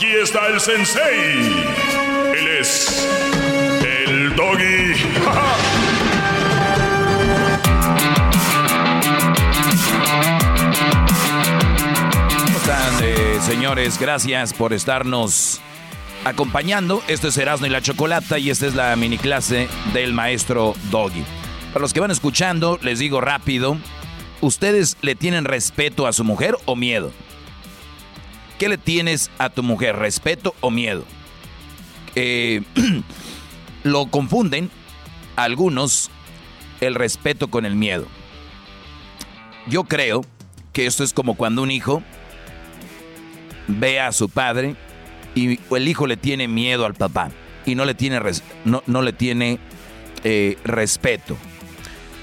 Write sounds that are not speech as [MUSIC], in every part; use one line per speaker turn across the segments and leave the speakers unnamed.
Aquí está el sensei. Él es el doggy.
¿Cómo están, eh, señores? Gracias por estarnos acompañando. Esto es Erasmo y la Chocolata y esta es la mini clase del maestro Doggy. Para los que van escuchando, les digo rápido, ¿ustedes le tienen respeto a su mujer o miedo? ¿Qué le tienes a tu mujer? ¿Respeto o miedo? Eh, [CLEARS THROAT] lo confunden algunos el respeto con el miedo. Yo creo que esto es como cuando un hijo ve a su padre y el hijo le tiene miedo al papá y no le tiene, res- no, no le tiene eh, respeto.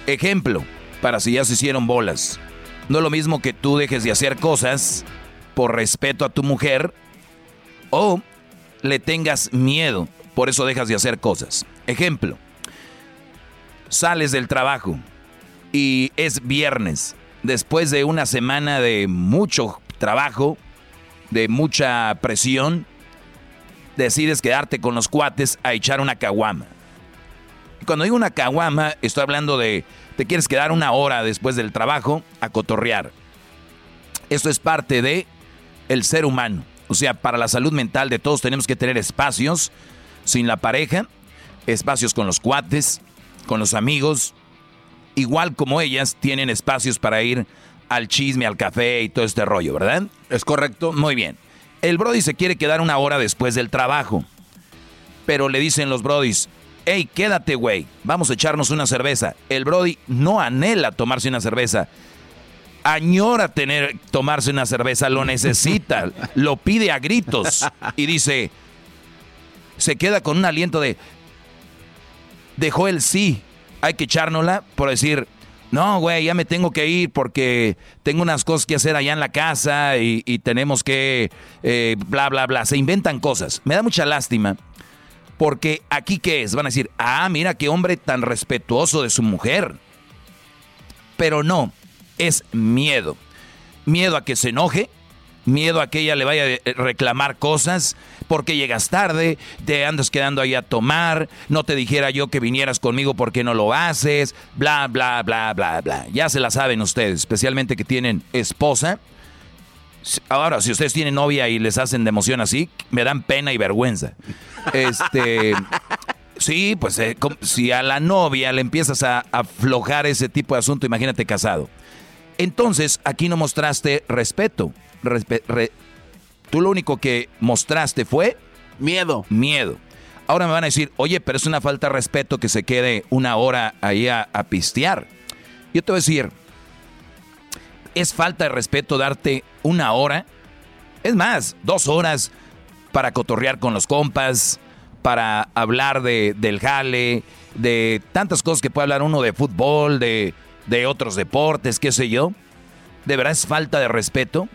Ejemplo, para si ya se hicieron bolas. No es lo mismo que tú dejes de hacer cosas por respeto a tu mujer o le tengas miedo, por eso dejas de hacer cosas. Ejemplo, sales del trabajo y es viernes, después de una semana de mucho trabajo, de mucha presión, decides quedarte con los cuates a echar una caguama. Cuando digo una caguama, estoy hablando de te quieres quedar una hora después del trabajo a cotorrear. Esto es parte de el ser humano. O sea, para la salud mental de todos tenemos que tener espacios sin la pareja, espacios con los cuates, con los amigos, igual como ellas tienen espacios para ir al chisme, al café y todo este rollo, ¿verdad? Es correcto. Muy bien. El Brody se quiere quedar una hora después del trabajo, pero le dicen los Brodis, hey, quédate, güey, vamos a echarnos una cerveza. El Brody no anhela tomarse una cerveza, añora tener, tomarse una cerveza, lo necesita, [LAUGHS] lo pide a gritos y dice, se queda con un aliento de, dejó el sí, hay que echárnosla por decir, no, güey, ya me tengo que ir porque tengo unas cosas que hacer allá en la casa y, y tenemos que, eh, bla, bla, bla. Se inventan cosas. Me da mucha lástima porque aquí qué es, van a decir, ah, mira qué hombre tan respetuoso de su mujer. Pero no, es miedo. Miedo a que se enoje, miedo a que ella le vaya a reclamar cosas, porque llegas tarde, te andas quedando ahí a tomar, no te dijera yo que vinieras conmigo porque no lo haces, bla, bla, bla, bla, bla. Ya se la saben ustedes, especialmente que tienen esposa. Ahora, si ustedes tienen novia y les hacen de emoción así, me dan pena y vergüenza. Este, [LAUGHS] sí, pues eh, si a la novia le empiezas a aflojar ese tipo de asunto, imagínate casado. Entonces, aquí no mostraste respeto. Respe- re- tú lo único que mostraste fue miedo. Miedo. Ahora me van a decir, oye, pero es una falta de respeto que se quede una hora ahí a, a pistear. Yo te voy a decir, es falta de respeto darte una hora, es más, dos horas para cotorrear con los compas, para hablar de, del jale, de tantas cosas que puede hablar uno de fútbol, de, de otros deportes, qué sé yo. ¿De verdad es falta de respeto?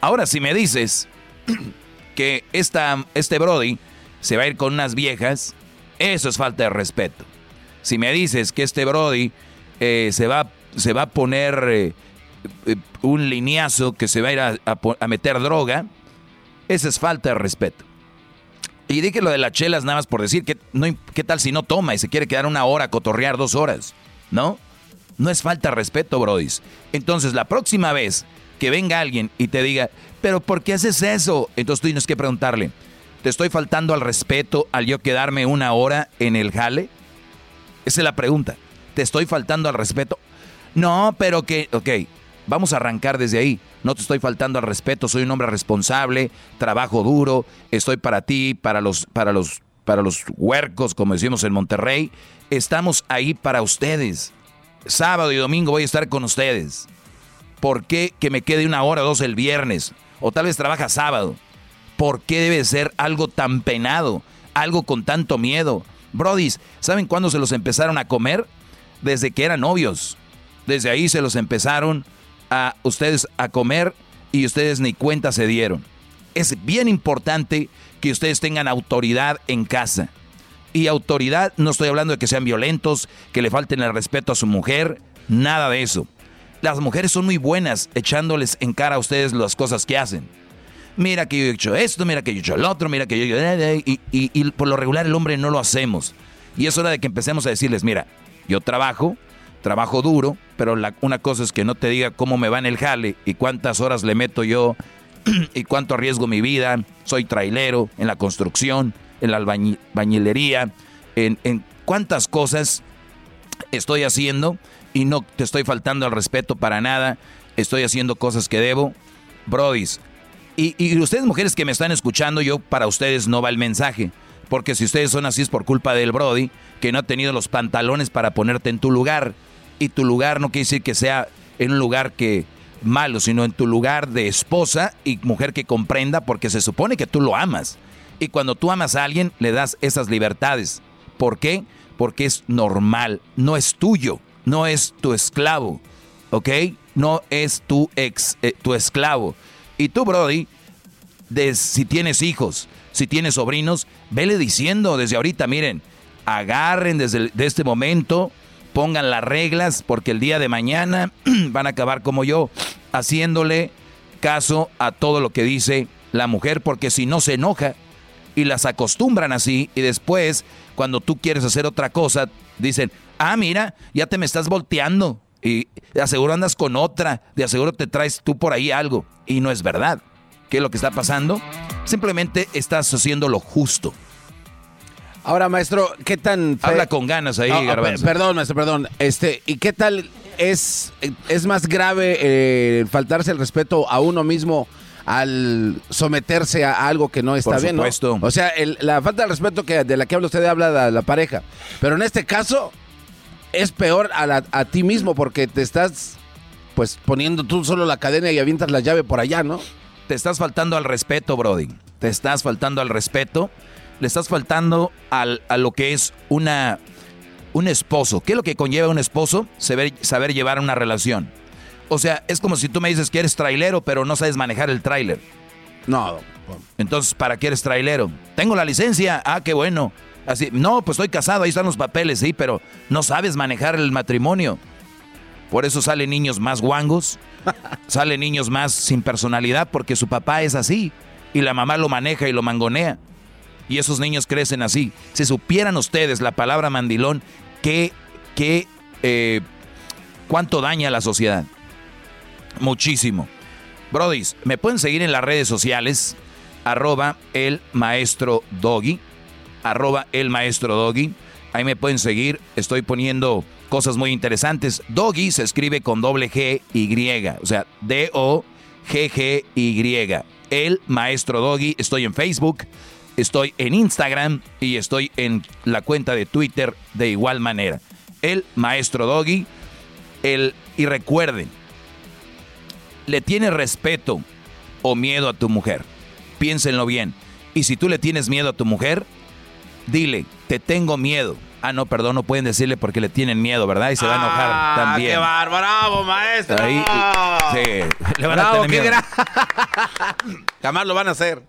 Ahora, si me dices [CLEARS THROAT] que esta, este Brody se va a ir con unas viejas, eso es falta de respeto. Si me dices que este Brody eh, se, va, se va a poner eh, eh, un lineazo, que se va a ir a, meter droga, eso es falta de respeto. Y dije lo de las chelas nada más por decir, que no, ¿qué tal si no toma y se quiere quedar una hora, cotorrear dos horas? ¿No? No es falta de respeto, Brody. Entonces, la próxima vez que venga alguien y te diga, pero ¿por qué haces eso? Entonces tú tienes que preguntarle, ¿te estoy faltando al respeto al yo quedarme una hora en el jale? Esa es la pregunta. ¿Te estoy faltando al respeto? No, pero que, ok, vamos a arrancar desde ahí. No te estoy faltando al respeto, soy un hombre responsable, trabajo duro, estoy para ti, para los, para los, para los huercos, como decimos en Monterrey. Estamos ahí para ustedes. Sábado y domingo voy a estar con ustedes. ¿Por qué que me quede una hora o dos el viernes? O tal vez trabaja sábado. ¿Por qué debe ser algo tan penado? Algo con tanto miedo. Brodis, ¿saben cuándo se los empezaron a comer? Desde que eran novios. Desde ahí se los empezaron a ustedes a comer y ustedes ni cuenta se dieron. Es bien importante que ustedes tengan autoridad en casa. Y autoridad, no estoy hablando de que sean violentos, que le falten el respeto a su mujer, nada de eso. Las mujeres son muy buenas echándoles en cara a ustedes las cosas que hacen. Mira que yo he hecho esto, mira que yo he hecho el otro, mira que yo... Y, y, por lo regular el hombre no lo hacemos. Y es hora de que empecemos a decirles, mira, yo trabajo, trabajo duro, pero una cosa es que no te diga cómo me va en el jale y cuántas horas le meto yo [CLEARS THROAT] y cuánto arriesgo mi vida. Soy trailero en la construcción, en la albañilería, en, cuántas cosas estoy haciendo y no te estoy faltando al respeto para nada. Estoy haciendo cosas que debo. Brodis. Y, y ustedes mujeres que me están escuchando, yo para ustedes no va el mensaje. Porque si ustedes son así es por culpa del Brody, que no ha tenido los pantalones para ponerte en tu lugar. Y tu lugar no quiere decir que sea en un lugar que malo, sino en tu lugar de esposa y mujer que comprenda, porque se supone que tú lo amas. Y cuando tú amas a alguien, le das esas libertades. ¿Por qué? Porque es normal, no es tuyo no es tu esclavo, ¿ok? No es tu, ex, eh, tu esclavo. Y tú, Brody, de, si tienes hijos, si tienes sobrinos, vele diciendo desde ahorita, miren, agarren desde este momento, pongan las reglas, porque el día de mañana [CLEARS THROAT] van a acabar como yo, haciéndole caso a todo lo que dice la mujer, porque si no se enoja y las acostumbran así, y después, cuando tú quieres hacer otra cosa, dicen, ah, mira, ya te me estás volteando. Y de aseguro andas con otra, de aseguro te traes tú por ahí algo. Y no es verdad. ¿Qué es lo que está pasando? Simplemente estás haciendo lo justo.
Ahora, maestro, ¿qué tan...
Habla con ganas ahí,
Perdón, maestro, perdón. Este, ¿Y qué tal es, es más grave eh, faltarse el respeto a uno mismo al someterse a algo que no está bien, ¿no? O sea, la falta de respeto que, de la que habla usted habla de la pareja. Pero en este caso, es peor a, ti mismo porque te estás pues poniendo tú solo la cadena y avientas la llave por allá, ¿no?
Te estás faltando al respeto, Brody. Te estás faltando al respeto. Le estás faltando al, a lo que es una, un esposo. ¿Qué es lo que conlleva un esposo? Saber, saber llevar una relación. O sea, es como si tú me dices que eres trailero, pero no sabes manejar el trailer.
No.
Entonces, ¿para qué eres trailero? Tengo la licencia. Ah, qué bueno. Así, no, pues estoy casado, ahí están los papeles, sí, pero no sabes manejar el matrimonio. Por eso salen niños más guangos, [LAUGHS] salen niños más sin personalidad, porque su papá es así y la mamá lo maneja y lo mangonea. Y esos niños crecen así. Si supieran ustedes la palabra mandilón, ¿qué, qué, eh, cuánto daña a la sociedad? Muchísimo. Brodis, me pueden seguir en las redes sociales, arroba el maestro Doggy arroba el maestro Doggy. Ahí me pueden seguir, estoy poniendo cosas muy interesantes. Doggy se escribe con doble G Y, o sea, D-O-G-G-Y. El maestro Doggy, estoy en Facebook, estoy en Instagram y estoy en la cuenta de Twitter de igual manera. El maestro Doggy, el, y recuerden, le tienes respeto o miedo a tu mujer. Piénsenlo bien. Y si tú le tienes miedo a tu mujer, Dile, te tengo miedo. Ah, no, perdón, no pueden decirle porque le tienen miedo, ¿verdad? Y se va a enojar ah, también.
¡Qué bárbaro, maestro! Ahí,
sí, [LAUGHS] le van a tener miedo. [LAUGHS]
Jamás lo van a hacer.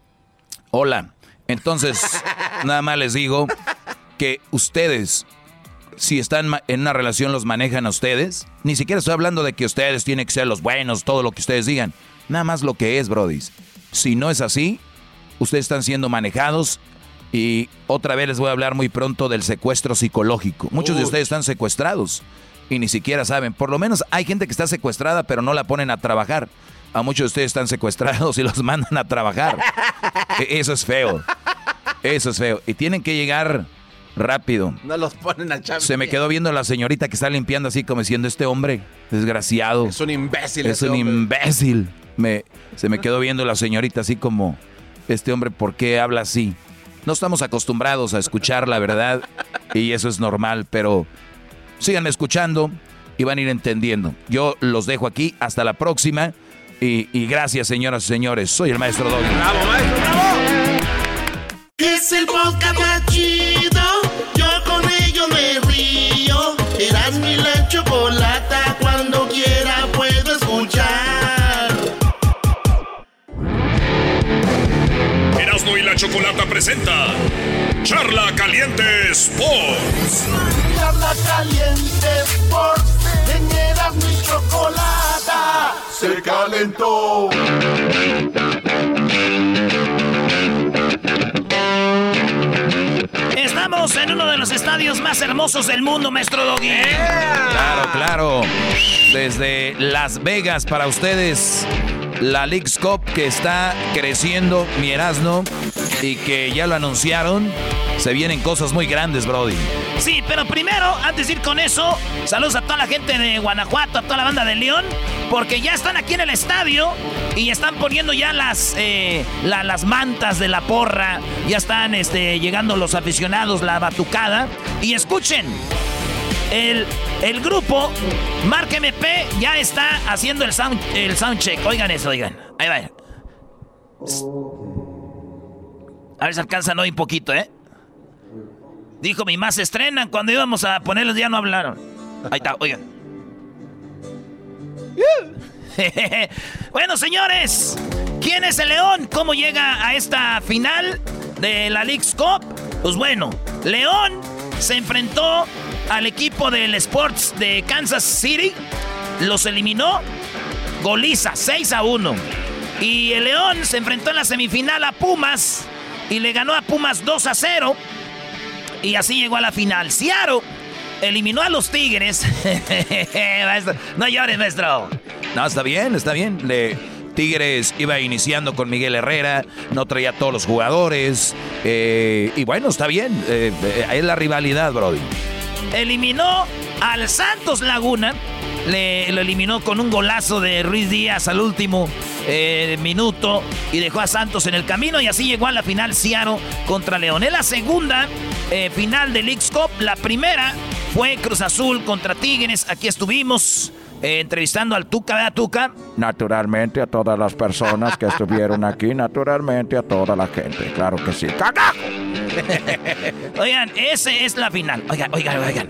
Hola. Entonces, nada más les digo que ustedes, si están en una relación, los manejan a ustedes. Ni siquiera estoy hablando de que ustedes tienen que ser los buenos, todo lo que ustedes digan. Nada más lo que es, Brody. Si no es así, ustedes están siendo manejados y otra vez les voy a hablar muy pronto del secuestro psicológico. Muchos de ustedes están secuestrados y ni siquiera saben. Por lo menos hay gente que está secuestrada pero no la ponen a trabajar. A muchos de ustedes están secuestrados y los [LAUGHS] mandan a trabajar. E, eso es feo. Eso es feo. Y tienen que llegar rápido.
No los ponen a
Se me quedó viendo la señorita que está limpiando así como diciendo, este hombre, desgraciado.
Es un imbécil.
Es un imbécil. Me, se me quedó viendo la señorita así como, este hombre, ¿por qué habla así? No estamos acostumbrados a escuchar la verdad y eso es normal, pero síganme escuchando y van a ir entendiendo. Yo los dejo aquí, hasta la próxima y, gracias señoras y señores, soy el maestro Doggy.
¡Bravo, maestro, bravo!
Es el podcast más chido, la chocolata, cuando quiera puedo escuchar.
Erasmo y la chocolata presenta Charla Caliente Sports.
Charla Caliente Sports, en Erasmo y chocolata se calentó.
Estamos en uno de los estadios más hermosos del mundo, maestro Doggy.
Claro, claro. Desde Las Vegas para ustedes, la League's Cup que está creciendo, mi Erasmo, y que ya lo anunciaron. Se vienen cosas muy grandes, Brody.
Sí, pero primero, antes de ir con eso, saludos a toda la gente de Guanajuato, a toda la banda de León, porque ya están aquí en el estadio y están poniendo ya las, eh, las mantas de la porra, ya están este, llegando los aficionados, la batucada. Y escuchen, el, el grupo Mark MP ya está haciendo el sound, el check. Oigan eso, oigan. Ahí va. A ver si alcanzan hoy un poquito, ¿eh? Dijo mi más estrenan. Cuando íbamos a ponerlos ya no hablaron. Ahí está, oigan. [LAUGHS] bueno, señores. ¿Quién es el León? ¿Cómo llega a esta final de la League's Cup? Pues bueno, León se enfrentó al equipo del Sports de Kansas City. Los eliminó. Goliza, 6 a 1. Y el León se enfrentó en la semifinal a Pumas y le ganó a Pumas 2 a 0. Y así llegó a la final. Ciaro eliminó a los Tigres. [LAUGHS] no llores, maestro.
No, está bien, está bien. Le, Tigres iba iniciando con Miguel Herrera, no traía a todos los jugadores. Eh, y bueno, está bien. Eh, eh, es la rivalidad, Brody.
Eliminó al Santos Laguna. Le, lo eliminó con un golazo de Ruiz Díaz al último eh, minuto y dejó a Santos en el camino y así llegó a la final Ciaro contra León. Es la segunda eh, final de League's Cup. La primera fue Cruz Azul contra Tigres. Aquí estuvimos. Eh, entrevistando al Tuca, ¿verdad, Tuca?
Naturalmente a todas las personas que estuvieron aquí, naturalmente a toda la gente, claro que sí. ¡Cagajo! [LAUGHS]
oigan, esa es la final. Oigan, oigan, oigan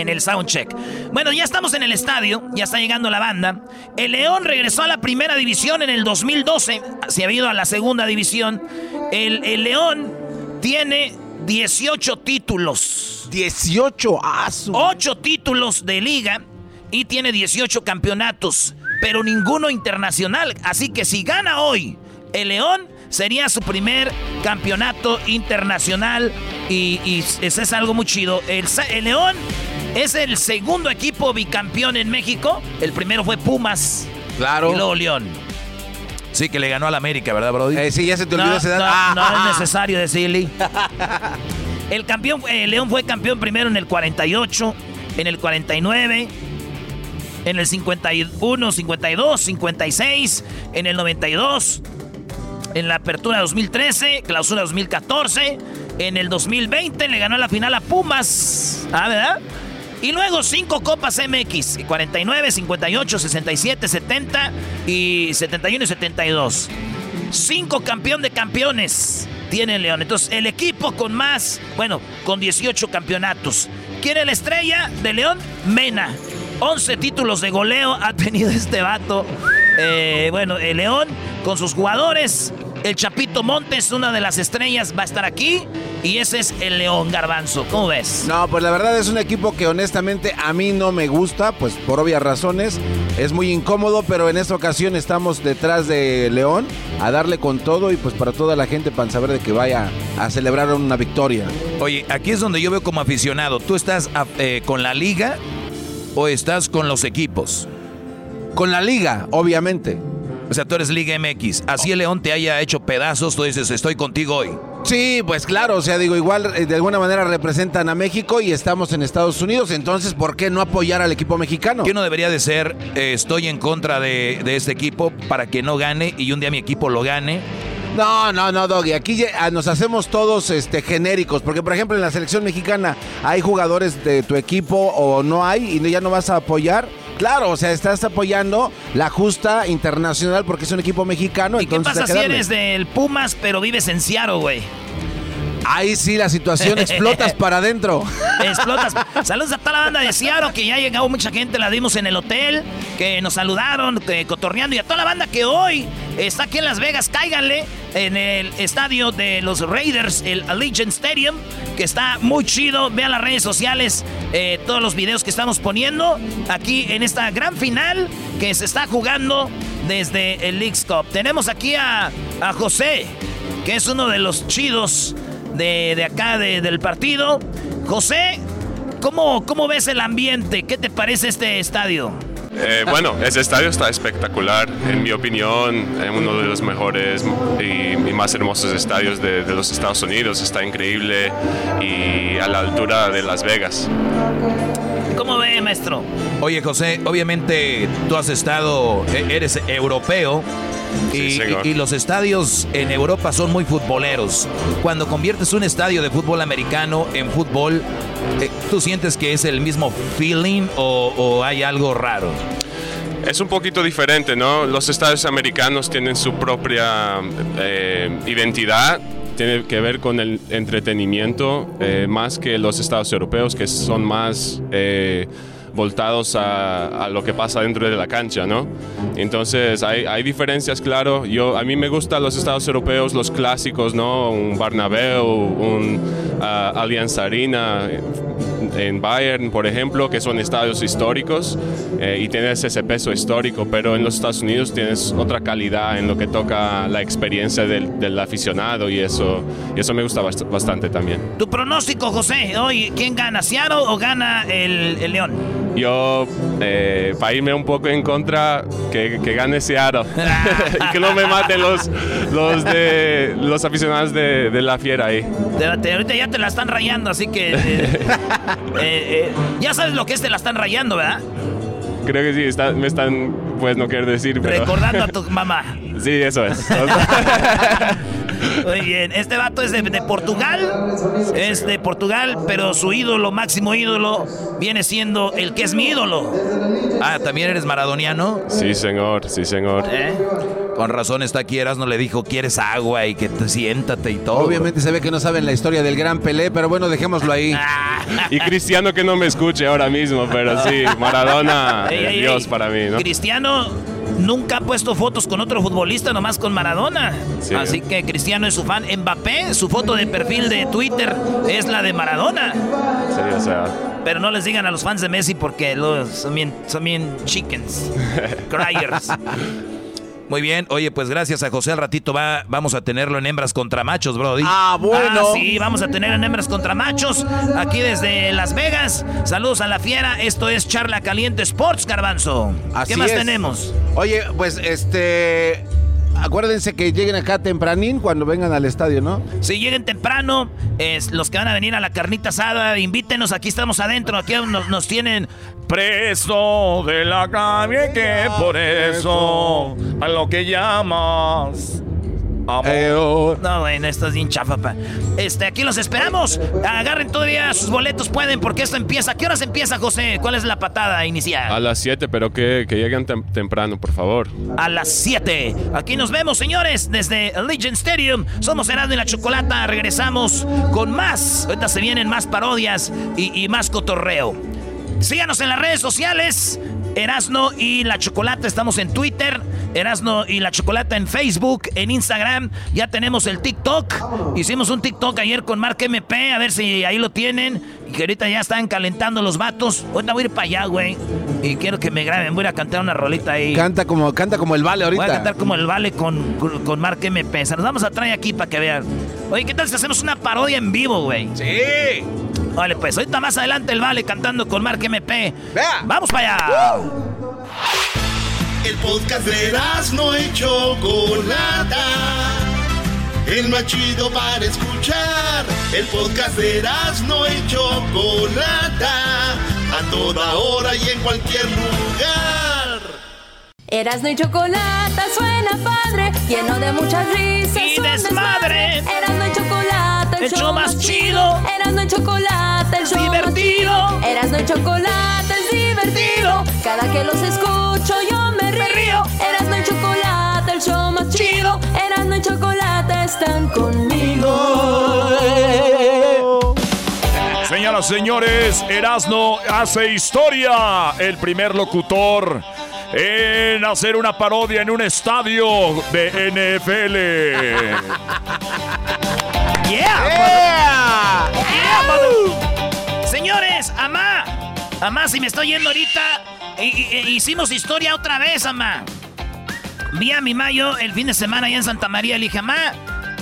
en el soundcheck. Bueno, ya estamos en el estadio, ya está llegando la banda. El León regresó a la primera división en el 2012, se ha ido a la segunda división. El, el León tiene 18 títulos.
18, ah,
8 títulos de liga y tiene 18 campeonatos, pero ninguno internacional. Así que si gana hoy el León, sería su primer campeonato internacional y, y eso es algo muy chido. El, el León es el segundo equipo bicampeón en México. El primero fue Pumas.
Claro.
Y luego León.
Sí, que le ganó al América, ¿verdad, Brody?
Eh, sí, ya se te olvidó
no,
ese
dato. No, no es necesario decirle. [LAUGHS] El campeón, eh, León fue campeón primero en el 48, en el 49, en el 51, 52, 56, en el 92, en la apertura 2013, clausura 2014, en el 2020 le ganó la final a Pumas. Ah, ¿verdad? Y luego cinco Copas MX, 49, 58, 67, 70 y 71 y 72. cinco campeón de campeones tiene León. Entonces, el equipo con más, bueno, con 18 campeonatos. ¿Quién es la estrella de León? Mena. 11 títulos de goleo ha tenido este vato. Eh, bueno, el León con sus jugadores. El Chapito Montes, una de las estrellas, va a estar aquí. Y ese es el León Garbanzo. ¿Cómo ves?
No, pues la verdad es un equipo que honestamente a mí no me gusta, pues por obvias razones. Es muy incómodo, pero en esta ocasión estamos detrás de León a darle con todo y pues para toda la gente para saber de que vaya a celebrar una victoria.
Oye, aquí es donde yo veo como aficionado. ¿Tú estás eh, con la liga o estás con los equipos?
Con la liga, obviamente.
O sea, tú eres Liga MX. Así el León te haya hecho pedazos, tú dices, estoy contigo hoy.
Sí, pues claro, o sea, digo, igual eh, de alguna manera representan a México y estamos en Estados Unidos, entonces, ¿por qué no apoyar al equipo mexicano?
¿Qué no debería de ser, eh, estoy en contra de, este equipo para que no gane y un día mi equipo lo gane?
No, no, no, Doggy. Aquí ah, nos hacemos todos este, genéricos. Porque, por ejemplo, en la selección mexicana hay jugadores de tu equipo o no hay y ya no vas a apoyar. Claro, o sea, estás apoyando la justa internacional porque es un equipo mexicano.
¿Y qué pasa si eres del Pumas pero vives en Seattle, güey?
Ahí sí, la situación explotas [LAUGHS] para adentro.
Explotas. Saludos a toda la banda de Seattle, que ya ha llegado mucha gente, la dimos en el hotel, que nos saludaron, que cotorneando, y a toda la banda que hoy está aquí en Las Vegas, cáiganle en el estadio de los Raiders, el Allegiant Stadium, que está muy chido. Vean las redes sociales, eh, todos los videos que estamos poniendo aquí en esta gran final que se está jugando desde el Leagues Cup. Tenemos aquí a, a José, que es uno de los chidos de, acá del partido. José, ¿cómo, ¿cómo ves el ambiente? ¿Qué te parece este estadio?
Eh, bueno, ese estadio está espectacular, en mi opinión, es uno de los mejores y, más hermosos estadios de, de, los Estados Unidos, está increíble y a la altura de Las Vegas.
¿Cómo ve, maestro?
Oye, José, obviamente tú has estado, e, eres europeo, y, los estadios en Europa son muy futboleros. Cuando conviertes un estadio de fútbol americano en fútbol, eh, ¿tú sientes que es el mismo feeling o, hay algo raro?
Es un poquito diferente, ¿no? Los estadios americanos tienen su propia eh, identidad, tiene que ver con el entretenimiento, eh, más que los estados europeos, que son más voltados a, lo que pasa dentro de la cancha, ¿no? Entonces hay, diferencias, claro. Yo, a mí me gustan los estados europeos, los clásicos, ¿no? Un Barnabéu, un uh, Allianz Arena en Bayern, por ejemplo, que son estadios históricos eh, y tienes ese peso histórico, pero en los Estados Unidos tienes otra calidad en lo que toca la experiencia del, aficionado y eso, y eso me gusta bastante también.
Tu pronóstico, José, hoy, ¿quién gana, Seattle o gana el León?
Yo, eh, para irme un poco en contra, que, que gane Seattle. [LAUGHS] y que no me maten los, los, de, los aficionados de, de la fiera ahí.
ahorita ya te la están rayando, así que. [LAUGHS] Eh, eh, ya sabes lo que es te la están rayando, ¿verdad?
Creo que sí, me están, pues no quiero decir, pero...
Recordando a tu mamá. [LAUGHS]
sí, eso es.
Muy bien, este vato es de, Portugal, es de Portugal, pero su ídolo, máximo ídolo, viene siendo el que es mi ídolo.
Ah, ¿también eres maradoniano?
Sí, señor, sí, señor. ¿Eh?
Con razón está aquí, no le dijo, ¿quieres agua? Y que te siéntate y todo.
Obviamente se ve que no saben la historia del gran Pelé, pero bueno, dejémoslo ahí.
y Cristiano que no me escuche ahora mismo, pero sí, [LAUGHS] Maradona, Dios para mí, ¿no?
Cristiano nunca ha puesto fotos con otro futbolista, nomás con Maradona. Así que Cristiano es su fan. Mbappé, su foto de perfil de Twitter es la de Maradona.
Sí, o sea.
Pero no les digan a los fans de Messi porque los, son, bien, son bien chickens. [LAUGHS] Cryers.
Muy bien, oye, pues gracias a José al ratito va, vamos a tenerlo en hembras contra machos, Brody.
Ah, bueno. Ah, sí, vamos a tener en hembras contra machos aquí desde Las Vegas. Saludos a la fiera, esto es Charla Caliente Sports, Garbanzo. ¿Qué más tenemos?
Oye, pues este acuérdense que lleguen acá tempranín cuando vengan al estadio, ¿no?
Sí, lleguen temprano. Es, los que van a venir a la carnita asada, invítenos. Aquí estamos adentro. Aquí nos, nos tienen preso de la calle que por eso a lo que llamas Eh, oh. No, bueno, esto es bien chafa, pa. Este, aquí los esperamos. Agarren todavía sus boletos, pueden, porque esto empieza. ¿Qué horas empieza, José? ¿Cuál es la patada inicial?
A las 7, pero que, que lleguen temprano, por favor.
A las 7. Aquí nos vemos, señores, desde Legion Stadium. Somos Erasmo y la Chocolata. Regresamos con más. Ahorita se vienen más parodias y, y más cotorreo. Síganos en las redes sociales. Erasno y la Chocolata, estamos en Twitter. Erasno y la Chocolata en Facebook, en Instagram. Ya tenemos el TikTok. Hicimos un TikTok ayer con Mark MP, a ver si ahí lo tienen. Y que ahorita ya están calentando los vatos. Ahorita voy a ir para allá, güey. Y quiero que me graben. Voy a cantar una rolita ahí.
Canta como, canta como el vale ahorita.
Voy a cantar como el vale con, con, Mark MP. Se nos vamos a traer aquí para que vean. Oye, ¿qué tal si hacemos una parodia en vivo, güey?
Sí.
Vale, pues ahorita más adelante el Vale cantando con Mark MP. Vea. ¡Vamos para allá!
El podcast de no y Chocolata. El más chido para escuchar. El podcast de no y Chocolata. A toda hora y en cualquier lugar.
Erasno y Chocolata suena padre, lleno de muchas risas.
Y desmadre.
Erasno y Chocolata,
el, show, más chido.
Erasno y Chocolata, el show
divertido.
Más Erasno y Chocolata es divertido. Cada que los escucho yo me río. Erasno y Chocolata, el show más chido. Erasno y Chocolata están conmigo.
Señoras, señores, Erasno hace historia. El primer locutor en hacer una parodia en un estadio de NFL. [LAUGHS]
yeah, yeah. Señores, Amá, Amá, si me estoy yendo ahorita, hicimos historia otra vez, Amá. Vi a mi mayo el fin de semana allá en Santa María. Le dije, Amá,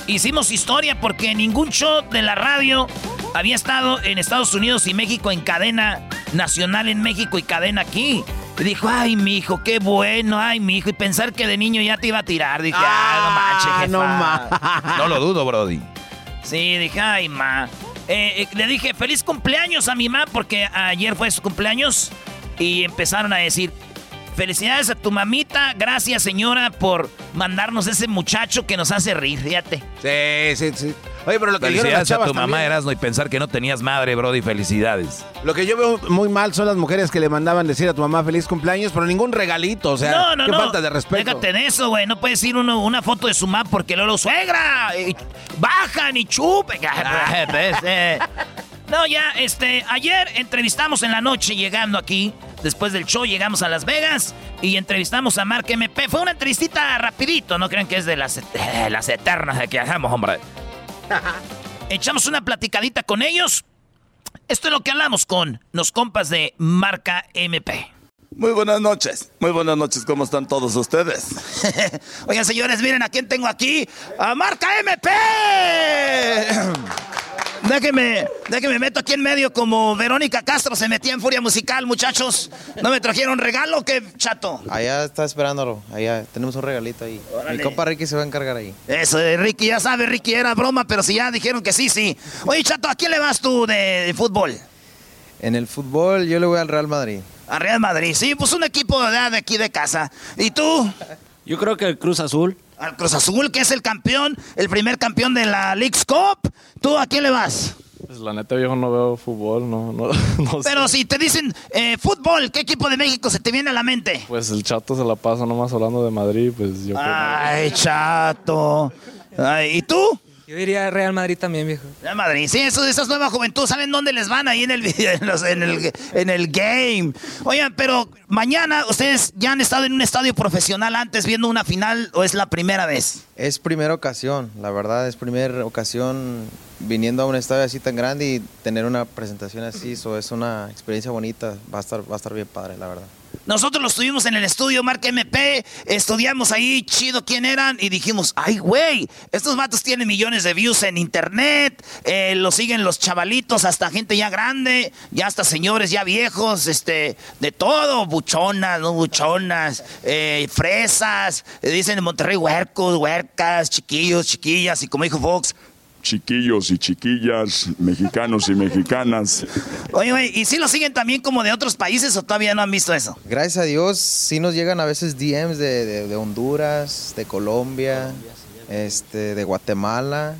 hicimos historia porque ningún show de la radio había estado en Estados Unidos y México en cadena nacional en México y cadena aquí. Dijo, ay, mi hijo, qué bueno, ay, mi hijo. Y pensar que de niño ya te iba a tirar. Dije, ah, no manches,
No, no lo dudo, Brody.
Sí, dije, ay, ma. Eh, eh, le dije, feliz cumpleaños a mi ma, porque ayer fue su cumpleaños. Y empezaron a decir, felicidades a tu mamita. Gracias, señora, por mandarnos ese muchacho que nos hace reír, fíjate.
Sí, sí, sí. Oye, pero lo que
felicidades a tu mamá Erasno y pensar que no tenías madre, Brody, felicidades.
Lo que yo veo muy mal son las mujeres que le mandaban decir a tu mamá feliz cumpleaños, pero ningún regalito, o sea, no, no, qué falta de respeto.
Déjate de eso, güey, no puedes ir uno, una foto de su mamá porque luego suegra, bajan y chupen. [LAUGHS] Pues, eh. No, ya, este, ayer entrevistamos en la noche llegando aquí, después del show llegamos a Las Vegas y entrevistamos a Mark MP. Fue una entrevistita rapidito, no crean que es de las, las eternas de que hacemos, hombre. Echamos una platicadita con ellos. Esto es lo que hablamos con los compas de Marca MP.
Muy buenas noches, muy buenas noches, ¿cómo están todos ustedes? [LAUGHS]
Oigan, señores, miren a quién tengo aquí, a Marca MP. [CLEARS THROAT] Déjeme, déjeme meto aquí en medio como Verónica Castro se metía en Furia Musical, muchachos. ¿No me trajeron regalo o qué, chato?
Allá está esperándolo, allá tenemos un regalito ahí. Mi compa Ricky se va a encargar ahí.
Eso, Ricky, ya sabe, Ricky, era broma, pero si ya dijeron que sí, sí. Oye, chato, ¿a quién le vas tú de, fútbol?
En el fútbol yo le voy al Real Madrid.
Al Real Madrid, sí, pues un equipo de aquí de casa. ¿Y tú?
Yo creo que el Cruz Azul.
Al Cruz Azul, que es el campeón, el primer campeón de la League's Cup. ¿Tú a quién le vas?
Pues la neta, viejo, no veo fútbol, no, no, [LAUGHS]
Pero si te dicen eh, fútbol, ¿qué equipo de México se te viene a la mente?
Pues el Chato se la pasa nomás hablando de Madrid, pues yo
Ay, Chato. Ay, ¿Y tú?
Yo diría Real Madrid también, viejo.
Real Madrid, sí, eso, esas nuevas juventud, ¿saben dónde les van ahí en el, en, el, en el game? Oigan, pero mañana, ¿ustedes ya han estado en un estadio profesional antes viendo una final o es la primera vez?
Es primera ocasión, la verdad, es primera ocasión viniendo a un estadio así tan grande y tener una presentación así, eso es una experiencia bonita, va a estar, va a estar bien padre, la verdad.
Nosotros lo estuvimos en el estudio Marca MP, estudiamos ahí chido quién eran y dijimos, ay güey, estos vatos tienen millones de views en internet, eh, lo siguen los chavalitos, hasta gente ya grande, ya hasta señores ya viejos, este, de todo, buchonas, no buchonas, eh, fresas, dicen en Monterrey huercos, huercas, chiquillos, chiquillas, y como dijo Fox,
chiquillos y chiquillas, mexicanos y mexicanas.
Oye, oye, ¿y si lo siguen también como de otros países o todavía no han visto eso?
Gracias a Dios, sí nos llegan a veces DMs de, Honduras, de Colombia. este, de Guatemala,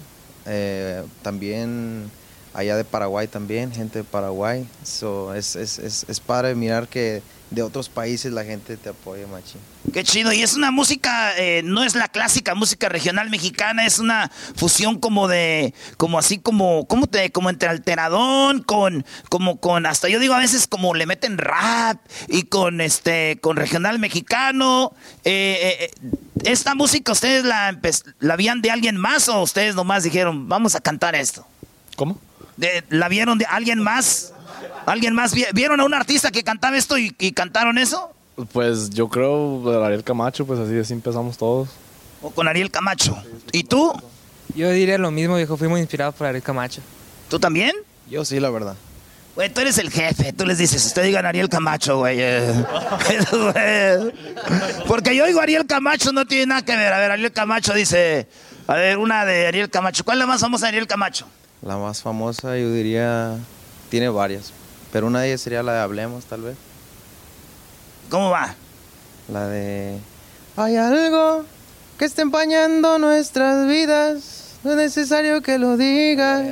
eh, también allá de Paraguay también, gente de Paraguay. So, es, es, es, es padre mirar que de otros países la gente te apoya, machín.
Qué chido. Y es una música, eh, no es la clásica música regional mexicana, es una fusión como de, como así como, ¿cómo te, como entre alteradón, con, como con, hasta yo digo a veces como le meten rap y con este, con regional mexicano. Eh, eh, ¿Esta música ustedes la, la vieron de alguien más o ustedes nomás dijeron, vamos a cantar esto?
¿Cómo?
De- ¿La vieron de alguien más? ¿Alguien más? vi- ¿Vieron a un artista que cantaba esto y, y cantaron eso?
Pues yo creo Ariel Camacho, pues así, así empezamos todos.
¿O con Ariel Camacho? ¿Y tú?
Yo diría lo mismo, viejo. Fuimos inspirados por Ariel Camacho.
¿Tú también?
Yo sí, la verdad.
Güey, tú eres el jefe, tú les dices, usted digan Ariel Camacho, güey. Güey. [LAUGHS] Porque yo digo Ariel Camacho, no tiene nada que ver. A ver, Ariel Camacho dice, a ver, una de Ariel Camacho. ¿Cuál es la más famosa de Ariel Camacho?
La más famosa, yo diría, tiene varias, pero una de ellas sería la de Hablemos, tal vez.
¿Cómo va?
La de... Hay algo que está empañando nuestras vidas, no es necesario que lo digas.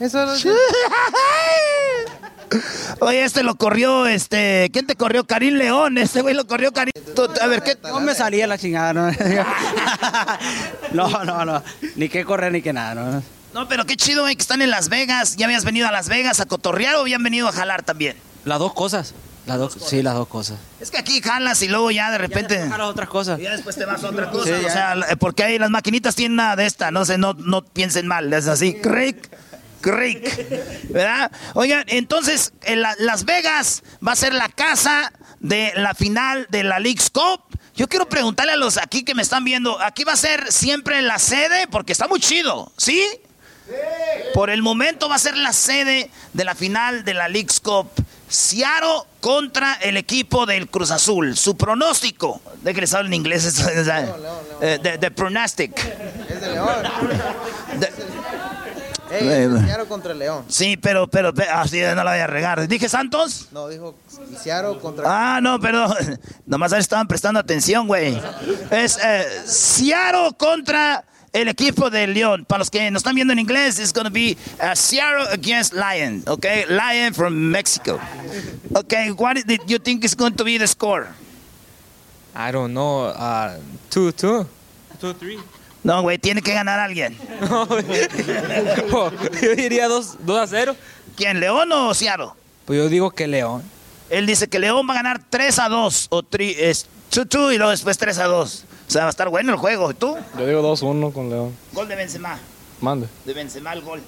Eso lo... [LAUGHS]
Oye, este lo corrió, este, ¿quién te corrió? Karim León, este güey lo corrió Karim. A ver, ¿qué?
No me salía la chingada, ¿no? [LAUGHS] [LAUGHS] no, no, no. Ni que correr ni que nada, ¿no?
No, pero qué chido, güey, que están en Las Vegas. ¿Ya habías venido a Las Vegas a cotorrear o habían venido a jalar también?
Las dos cosas. Las dos, sí, las dos cosas.
Es que aquí jalas y luego ya de repente...
Jalas otras cosas.
Ya después te vas a otra cosa.
Sí,
o
ya.
sea, la- porque ahí las maquinitas tienen nada de esta. No sé, no, no piensen mal. Es así, crick, crick. ¿Verdad? Oigan, entonces, en la- Las Vegas va a ser la casa de la final de la League's Cup. Yo quiero preguntarle a los aquí que me están viendo, ¿aquí va a ser siempre la sede? Porque está muy chido, ¿sí? Por el momento va a ser la sede de la final de la League's Cup. Seattle contra el equipo del Cruz Azul. Su pronóstico. Les hablo en inglés. esto, o sea, eh, de, de pronostic.
Es de León. Ey, es Seattle contra León.
Sí, pero, pero, pero, así no la voy a regar. ¿Dije Santos?
No, dijo Seattle contra...
Ah, no, perdón. [LAUGHS] Nomás estaban prestando atención, güey. Es eh, Seattle contra el equipo de León. Para los que nos están viendo en inglés, it's going to be uh, Seattle against Lion. Okay, Lion from Mexico. Okay, what did you think is going to be the score?
I don't know. Uh, two, two. Two, three.
No, güey, tiene que ganar alguien. [LAUGHS]
yo diría 2 a 0.
¿Quién, León o Seattle?
Pues yo digo que León.
Él dice que León va a ganar 3 a 2 o 3 es 2-2 y luego después 3 a 2. O sea, va a estar bueno el juego. ¿Y tú?
Yo digo 2-1 con León.
Gol de Benzema.
Mande.
De Benzema el gol.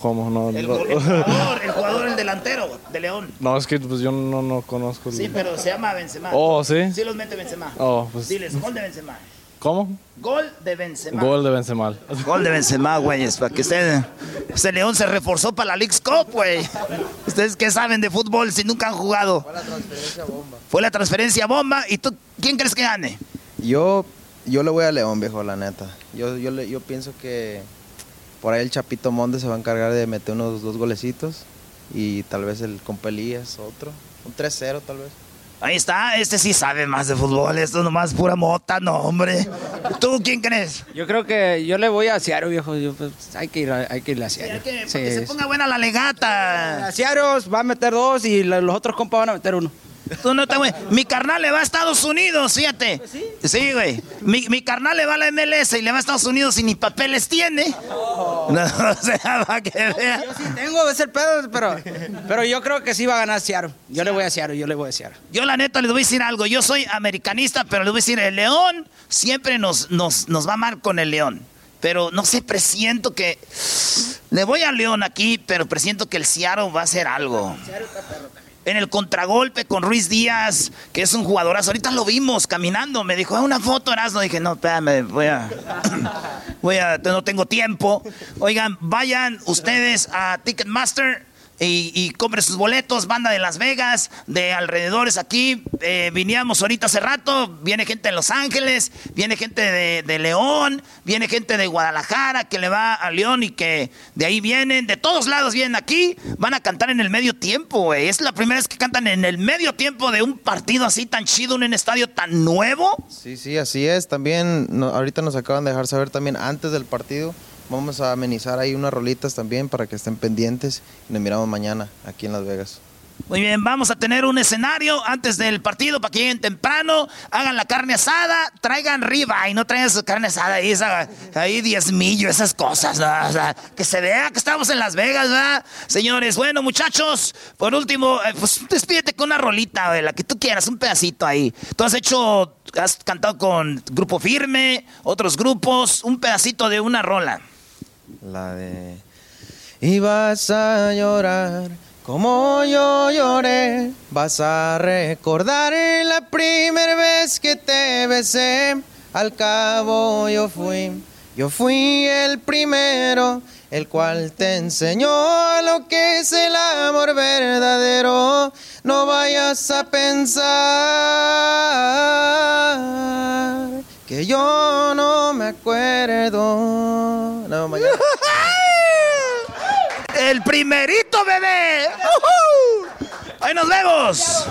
¿Cómo no?
El,
no.
gol- el jugador, el [LAUGHS] jugador, el delantero de León.
No, es que pues yo no, no conozco. el-
Sí, pero se llama Benzema.
Oh, ¿sí?
Sí los mete Benzema.
Oh, pues-
Diles, gol de Benzema.
¿Cómo?
Gol de Benzema.
Gol de Benzema.
Gol de Benzema, güeyes, para que usted... Este León se reforzó para la League's Cup, güey. ¿Ustedes qué saben de fútbol si nunca han jugado?
Fue la transferencia bomba.
Fue la transferencia bomba. ¿Y tú quién crees que gane?
Yo, yo le voy a León, viejo, la neta. Yo, yo, le- yo pienso que por ahí el Chapito Monde se va a encargar de meter unos dos golecitos y tal vez el Compelías otro. Un 3-0 tal vez.
Ahí está, este sí sabe más de fútbol. Esto nomás pura mota, no, hombre. ¿Tú quién crees?
Yo creo que yo le voy a Seattle, viejo. Yo, pues, hay que ir a, hay que ir a.
Que,
Sí,
que se ponga buena la legata.
A Seattle va a meter dos y los otros compas van a meter uno.
Tú no te güey. Mi carnal le va a Estados Unidos, fíjate. Sí, güey. Mi, mi carnal le va a la MLS y le va a Estados Unidos y ni papeles tiene. No, [LAUGHS] o sea, para que vea.
Yo sí tengo, es el pedo, pero, pero yo creo que sí va a ganar Seattle. Yo le voy a Seattle, yo le voy a Seattle.
Yo la neta les voy a decir algo. Yo soy americanista, pero les voy a decir, el León siempre nos, nos, nos va mal con el León. Pero no sé, presiento que... Le voy al León aquí, pero presiento que el Seattle va a hacer algo. En el contragolpe con Ruiz Díaz, que es un jugadorazo. Ahorita lo vimos caminando. Me dijo, "Ah, una foto, Erasmo. Dije, no, espérame, voy a... [COUGHS] voy a... No tengo tiempo. Oigan, vayan ustedes a Ticketmaster y, compre sus boletos, banda de Las Vegas, de alrededores aquí. Eh, viníamos ahorita hace rato, viene gente de Los Ángeles, viene gente de, León, viene gente de Guadalajara que le va a León y que de ahí vienen, de todos lados vienen aquí, van a cantar en el medio tiempo, güey. Es la primera vez que cantan en el medio tiempo de un partido así tan chido, en un estadio tan nuevo.
Sí, sí, así es. También ahorita nos acaban de dejar saber también antes del partido Vamos a amenizar ahí unas rolitas también para que estén pendientes nos miramos mañana aquí en Las Vegas.
Muy bien, vamos a tener un escenario antes del partido para que lleguen temprano, hagan la carne asada, traigan riba y no traigan su carne asada ahí, esa, ahí diezmillo, esas cosas, que se vea que estamos en Las Vegas, ¿verdad? Señores, bueno, muchachos, por último, eh, pues despídete con una rolita, la que tú quieras, un pedacito ahí. Tú has hecho, has cantado con Grupo Firme, otros grupos, un pedacito de una rola.
La de... Y vas a llorar como yo lloré. Vas a recordar la primera vez que te besé. Al cabo yo fui, yo fui el primero, el cual te enseñó lo que es el amor verdadero. No vayas a pensar que yo no me acuerdo. No, mañana. [LAUGHS]
¡El primerito, bebé! ¡Ahí nos vemos!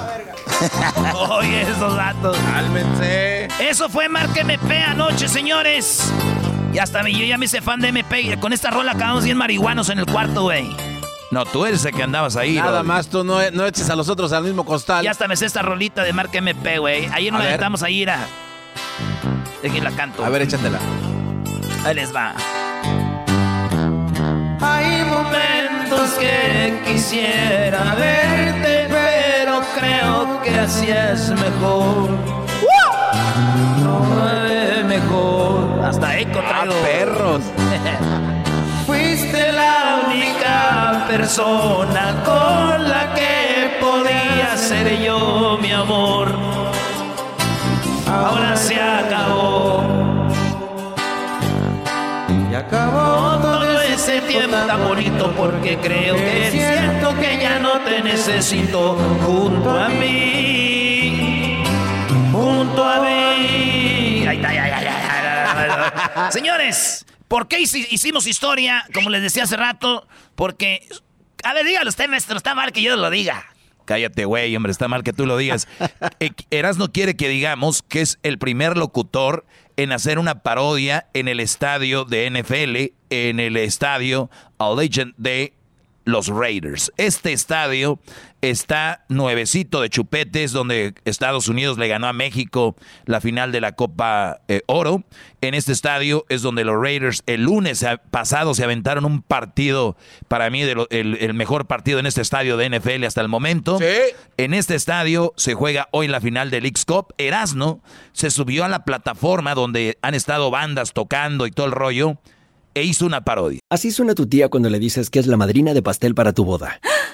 [LAUGHS] Oye, esos datos.
Cálmense.
Eso fue Marca MP anoche, señores. Y hasta yo ya me hice fan de MP. Con esta rola acabamos bien marihuanos en el cuarto, güey.
No, tú eres el que andabas ahí.
Nada más, tú no, no, eches a los otros al mismo costal.
Y hasta me sé esta rolita de Marca MP, güey. Ayer nos la a ir a... De la canto.
A ver, échatela.
Ahí les va. Hay momentos que quisiera verte, pero creo que así es mejor. No es mejor. Hasta eco ah, traigo.
perros. [LAUGHS]
Fuiste la única persona con la que podía ser yo, mi amor. Ahora se acabó. Y acabó todo ese tiempo tan bonito porque creo que siento que ya no te necesito junto a mí. Junto a mí. Señores, ¿por qué hicimos historia? Como les decía hace rato, porque... A ver, dígalo usted, maestro, está mal que yo lo diga.
Cállate, güey, hombre, está mal que tú lo digas. [LAUGHS] Eh, Eras no quiere que digamos que es el primer locutor en hacer una parodia en el estadio de NFL, en el estadio Legend de los Raiders. Este estadio está nuevecito de chupetes, donde Estados Unidos le ganó a México la final de la Copa eh, Oro. En este estadio es donde los Raiders el lunes pasado se aventaron un partido, para mí, el, mejor partido en este estadio de NFL hasta el momento. En este estadio se juega hoy la final del X Cup. Erasno se subió a la plataforma donde han estado bandas tocando y todo el rollo e hizo una parodia.
Así suena tu tía cuando le dices que es la madrina de pastel para tu boda. [LAUGHS]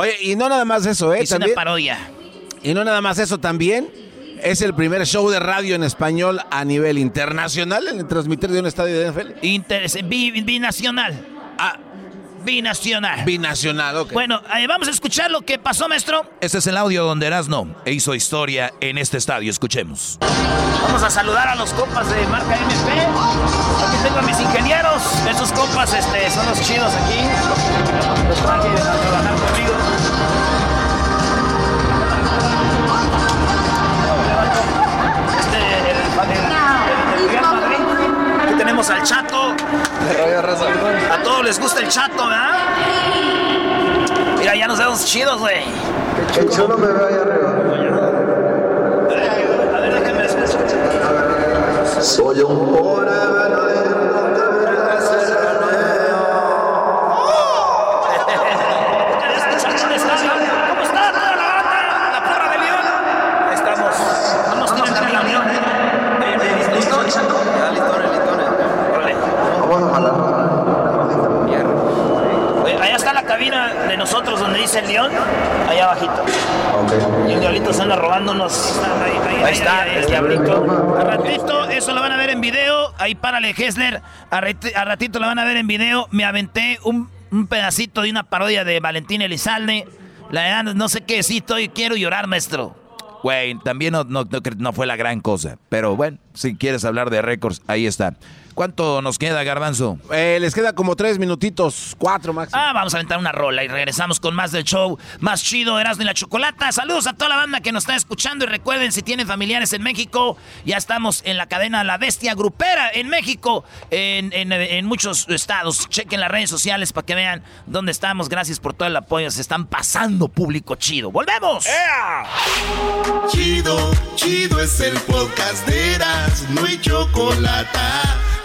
Oye, y no nada más eso, ¿eh?
Es una parodia.
Y no nada más eso, también es el primer show de radio en español a nivel internacional en el transmitir de un estadio de NFL.
Inter binacional. Ah, binacional.
Binacional, ok.
Bueno, eh, vamos a escuchar lo que pasó, maestro.
Este es el audio donde Erasno hizo historia en este estadio. Escuchemos.
Vamos a saludar a los compas de marca MP. Aquí tengo a mis ingenieros. Esos compas este, son los chidos aquí. Los traje a trabajar conmigo. Al chato. A todos les gusta el chato, ¿verdad? Mira, ya nos vemos chidos, güey.
Qué chulo me veo ahí arriba.
A ver, déjame descansar.
Soy un pobre
el león, allá abajito. Y el diablito se anda robando unos... Ahí, ahí está, el diablito. A ratito, eso lo van a ver en video. Ahí párale, Hessler. A, rati- a ratito lo van a ver en video. Me aventé un, un pedacito de una parodia de Valentín Elizalde. La verdad, no sé qué decir, estoy, quiero llorar, maestro.
Güey, también no, no, no no fue la gran cosa. Pero bueno, si quieres hablar de récords, ahí está. ¿Cuánto nos queda, Garbanzo?
Eh, les queda como tres minutitos, cuatro máximo.
Ah, vamos a aventar una rola y regresamos con más del show. Más chido, Erasmo y la Chocolata. Saludos a toda la banda que nos está escuchando. Y recuerden, si tienen familiares en México, ya estamos en la cadena La Bestia Grupera en México, en, en- en muchos estados. Chequen las redes sociales para que vean dónde estamos. Gracias por todo el apoyo. Se están pasando público chido. ¡Volvemos!
Chido, chido es el podcast de Eras, no hay chocolate.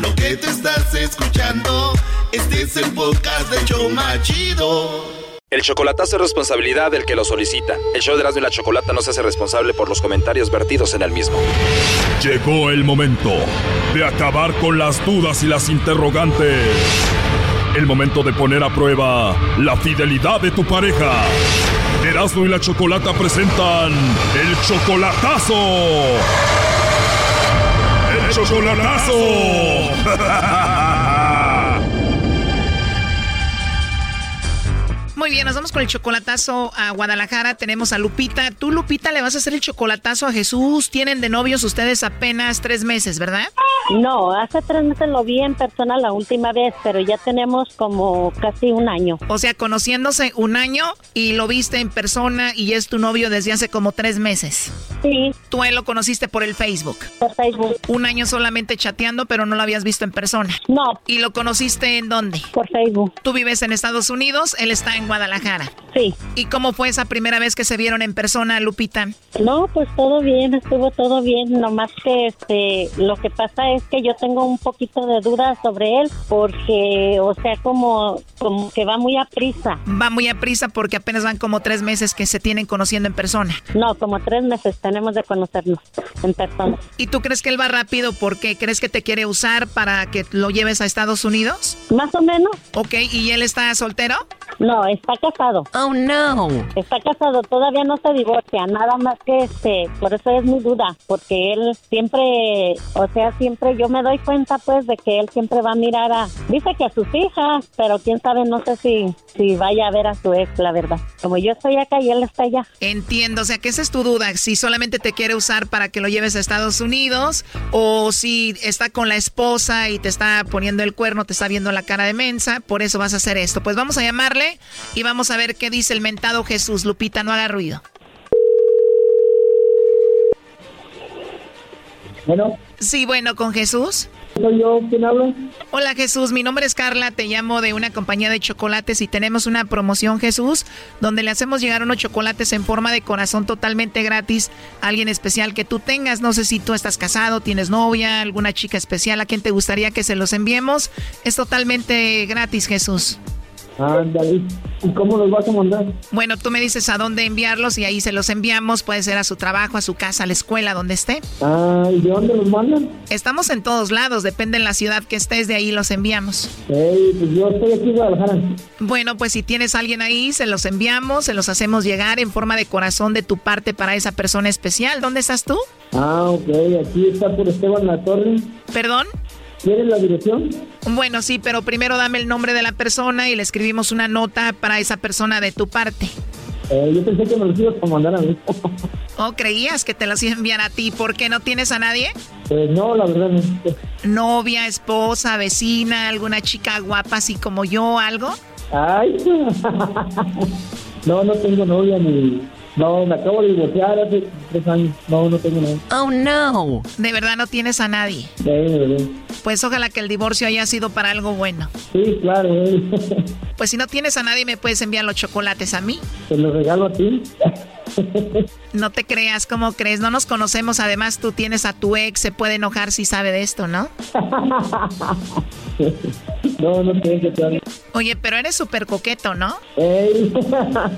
Lo que te estás escuchando, este es el podcast de Choma Chido.
El chocolatazo es responsabilidad del que lo solicita. El show de Erasmo y la Chocolata no se hace responsable por los comentarios vertidos en el mismo.
Llegó el momento de acabar con las dudas y las interrogantes. El momento de poner a prueba la fidelidad de tu pareja. Erasmo y la Chocolata presentan el chocolatazo. Chocolatazo. [LAUGHS]
Muy bien, nos vamos con el chocolatazo a Guadalajara. Tenemos a Lupita. Tú, Lupita, le vas a hacer el chocolatazo a Jesús. Tienen de novios ustedes apenas tres meses, ¿verdad?
No, hace tres meses lo vi en persona la última vez, pero ya tenemos como casi un año.
O sea, conociéndose un año y lo viste en persona y es tu novio desde hace como tres meses.
Sí.
Tú él lo conociste por el Facebook.
Por Facebook.
Un año solamente chateando, pero no lo habías visto en persona.
No.
¿Y lo conociste en dónde?
Por Facebook.
Tú vives en Estados Unidos, él está en Guadalajara.
Sí.
¿Y cómo fue esa primera vez que se vieron en persona, Lupita?
No, pues todo bien, estuvo todo bien, nomás que este, lo que pasa es que yo tengo un poquito de dudas sobre él, porque, o sea, como, como que va muy a prisa.
Va muy a prisa porque apenas van como tres meses que se tienen conociendo en persona.
No, como tres meses tenemos de conocernos en persona.
¿Y tú crees que él va rápido porque crees que te quiere usar para que lo lleves a Estados Unidos?
Más o menos.
Ok, ¿y él está soltero?
No, está casado.
Oh, no.
Está casado, todavía no se divorcia, nada más que este, por eso es mi duda, porque él siempre, o sea, siempre yo me doy cuenta pues de que él siempre va a mirar a, dice que a sus hijas, pero quién sabe, no sé si, si vaya a ver a su ex, la verdad. Como yo estoy acá y él está allá.
Entiendo, o sea, que esa es tu duda, si solamente te quiere usar para que lo lleves a Estados Unidos o si está con la esposa y te está poniendo el cuerno, te está viendo la cara de mensa, por eso vas a hacer esto. Pues vamos a llamarle y vamos a ver qué dice el mentado Jesús. Lupita, no haga ruido.
Bueno,
Sí, bueno, con Jesús.
soy yo, ¿quién habla?
Hola Jesús, mi nombre es Carla, te llamo de una compañía de chocolates y tenemos una promoción Jesús donde le hacemos llegar unos chocolates en forma de corazón totalmente gratis a alguien especial que tú tengas. No sé si tú estás casado, tienes novia, alguna chica especial a quien te gustaría que se los enviemos. Es totalmente gratis Jesús.
Ándale, ¿y cómo los vas a mandar?
Bueno, tú me dices a dónde enviarlos y ahí se los enviamos. Puede ser a su trabajo, a su casa, a la escuela, donde esté.
Ah, ¿y de dónde los mandan?
Estamos en todos lados, depende en la ciudad que estés, de ahí los enviamos.
Ey, pues yo estoy aquí en Guadalajara.
Bueno, pues si tienes a alguien ahí, se los enviamos, se los hacemos llegar en forma de corazón de tu parte para esa persona especial. ¿Dónde estás tú?
Ah, ok, aquí está por Esteban La Torre.
¿Perdón?
¿Quieres la dirección?
Bueno, sí, pero primero dame el nombre de la persona y le escribimos una nota para esa persona de tu parte.
Eh, yo pensé que me los ibas a mandar a mí. [LAUGHS]
¿O creías que te los iba a enviar a ti? ¿Por qué no tienes a nadie?
Eh, no, la verdad no.
¿Novia, esposa, vecina, alguna chica guapa así como yo, algo?
Ay, [LAUGHS] no, no tengo novia ni, No, me acabo de divorciar hace tres años. No, no tengo nada.
Oh, no. De verdad no tienes a nadie.
Sí, de verdad.
Pues ojalá que el divorcio haya sido para algo bueno.
Sí, claro. [LAUGHS]
Pues si no tienes a nadie, ¿me puedes enviar los chocolates a mí?
Te los regalo a ti.
No te creas, ¿cómo crees? No nos conocemos, además tú tienes a tu ex, se puede enojar si sabe de esto, ¿no?
no, no tengo que
Oye, pero eres súper coqueto, ¿no? [LAUGHS]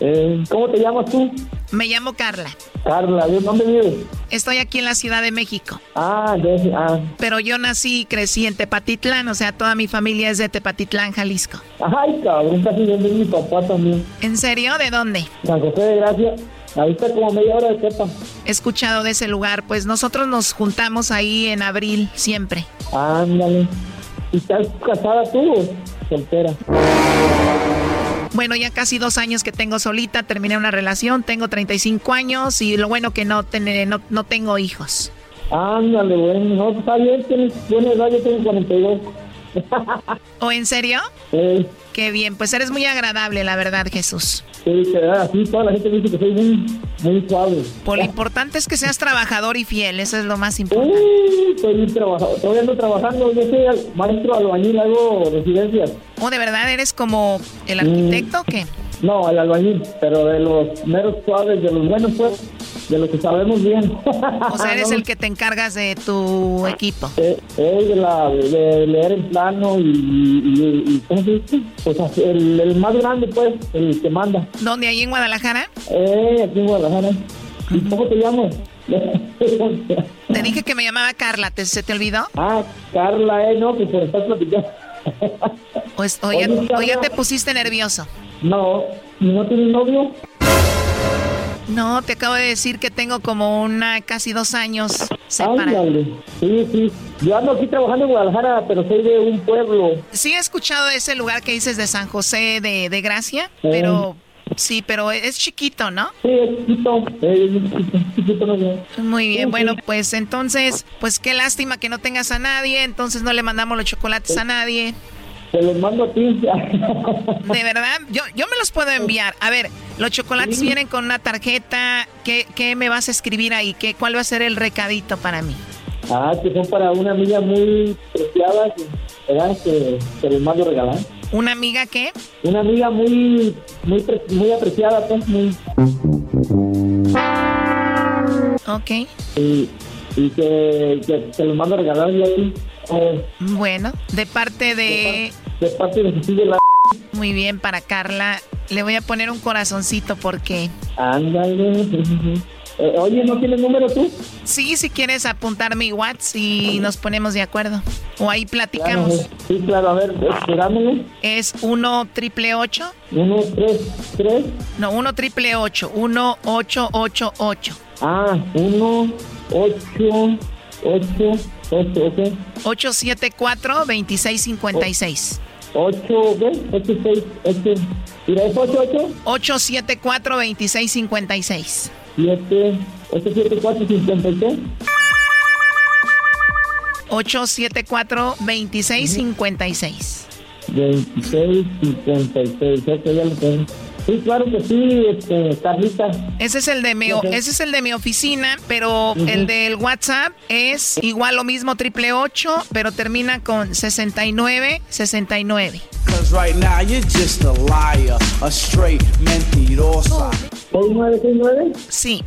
Eh, ¿Cómo te llamas tú?
Me llamo Carla.
Carla, ¿de dónde vives?
Estoy aquí en la Ciudad de México.
Ah, de, ah.
Pero yo nací y crecí en Tepatitlán, o sea, toda mi familia es de Tepatitlán, Jalisco.
Ay, cabrón, casi de mi papá también.
¿En serio? ¿De dónde?
San José de Gracia. Ahí está como media hora de Tepa.
He escuchado de ese lugar, pues nosotros nos juntamos ahí en abril siempre.
Ándale. ¿Y estás casada tú o soltera?
Bueno, ya casi dos años que tengo solita, terminé una relación, tengo 35 años y lo bueno que no, no, no tengo hijos.
Ándale, bueno, no, está bien, tienes buena edad, yo tengo 42.
¿O en serio?
Sí.
Qué bien, pues eres muy agradable, la verdad, Jesús.
Sí, así toda la gente dice que soy muy, muy suave.
Por lo importante es que seas trabajador y fiel, eso es lo más importante.
Sí, estoy trabajador, todavía ando trabajando, yo soy maestro albañil, hago residencias.
¿O de verdad eres como el arquitecto o qué?
No, el albañil, pero de los meros suaves, de los buenos, pues, de lo que sabemos bien.
O sea, eres [LAUGHS] el que te encargas de tu equipo.
Eh, eh de, la, de, leer el plano y, y, ¿cómo se dice? Pues el, el, más grande, pues, el que manda.
¿Dónde? ¿Ahí en Guadalajara?
Eh, aquí en Guadalajara. ¿Y cómo te llamo? [LAUGHS]
te dije que me llamaba Carla, ¿te, ¿se te olvidó?
Ah, Carla, eh, no, que se estás platicando.
Pues, o, ya, o ya te pusiste nervioso.
No, ¿no tienes novio?
No, te acabo de decir que tengo como una casi dos años separado.
Sí, sí. Yo ando aquí trabajando en Guadalajara, pero soy de un pueblo.
Sí he escuchado ese lugar que dices de San José de, de Gracia, pero sí, pero es chiquito, ¿no?
Sí, es chiquito. Es chiquito,
Muy bien, bueno, pues entonces, pues qué lástima que no tengas a nadie, entonces no le mandamos los chocolates a nadie.
Te los mando a ti.
De verdad, yo, yo me los puedo enviar. A ver, los chocolates vienen con una tarjeta. ¿Qué, ¿Qué, me vas a escribir ahí? ¿Qué, ¿Cuál va a ser el recadito para mí?
Ah, que son para una amiga muy preciada, ¿verdad? Que te los mando a regalar.
¿Una amiga qué?
Una amiga muy, muy, muy apreciada, pues, muy...
Ok.
Y, y que, que te los mando a regalar yo a ti.
Bueno, de parte de...
De parte de la...
Muy bien, para Carla. Le voy a poner un corazoncito porque...
Ándale. Eh, oye, ¿no tienes número tú?
Sí, si quieres apuntar mi WhatsApp y nos ponemos de acuerdo. O ahí platicamos.
sí, claro, a ver, dámelo.
Es 1 triple 8.
1 3 3.
No, 1 triple 8. 1 8 8 8.
Ah, 1 8 8 8, ok.
874-2656.
8, ¿qué? 86, 8, mira, ¿es 88?
874-2656.
7, 874-56.
874-2656.
2656, ok, ya lo tengo. Sí, claro que sí, este, Carlita.
Ese es el de mi, ese es el de mi oficina, pero el del WhatsApp es igual lo mismo, triple ocho, pero termina con 69, 69. Right now you're just a liar, a straight mentirosa. Sí.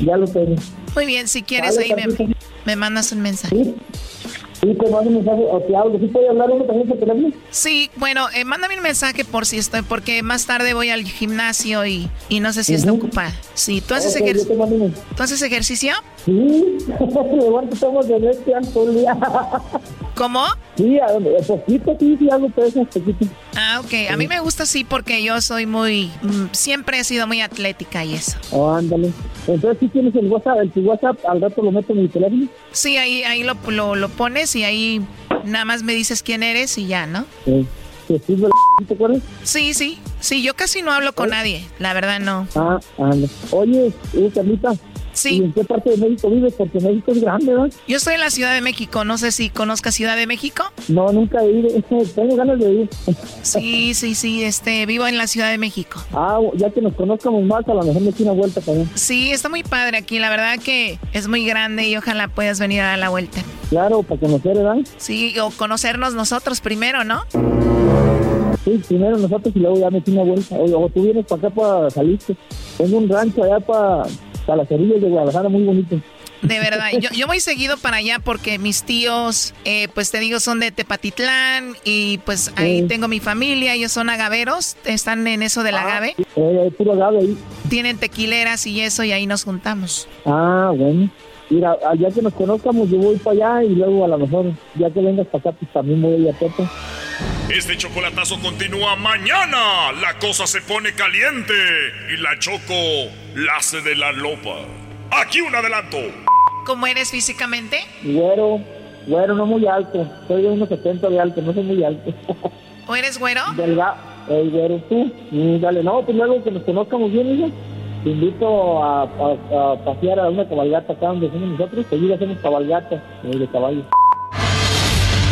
Ya lo tengo.
Muy bien, si quieres ahí me, me, mandas un mensaje.
¿Sí? Sí, te mando un mensaje o te hablo. ¿Sí puede hablar uno también por teléfono?
Sí, bueno, eh, mándame un mensaje por si estoy, porque más tarde voy al gimnasio y, y no sé si está ocupada. Sí, ¿tú haces, okay, ejercicio? ¿tú haces ejercicio?
Sí, [LAUGHS] levanto estamos de este todo el día. [LAUGHS]
¿Cómo?
Sí, a, poquito, sí, sí, hago pesas, poquito.
Ah, ok. A mí me gusta sí porque yo soy muy, mm, siempre he sido muy atlética y eso.
Oh, ándale. Entonces, ¿sí tienes el WhatsApp? ¿El tu WhatsApp al rato lo meto en mi teléfono?
Sí, ahí, ahí lo, lo, lo pones y ahí nada más me dices quién eres y ya, ¿no?
Sí. ¿Te [LAUGHS] acuerdas?
Sí, sí. Sí, yo casi no hablo con nadie, la verdad no.
Ah, anda. Oye, eh, Carlita,
Sí.
¿Y en qué parte de México vives? Porque México es grande, ¿no?
Yo estoy en la Ciudad de México. No sé si conozcas Ciudad de México.
No, nunca he ido. [LAUGHS] Tengo ganas de ir. [LAUGHS]
Sí, sí, sí. Este, vivo en la Ciudad de México.
Ah, ya que nos conozcamos más, a lo mejor me estoy una vuelta también.
Sí, está muy padre aquí. La verdad que es muy grande y ojalá puedas venir a dar la vuelta.
Claro, para conocer, ¿verdad?
Sí, o conocernos nosotros primero, ¿no?
Sí, primero nosotros y luego ya me estoy una vuelta. O, tú vienes para acá para salirte. Tengo un rancho allá para, para las orillas de Guadalajara muy bonito.
De verdad, yo, yo voy seguido para allá porque mis tíos, eh, pues te digo, son de Tepatitlán y pues ahí tengo mi familia, ellos son agaveros, están en eso del
ah,
agave.
Eh, puro agave ahí.
Tienen tequileras y eso y ahí nos juntamos.
Ah, bueno. Mira, ya que nos conozcamos, yo voy para allá y luego a lo mejor, ya que vengas para acá, pues también voy a ir a.
Este chocolatazo continúa mañana. La cosa se pone caliente y la Choco la hace de la lopa. Aquí un adelanto.
¿Cómo eres físicamente?
Güero, güero, no muy alto. Soy de unos 70 de alto, no soy muy alto. [LAUGHS]
¿O eres güero?
Delga, el güero, tú. Mm, dale, no, pues luego que nos conozcamos bien, hijo. Te invito a, pasear a una cabalgata acá donde somos nosotros. Seguir hacemos cabalgata de caballo.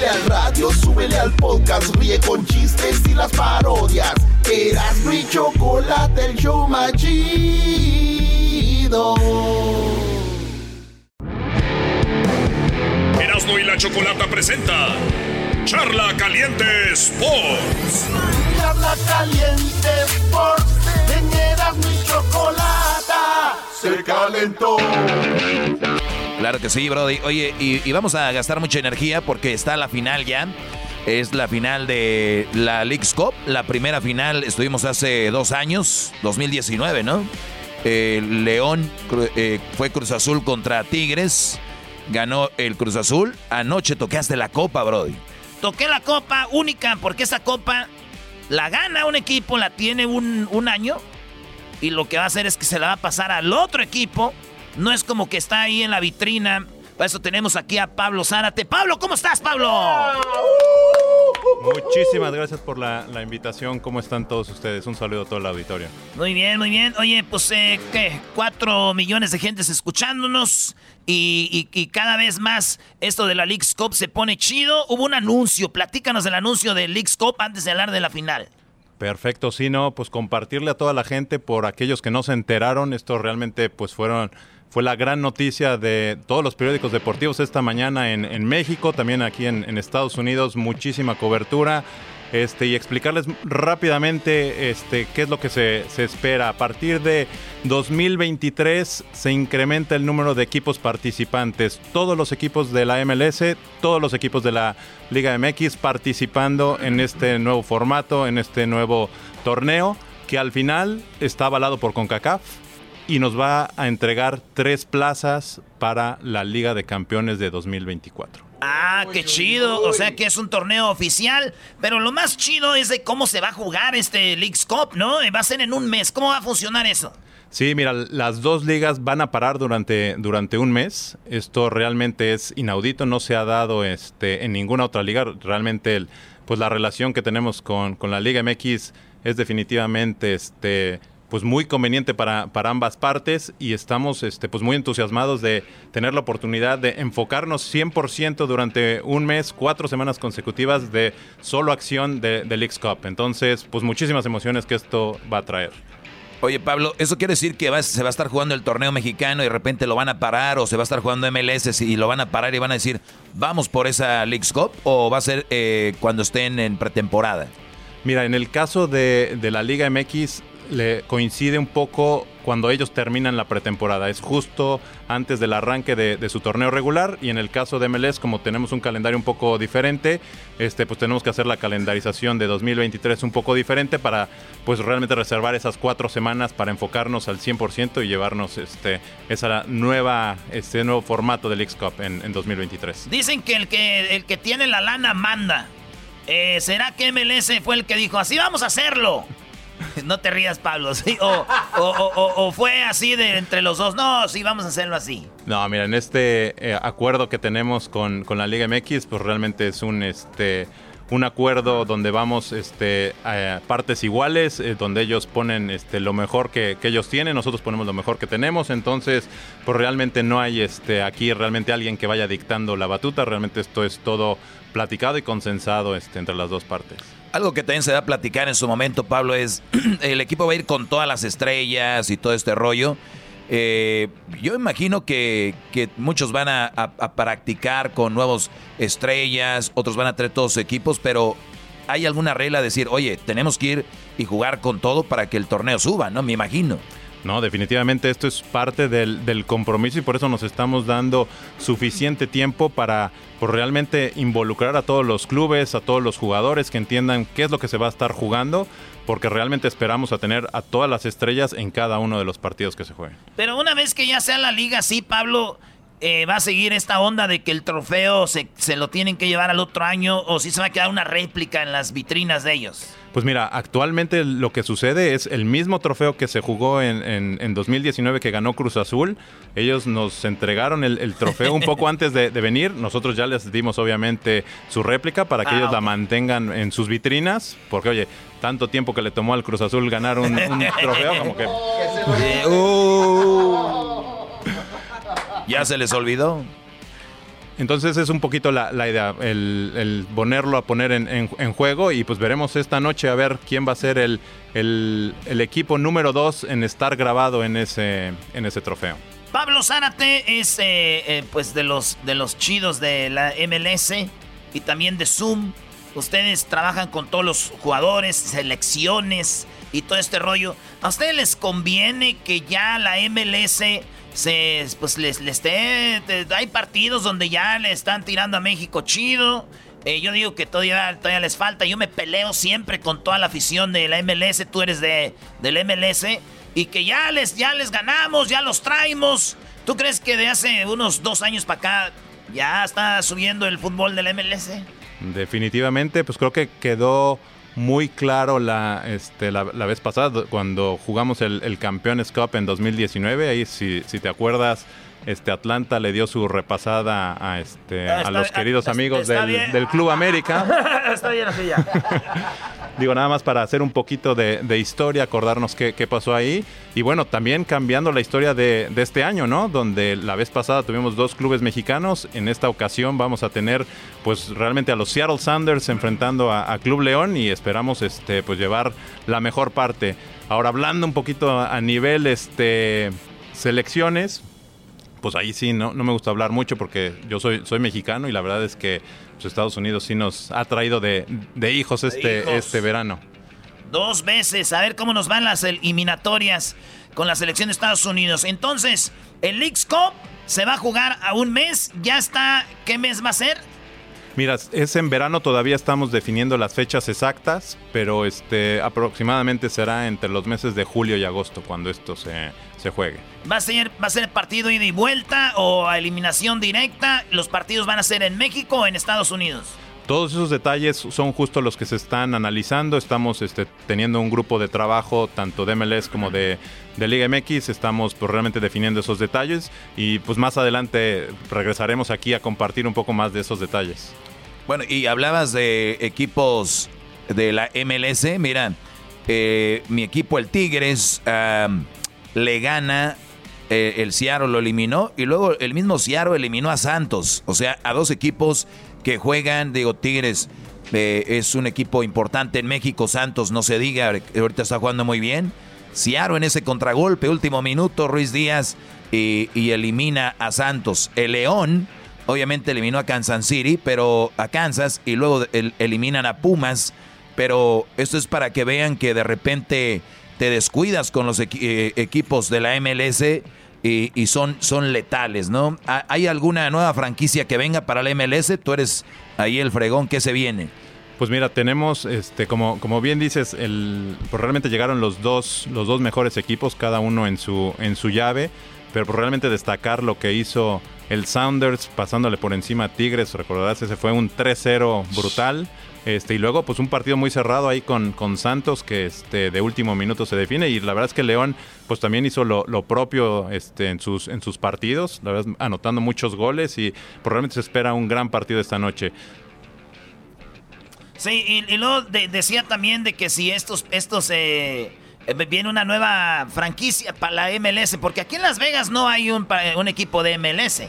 súbele al radio, súbele al podcast, ríe con chistes y las parodias. Eras mi chocolate, el show más chido.
Erasmo y la Chocolata presenta Charla Caliente Sports.
Charla Caliente Sports. En Erasmo y Chocolata se calentó.
Claro que sí, Brody. Oye, y, vamos a gastar mucha energía porque está la final ya. Es la final de la League's Cup. La primera final estuvimos hace dos años, 2019, ¿no? León eh, fue Cruz Azul contra Tigres. Ganó el Cruz Azul. Anoche tocaste la copa, Brody.
Toqué la copa única porque esa copa la gana un equipo, la tiene un, un año. Y lo que va a hacer es que se la va a pasar al otro equipo. No es como que está ahí en la vitrina para eso tenemos aquí a Pablo Zárate. Pablo, ¿cómo estás, Pablo?
Muchísimas gracias por la, invitación. ¿Cómo están todos ustedes? Un saludo a toda la auditorio.
Muy bien, muy bien. Oye, pues, eh, ¿qué? Cuatro millones de gentes escuchándonos y, y, cada vez más esto de la League's Cup se pone chido. Hubo un anuncio. Platícanos del anuncio de League's Cup antes de hablar de la final.
Perfecto, sí, no, pues compartirle a toda la gente por aquellos que no se enteraron. Esto realmente, pues, fueron fue la gran noticia de todos los periódicos deportivos esta mañana en, México, también aquí en, Estados Unidos, muchísima cobertura. Este, y explicarles rápidamente este, qué es lo que se, se, espera. A partir de 2023 se incrementa el número de equipos participantes. Todos los equipos de la MLS, todos los equipos de la Liga MX participando en este nuevo formato, en este nuevo torneo, que al final está avalado por CONCACAF y nos va a entregar tres plazas para la Liga de Campeones de 2024.
Ah, qué chido. O sea que es un torneo oficial. Pero lo más chido es de cómo se va a jugar este League's Cup, ¿no? Va a ser en un mes. ¿Cómo va a funcionar eso?
Sí, mira, las dos ligas van a parar durante, durante un mes. Esto realmente es inaudito, no se ha dado este, en ninguna otra liga. Realmente, pues la relación que tenemos con, con la Liga MX es definitivamente este, pues muy conveniente para, para ambas partes y estamos este, pues muy entusiasmados de tener la oportunidad de enfocarnos 100% durante un mes, cuatro semanas consecutivas de solo acción de, de Leagues Cup. Entonces, pues muchísimas emociones que esto va a traer.
Oye, Pablo, ¿eso quiere decir que se va a estar jugando el torneo mexicano y de repente lo van a parar o se va a estar jugando MLS y lo van a parar y van a decir, vamos por esa Leagues Cup o va a ser eh, cuando estén en pretemporada?
Mira, en el caso de, de la Liga MX, le coincide un poco cuando ellos terminan la pretemporada. Es justo antes del arranque de, su torneo regular y en el caso de MLS, como tenemos un calendario un poco diferente, este, pues tenemos que hacer la calendarización de 2023 un poco diferente para pues realmente reservar esas cuatro semanas para enfocarnos al 100% y llevarnos este, esa nueva, este nuevo formato del X Cup en, en 2023.
Dicen que el, que el que tiene la lana manda. Eh, ¿Será que MLS fue el que dijo, así vamos a hacerlo? [LAUGHS] No te rías, Pablo. [LAUGHS] ¿sí? O, fue así de entre los dos. No, sí, vamos a hacerlo así.
No, mira, en este eh, acuerdo que tenemos con, con, la Liga MX, pues realmente es un este un acuerdo donde vamos este, a partes iguales, eh, donde ellos ponen este, lo mejor que, ellos tienen, nosotros ponemos lo mejor que tenemos, entonces pues realmente no hay este, aquí realmente alguien que vaya dictando la batuta, realmente esto es todo platicado y consensado este, entre las dos partes.
Algo que también se da a platicar en su momento, Pablo, es [CLEARS THROAT] el equipo va a ir con todas las estrellas y todo este rollo. Eh, yo imagino que, muchos van a, practicar con nuevos estrellas, otros van a tener todos equipos, pero ¿hay alguna regla de decir, oye, tenemos que ir y jugar con todo para que el torneo suba, ¿no? Me imagino.
No, definitivamente esto es parte del, compromiso y por eso nos estamos dando suficiente tiempo para pues, realmente involucrar a todos los clubes, a todos los jugadores que entiendan qué es lo que se va a estar jugando porque realmente esperamos a tener a todas las estrellas en cada uno de los partidos que se jueguen.
Pero una vez que ya sea la liga sí, Pablo, eh, va a seguir esta onda de que el trofeo se, lo tienen que llevar al otro año o si se va a quedar una réplica en las vitrinas de ellos.
Pues mira, actualmente lo que sucede es el mismo trofeo que se jugó en, 2019 que ganó Cruz Azul. Ellos nos entregaron el, trofeo un poco [LAUGHS] antes de, venir. Nosotros ya les dimos obviamente su réplica para que ah, ellos la mantengan en sus vitrinas. Porque oye, tanto tiempo que le tomó al Cruz Azul ganar un, [LAUGHS] trofeo como que...
Uh. ¿Ya se les olvidó?
Entonces es un poquito la, idea, el, ponerlo a poner en, juego y pues veremos esta noche a ver quién va a ser el, equipo número dos en estar grabado en ese, en ese trofeo.
Pablo Zárate es eh, eh, pues de los, de los chidos de la MLS y también de Zoom. Ustedes trabajan con todos los jugadores, selecciones y todo este rollo. ¿A ustedes les conviene que ya la MLS se, pues les, les hay partidos donde ya le están tirando a México chido. Eh, yo digo que todavía, todavía les falta. Yo me peleo siempre con toda la afición de la MLS. Tú eres de, del MLS. Y que ya les, ya les ganamos, ya los traemos. ¿Tú crees que de hace unos dos años para acá ya está subiendo el fútbol del MLS?
Definitivamente, pues creo que quedó muy claro la, este, la, vez pasada cuando jugamos el, el Campeones Cup en 2019. Ahí, si, si te acuerdas, este Atlanta le dio su repasada a este a los queridos amigos del, del, Club América. [LAUGHS]
está bien así ya. [LAUGHS]
Digo, nada más para hacer un poquito de, historia, acordarnos qué, pasó ahí. Y bueno, también cambiando la historia de, este año, ¿no? Donde la vez pasada tuvimos dos clubes mexicanos. En esta ocasión vamos a tener, pues, realmente a los Seattle Sanders enfrentando a, Club León y esperamos, este, pues, llevar la mejor parte. Ahora, hablando un poquito a nivel, este, selecciones, pues ahí sí, no, no me gusta hablar mucho porque yo soy, soy mexicano y la verdad es que pues, Estados Unidos sí nos ha traído de, hijos este, este verano.
Dos veces, a ver cómo nos van las eliminatorias con la selección de Estados Unidos. Entonces, el Leagues Cup se va a jugar a un mes, ya está, ¿qué mes va a ser?
Mira, es en verano, todavía estamos definiendo las fechas exactas, pero este aproximadamente será entre los meses de julio y agosto cuando esto se, se juegue.
¿Va a, ser, ¿Va a ser partido ida y vuelta o a eliminación directa? ¿Los partidos van a ser en México o en Estados Unidos?
Todos esos detalles son justo los que se están analizando. Estamos este, teniendo un grupo de trabajo tanto de MLS como de, de Liga MX. Estamos pues, realmente definiendo esos detalles y pues más adelante regresaremos aquí a compartir un poco más de esos detalles.
Bueno, y hablabas de equipos de la MLS. Mira, eh, mi equipo, el Tigres, le gana. Eh, el Ciaro lo eliminó y luego el mismo Ciaro eliminó a Santos. O sea, a dos equipos que juegan, digo, Tigres eh, es un equipo importante en México, Santos no se diga, ahorita está jugando muy bien. Ciaro en ese contragolpe, último minuto, Ruiz Díaz y, y elimina a Santos. El León Obviamente eliminó a Kansas City, pero a Kansas y luego eliminan a Pumas. Pero esto es para que vean que de repente te descuidas con los eh, equipos de la MLS y, son, son letales, ¿no? ¿Hay alguna nueva franquicia que venga para la MLS? Tú eres ahí el fregón, ¿qué se viene?
Pues mira, tenemos, este, como, como bien dices, el, pues realmente llegaron los dos, los dos mejores equipos, cada uno en su, en su llave, pero por realmente destacar lo que hizo el Sounders pasándole por encima a Tigres, recordarás, ese fue un 3-0 brutal. Este, y luego, pues un partido muy cerrado ahí con, con Santos, que este, de último minuto se define. Y la verdad es que León, pues también hizo lo, propio este, en, sus, en sus partidos, la verdad, anotando muchos goles. Y probablemente se espera un gran partido esta noche.
Sí, y, luego decía también de que si estos, estos eh, viene una nueva franquicia para la MLS, porque aquí en Las Vegas no hay un, un equipo de MLS.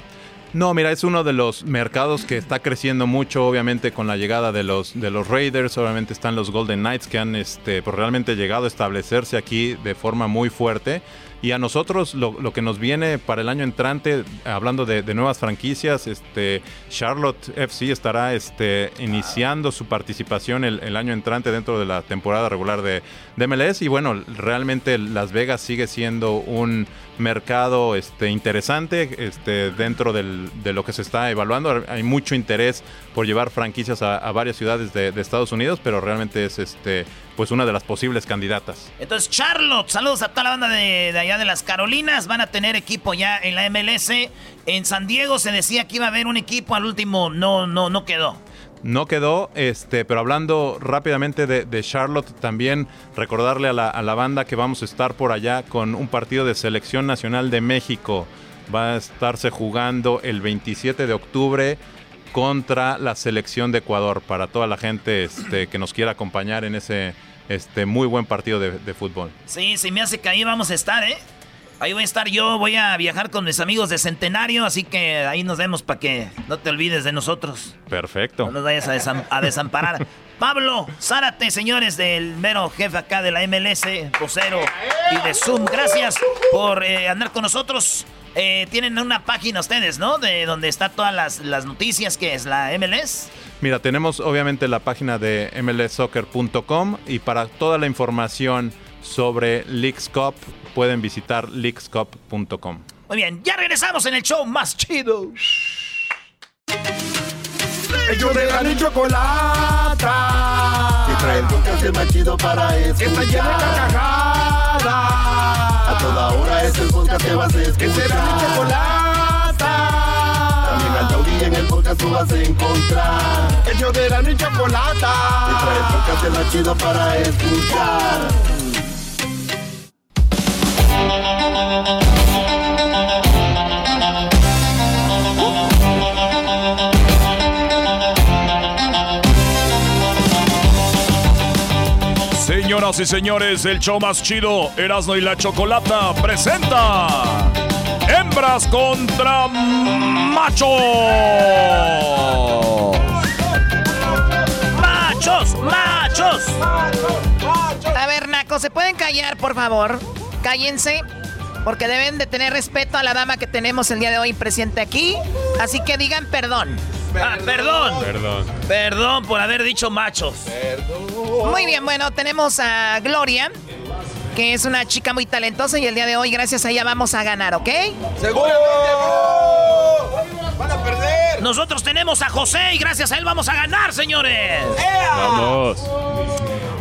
No, mira, es uno de los mercados que está creciendo mucho, obviamente con la llegada de los de los Raiders, obviamente están los Golden Knights que han este, pues, realmente llegado a establecerse aquí de forma muy fuerte. Y a nosotros lo, que nos viene para el año entrante, hablando de, nuevas franquicias, este, Charlotte FC estará este, iniciando su participación el, año entrante dentro de la temporada regular de, de, MLS. Y bueno, realmente Las Vegas sigue siendo un mercado este, interesante este, dentro de lo que se está evaluando. Hay mucho interés por llevar franquicias a, varias ciudades de, Estados Unidos, pero realmente es este, pues una de las posibles candidatas.
Entonces, Charlotte, saludos a toda la banda de, allá de las Carolinas. Van a tener equipo ya en la MLS. En San Diego se decía que iba a haber un equipo, al último no, no, no quedó.
No quedó, este, pero hablando rápidamente de, Charlotte, también recordarle a la, banda que vamos a estar por allá con un partido de selección nacional de México. Va a estarse jugando el 27 de octubre contra la selección de Ecuador para toda la gente este, que nos quiera acompañar en ese este, muy buen partido de, de fútbol.
Sí, se me hace que ahí vamos a estar, ¿eh? Ahí voy a estar yo, voy a viajar con mis amigos de Centenario, así que ahí nos vemos para que no te olvides de nosotros.
Perfecto.
No nos vayas a, desamparar. [LAUGHS] Pablo Zárate, señores del mero jefe acá de la MLS, vocero y de Zoom. Gracias por eh, andar con nosotros. Eh, tienen una página ustedes, ¿no? De donde está todas las, las noticias, que es la MLS.
Mira, tenemos obviamente la página de mlsoccer.com y para toda la información sobre Leagues Cup pueden visitar leaguescup.com.
Muy bien, ya regresamos en el show más chido.
Ellos de la chocolata. Que trae el podcast más chido para escuchar. Que está llena de carcajadas. A toda hora es el podcast que vas a escuchar. Que será mi chocolata. También al taurí en el podcast tú vas a encontrar. Ellos de la chocolata. Que trae el podcast más chido para escuchar.
Señoras y señores, el show más chido, Erasmo y la Chocolata, presenta Hembras contra Machos.
¡Machos! ¡Machos! A ver, Naco, ¿se pueden callar, por favor? Cállense. Porque deben de tener respeto a la dama que tenemos el día de hoy presente aquí. Así que digan perdón. Ah, perdón.
Perdón.
Perdón por haber dicho machos. Perdón. Muy bien, bueno, tenemos a Gloria, que es una chica muy talentosa y el día de hoy, gracias a ella, vamos a ganar, ¿ok?
Seguramente Van a perder.
Nosotros tenemos a José y gracias a él vamos a ganar, señores.
Vamos.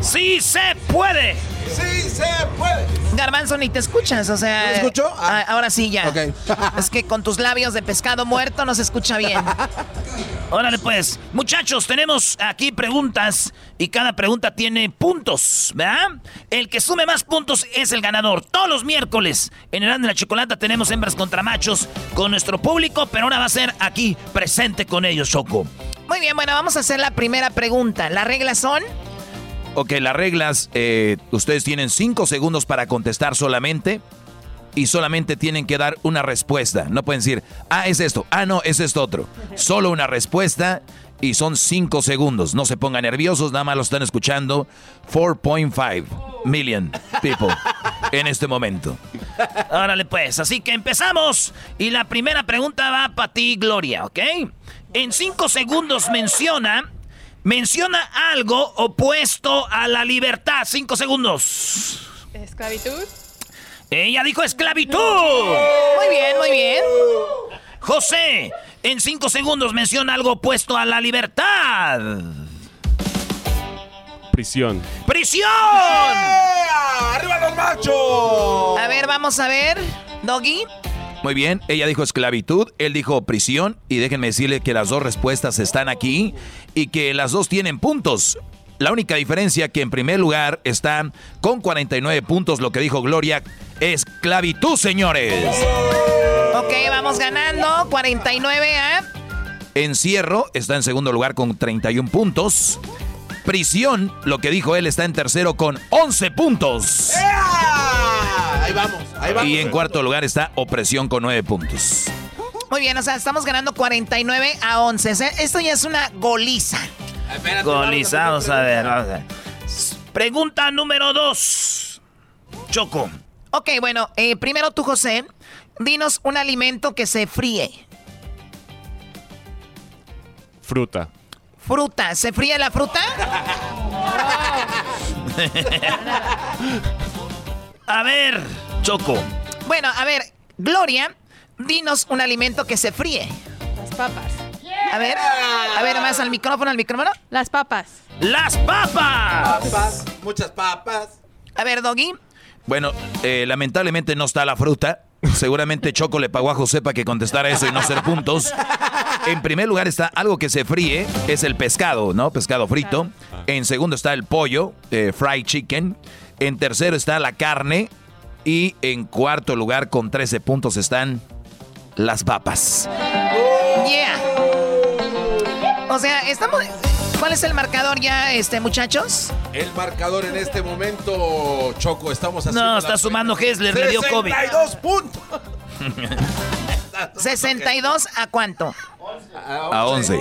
Sí se puede.
Sí se puede.
Garbanzo, ni te escuchas, o sea.
¿Me escucho?
Ah. Ah, ahora sí, ya. [LAUGHS] es que con tus labios de pescado muerto no se escucha bien. [LAUGHS] Órale, pues. Muchachos, tenemos aquí preguntas y cada pregunta tiene puntos, ¿verdad? El que sume más puntos es el ganador. Todos los miércoles en el de la Chocolata tenemos hembras contra machos con nuestro público, pero ahora va a ser aquí presente con ellos, Choco. Muy bien, bueno, vamos a hacer la primera pregunta. Las reglas son.
Ok, las reglas, eh, ustedes tienen cinco segundos para contestar solamente y solamente tienen que dar una respuesta. No pueden decir, ah, es esto, ah, no, es esto otro. Solo una respuesta y son cinco segundos. No se pongan nerviosos, nada más lo están escuchando 4.5 million people [LAUGHS] en este momento.
Órale pues, así que empezamos. Y la primera pregunta va para ti, Gloria, ¿ok? En cinco segundos menciona Menciona algo opuesto a la libertad. Cinco segundos.
Esclavitud.
Ella dijo esclavitud. Muy bien, muy bien. José, en cinco segundos menciona algo opuesto a la libertad.
Prisión.
¡Prisión!
¡Arriba los machos!
A ver, vamos a ver. Doggy.
Muy bien, ella dijo esclavitud, él dijo prisión y déjenme decirle que las dos respuestas están aquí y que las dos tienen puntos. La única diferencia que en primer lugar está con 49 puntos, lo que dijo Gloria, esclavitud, señores.
Ok, vamos ganando, 49 a...
Encierro está en segundo lugar con 31 puntos. Prisión, lo que dijo él, está en tercero con 11 puntos.
Ahí vamos, ahí vamos.
Y en cuarto lugar está opresión con 9 puntos.
Muy bien, o sea, estamos ganando 49 a 11. Esto ya es una goliza.
goliza, vamos a ver, vamos a ver. Pregunta número 2. Choco.
Ok, bueno, eh, primero tú, José, dinos un alimento que se fríe.
Fruta.
Fruta. ¿Se fríe la fruta? [LAUGHS] [LAUGHS]
a ver, Choco.
Bueno, a ver, Gloria, dinos un alimento que se fríe.
Las papas.
A ver, a ver, más al micrófono, al micrófono.
Las papas.
¡Las papas!
Papas, muchas papas.
A ver, Doggy.
Bueno, eh, lamentablemente no está la fruta. Seguramente Choco le pagó a José para que contestara eso y no hacer puntos. En primer lugar está algo que se fríe, es el pescado, ¿no? Pescado frito. En segundo está el pollo, eh, fried chicken. En tercero está la carne. Y en cuarto lugar, con 13 puntos, están las papas.
Yeah. O sea, estamos. ¿Cuál es el marcador ya, este, muchachos?
El marcador en este momento, Choco, estamos
haciendo. No, está sumando Hessler, le dio COVID.
62 puntos. [LAUGHS]
62 a cuánto?
A 11. [LAUGHS]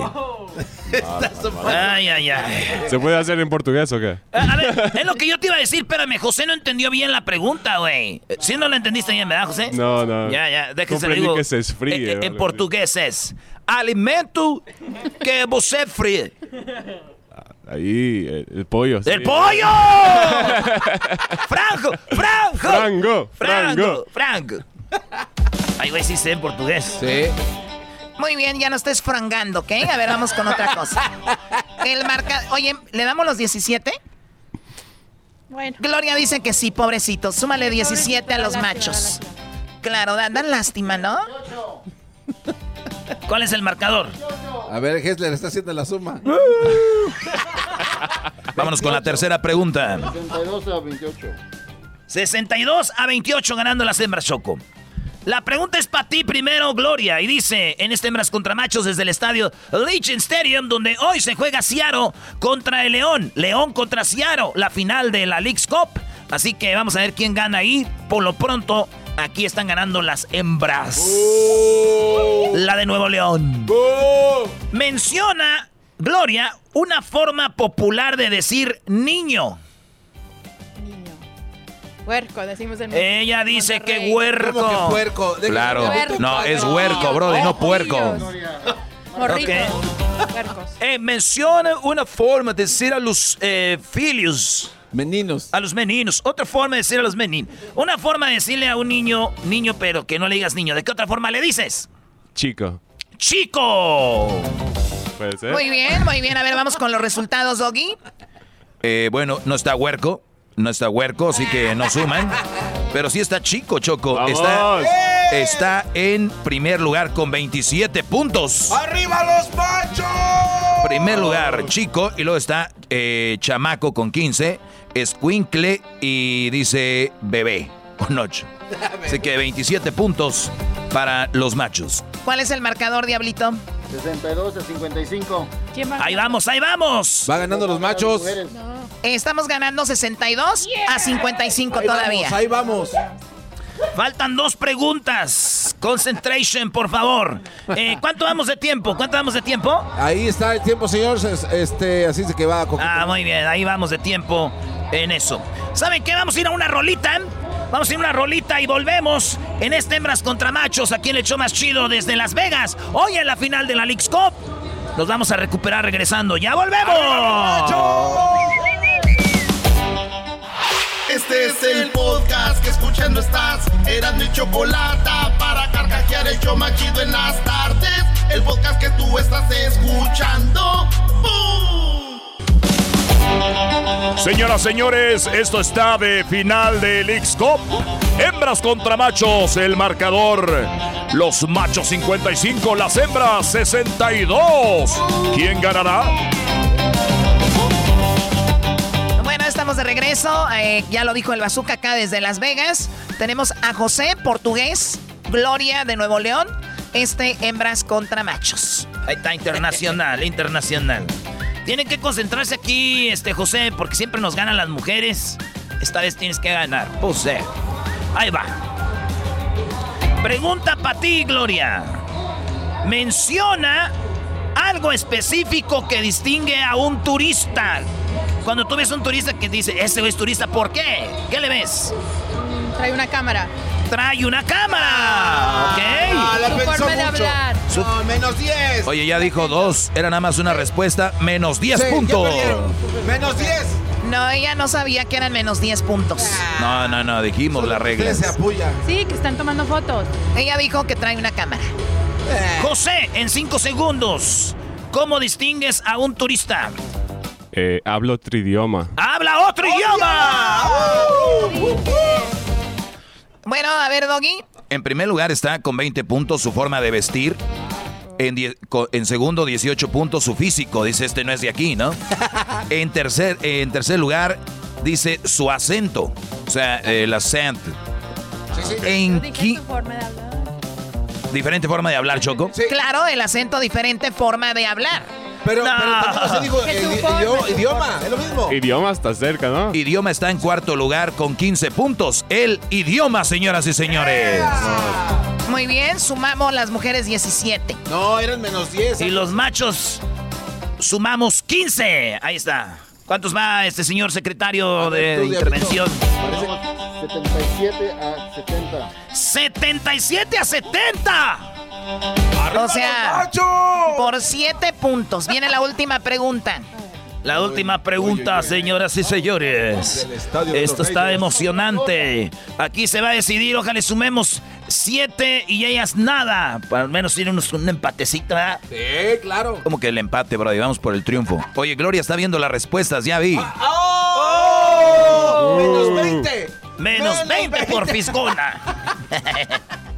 Ay, ay, ay.
¿Se puede hacer en portugués o qué?
A ver, es lo que yo te iba a decir, espérame, José no entendió bien la pregunta, güey. ¿Sí no la entendiste bien, verdad, José?
No, no.
Ya, ya, déjese digo.
que se esfríe.
En, eh, en portugués es alimento que você fríe.
Ahí, el, pollo.
¡El pollo! [LAUGHS] ¡Franco! ¡Franco!
¡Franco!
¡Franco! ¡Franco! Ay, güey, sí sé en portugués.
Sí.
Muy bien, ya no estés frangando, ¿ok? A ver, vamos con otra cosa. El marca... Oye, ¿le damos los 17?
Bueno.
Gloria dice que sí, pobrecito. Súmale 17 a los machos. Claro, dan, lástima, ¿no? [LAUGHS]
¿Cuál es el marcador?
A ver, Hessler está haciendo la suma. [LAUGHS]
Vámonos con la tercera pregunta.
62 a 28.
62 a 28 ganando las hembras Choco. La pregunta es para ti primero, Gloria. Y dice, en este hembras contra machos desde el estadio Legion Stadium, donde hoy se juega Ciaro contra el León. León contra Ciaro, la final de la League's Cup. Así que vamos a ver quién gana ahí. Por lo pronto, aquí están ganando las hembras. La de Nuevo León. Menciona, Gloria, una forma popular de decir niño.
Huerco, decimos en
Ella dice que huerco.
¿Cómo que puerco?
Claro. No, es huerco, bro, y no puerco.
Morritos.
Eh, menciona una forma de decir a los eh, filios.
Meninos.
A los meninos. Otra forma de decir a los meninos. Una forma de decirle a un niño, niño, pero que no le digas niño. ¿De qué otra forma le dices?
Chico.
¡Chico!
Puede ser.
Muy bien, muy bien. A ver, vamos con los resultados, Doggy.
Eh, bueno, no está huerco. No está huerco, así que no suman. Pero sí está chico, Choco. Está, está en primer lugar con 27 puntos.
¡Arriba los machos!
Primer lugar, chico. Y luego está eh, chamaco con 15. Escuincle y dice bebé con 8. [LAUGHS] Así que 27 puntos para los machos.
¿Cuál es el marcador, Diablito?
62 a 55.
Ahí vamos, ahí vamos.
Va ganando los machos.
Estamos ganando 62 a 55 todavía.
ahí vamos.
Faltan dos preguntas. Concentration, por favor. Eh, ¿Cuánto vamos de tiempo? ¿Cuánto vamos de tiempo?
Ahí está el tiempo, señor. Este, así se que va.
Ah, muy bien. Ahí vamos de tiempo en eso. ¿Saben qué? Vamos a ir a una rolita. Vamos a ir una rolita y volvemos en este Hembras contra Machos, aquí en el show más chido desde Las Vegas. Hoy en la final de la League's Cup. Nos vamos a recuperar regresando. ¡Ya volvemos!
Este es el podcast que escuchando estás. Eran mi chocolate para carcajear el show más chido en las tardes. El podcast que tú estás escuchando. ¡Bum!
Señoras, señores, esto está de final del X Cup. Hembras contra machos, el marcador. Los machos 55, las hembras 62. ¿Quién ganará?
Bueno, estamos de regreso. Eh, ya lo dijo el Bazooka acá desde Las Vegas. Tenemos a José, portugués, Gloria de Nuevo León. Este hembras contra machos.
Ahí está, internacional, internacional. Tienen que concentrarse aquí, este José, porque siempre nos ganan las mujeres. Esta vez tienes que ganar. José. Ahí va. Pregunta para ti, Gloria. Menciona algo específico que distingue a un turista. Cuando tú ves un turista que dice, ese es turista, ¿por qué? ¿Qué le ves?
Trae una cámara.
Trae una cámara. ¿Ok?
Ah, la
Su
pensó
forma de
mucho.
hablar.
No, menos 10.
Oye, ya dijo dos. Era nada más una respuesta. Menos 10
Sí, ya
puntos.
perdieron. Menos 10.
No, ella no sabía que eran menos 10 puntos.
No, no, no. Dijimos las reglas.
Se apoya.
Sí, que están tomando fotos.
Ella dijo que trae una cámara.
José, en cinco segundos. ¿Cómo distingues a un turista?
Eh, hablo otro idioma.
¡Habla otro idioma!
Bueno, a ver, Doggy.
En primer lugar está con 20 puntos su forma de vestir. En, die- co- en segundo, 18 puntos su físico. Dice, este no es de aquí, ¿no? [LAUGHS] en, tercer, en tercer lugar, dice su acento. O sea, el acento. En
Dije
qui-
su forma de hablar.
diferente forma de hablar, Choco.
Claro, el acento diferente, forma de hablar.
Pero,
No.
pero se dijo eh, idioma, idioma, es lo mismo.
Idioma está cerca, ¿no?
Idioma está en cuarto lugar con 15 puntos. El idioma, señoras y señores.
Muy bien, sumamos las mujeres 17.
No, eran menos 10.
Y los machos sumamos 15. Ahí está. ¿Cuántos va este señor secretario
ver,
de
tú,
intervención?
Vamos 77 a 70.
77 a 70.
O sea, por 7 puntos. Viene la última pregunta.
La última pregunta, señoras y señores. Esto está emocionante. Aquí se va a decidir, ojalá le sumemos 7 y ellas nada. Al menos tiene unos- un empatecito, ¿verdad?
Sí, claro.
Como que el empate, bro. Vamos por el triunfo. Oye, Gloria está viendo las respuestas, ya vi.
¡Oh! Menos 20.
Menos 20 por fisgona. [LAUGHS]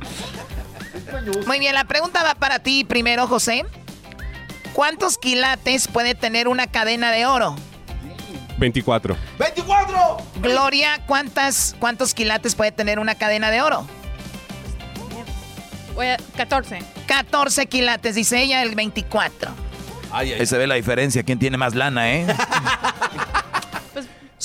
Muy bien, la pregunta va para ti primero, José. ¿Cuántos quilates puede tener una cadena de oro?
24.
¡24!
Gloria, ¿cuántas, ¿cuántos quilates puede tener una cadena de oro?
Voy a- 14.
14 quilates, dice ella, el 24.
Ahí se ve la diferencia. ¿Quién tiene más lana, eh? [LAUGHS]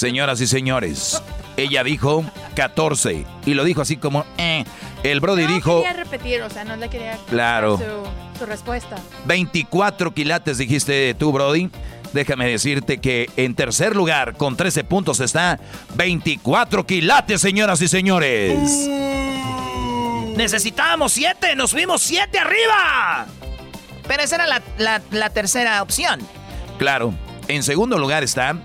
Señoras y señores, ella dijo 14. Y lo dijo así como, eh. El Brody
no
dijo
quería repetir, o sea, no le quería
Claro.
su, su respuesta.
24 quilates, dijiste tú, Brody. Déjame decirte que en tercer lugar, con 13 puntos, está 24 quilates, señoras y señores.
Necesitábamos 7, nos fuimos 7 arriba.
Pero esa era la, la- la tercera opción.
Claro. En segundo lugar está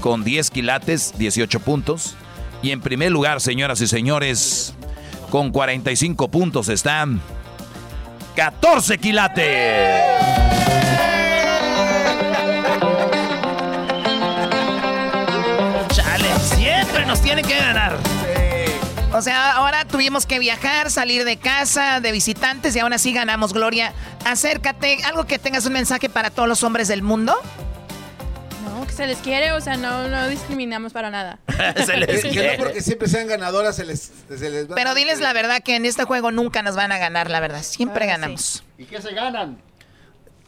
con 10 quilates, 18 puntos. Y en primer lugar, señoras y señores, con 45 puntos está 14 quilates.
Chale, siempre nos tienen que ganar.
O sea, ahora tuvimos que viajar, salir de casa, de visitantes y aún así ganamos, Gloria. Acércate, algo que tengas un mensaje para todos los hombres del mundo.
Se les quiere, o sea, no, no discriminamos para nada. [LAUGHS]
Se les
que
quiere.
no porque siempre sean ganadoras se les, se les va
Pero diles la verdad que en este juego nunca nos van a ganar, la verdad. Siempre
Ah, sí.
ganamos.
¿Y qué se ganan?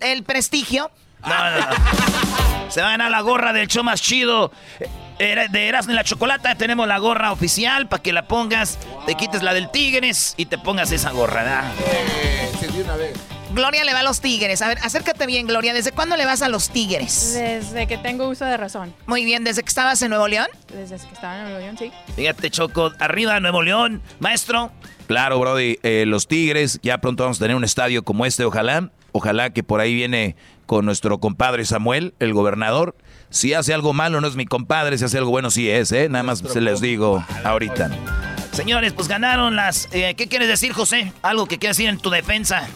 El prestigio.
No, no, no. Se va a ganar la gorra del show más chido. Era- De Erasmo y la Chocolata tenemos la gorra oficial para que la pongas, te quites la del Tigres y te pongas esa gorra, ¿verdad?
Eh, se dio una vez.
Gloria le va a los tigres. A ver, acércate bien, Gloria. ¿Desde cuándo le vas a los tigres?
Desde que tengo uso de razón.
Muy bien, ¿desde que estabas en Nuevo León?
Desde que estaba en Nuevo León, sí.
Fíjate, Choco, arriba Nuevo León, maestro.
Claro, Brody, eh, los Tigres, ya pronto vamos a tener un estadio como este, ojalá. Ojalá que por ahí viene con nuestro compadre Samuel, el gobernador. Si hace algo malo, no es mi compadre, si hace algo bueno, sí es, ¿eh? Nada más se les digo ahorita.
Señores, pues ganaron las... eh, ¿Qué quieres decir, José? Algo que quieras decir en tu defensa.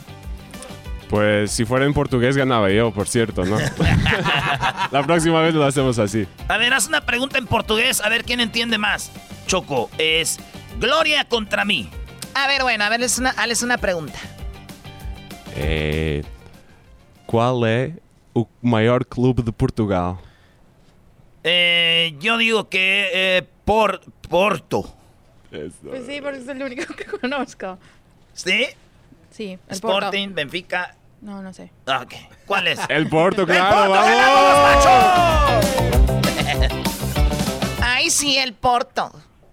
Pues si fuera en portugués ganaba yo, por cierto, ¿no? [LAUGHS] La próxima vez lo hacemos así.
A ver, haz una pregunta en portugués, a ver quién entiende más. Choco, es Gloria contra mí.
A ver, bueno, a ver, es una, hazles una pregunta.
Eh, ¿Cuál es el mayor club de Portugal?
Eh, yo digo que eh, por, Porto.
Pues sí, porque es el único que [LAUGHS] conozco.
¿Sí?
Sí, el
Sporting,
Porto.
Benfica.
No, no sé.
Ok. ¿Cuál es? [LAUGHS]
El Porto,
¡El
claro,
Porto,
vamos.
ganamos!
Ay, [LAUGHS] sí, el Porto.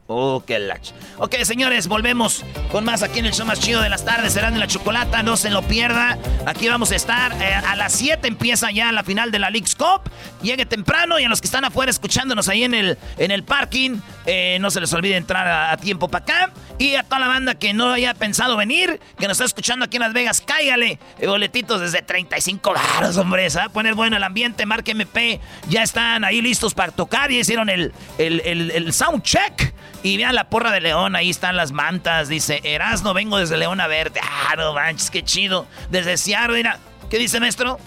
Oh, qué lach. Ok, señores, volvemos con más aquí en el show más chido de las tardes. Serán de la chocolata, no se lo pierda. Aquí vamos a estar. eh, a las 7 empieza ya la final de la League's Cup. Llegue temprano y a los que están afuera escuchándonos ahí en el, en el parking, eh, no se les olvide entrar a, a tiempo para acá. Y a toda la banda que no haya pensado venir, que nos está escuchando aquí en Las Vegas, cáigale. Eh, boletitos desde 35 baros, hombre. Se va a poner bueno el ambiente. Marque MP. Ya están ahí listos para tocar. Ya hicieron el, el, el, el sound check. Y vean la porra de León, ahí están las mantas. Dice, Erasno, vengo desde León a verte. Ah, no manches, qué chido. Desde Seattle, mira. ¿Qué dice, maestro?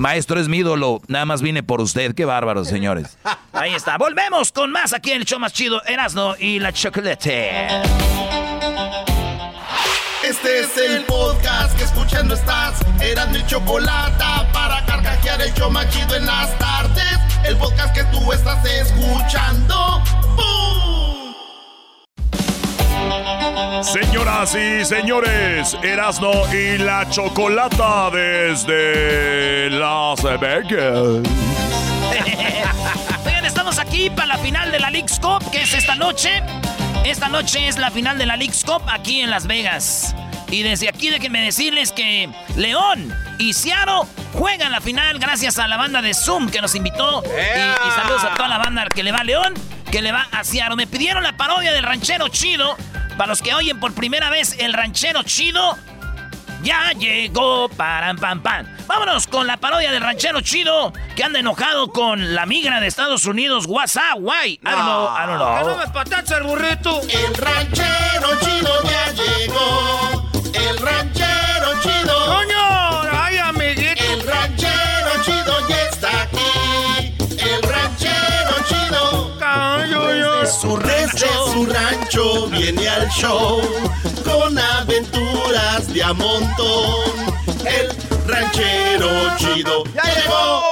Maestro es mi ídolo, nada más vine por usted. Qué bárbaro, señores. [LAUGHS]
Ahí está. Volvemos con más aquí en el show más chido, Erasno y la chocolate.
Este es el podcast que escuchando estás. Eran mi chocolate para carcajear el show más chido en las tardes. El podcast que tú estás escuchando. ¡Bum!
Señoras y señores, Erasno y la Chocolata desde Las Vegas.
Oigan, estamos aquí para la final de la League's Cup, que es esta noche. Esta noche es la final de la League's Cup aquí en Las Vegas. Y desde aquí déjenme decirles que León y Seattle juegan la final gracias a la banda de Zoom que nos invitó. Y, y saludos a toda la banda que le va a León, que le va a Seattle. Me pidieron la parodia del ranchero chido. Para los que oyen por primera vez el ranchero chido, ya llegó, param, pam, pam. Vámonos con la parodia del ranchero chido que anda enojado con la migra de Estados Unidos, WhatsApp, guay. I don't know, I don't know.
no me patacha el burrito. El ranchero chido ya llegó. El ranchero su rancho, su rancho viene al show con aventuras de a montón. El ranchero chido ya llegó.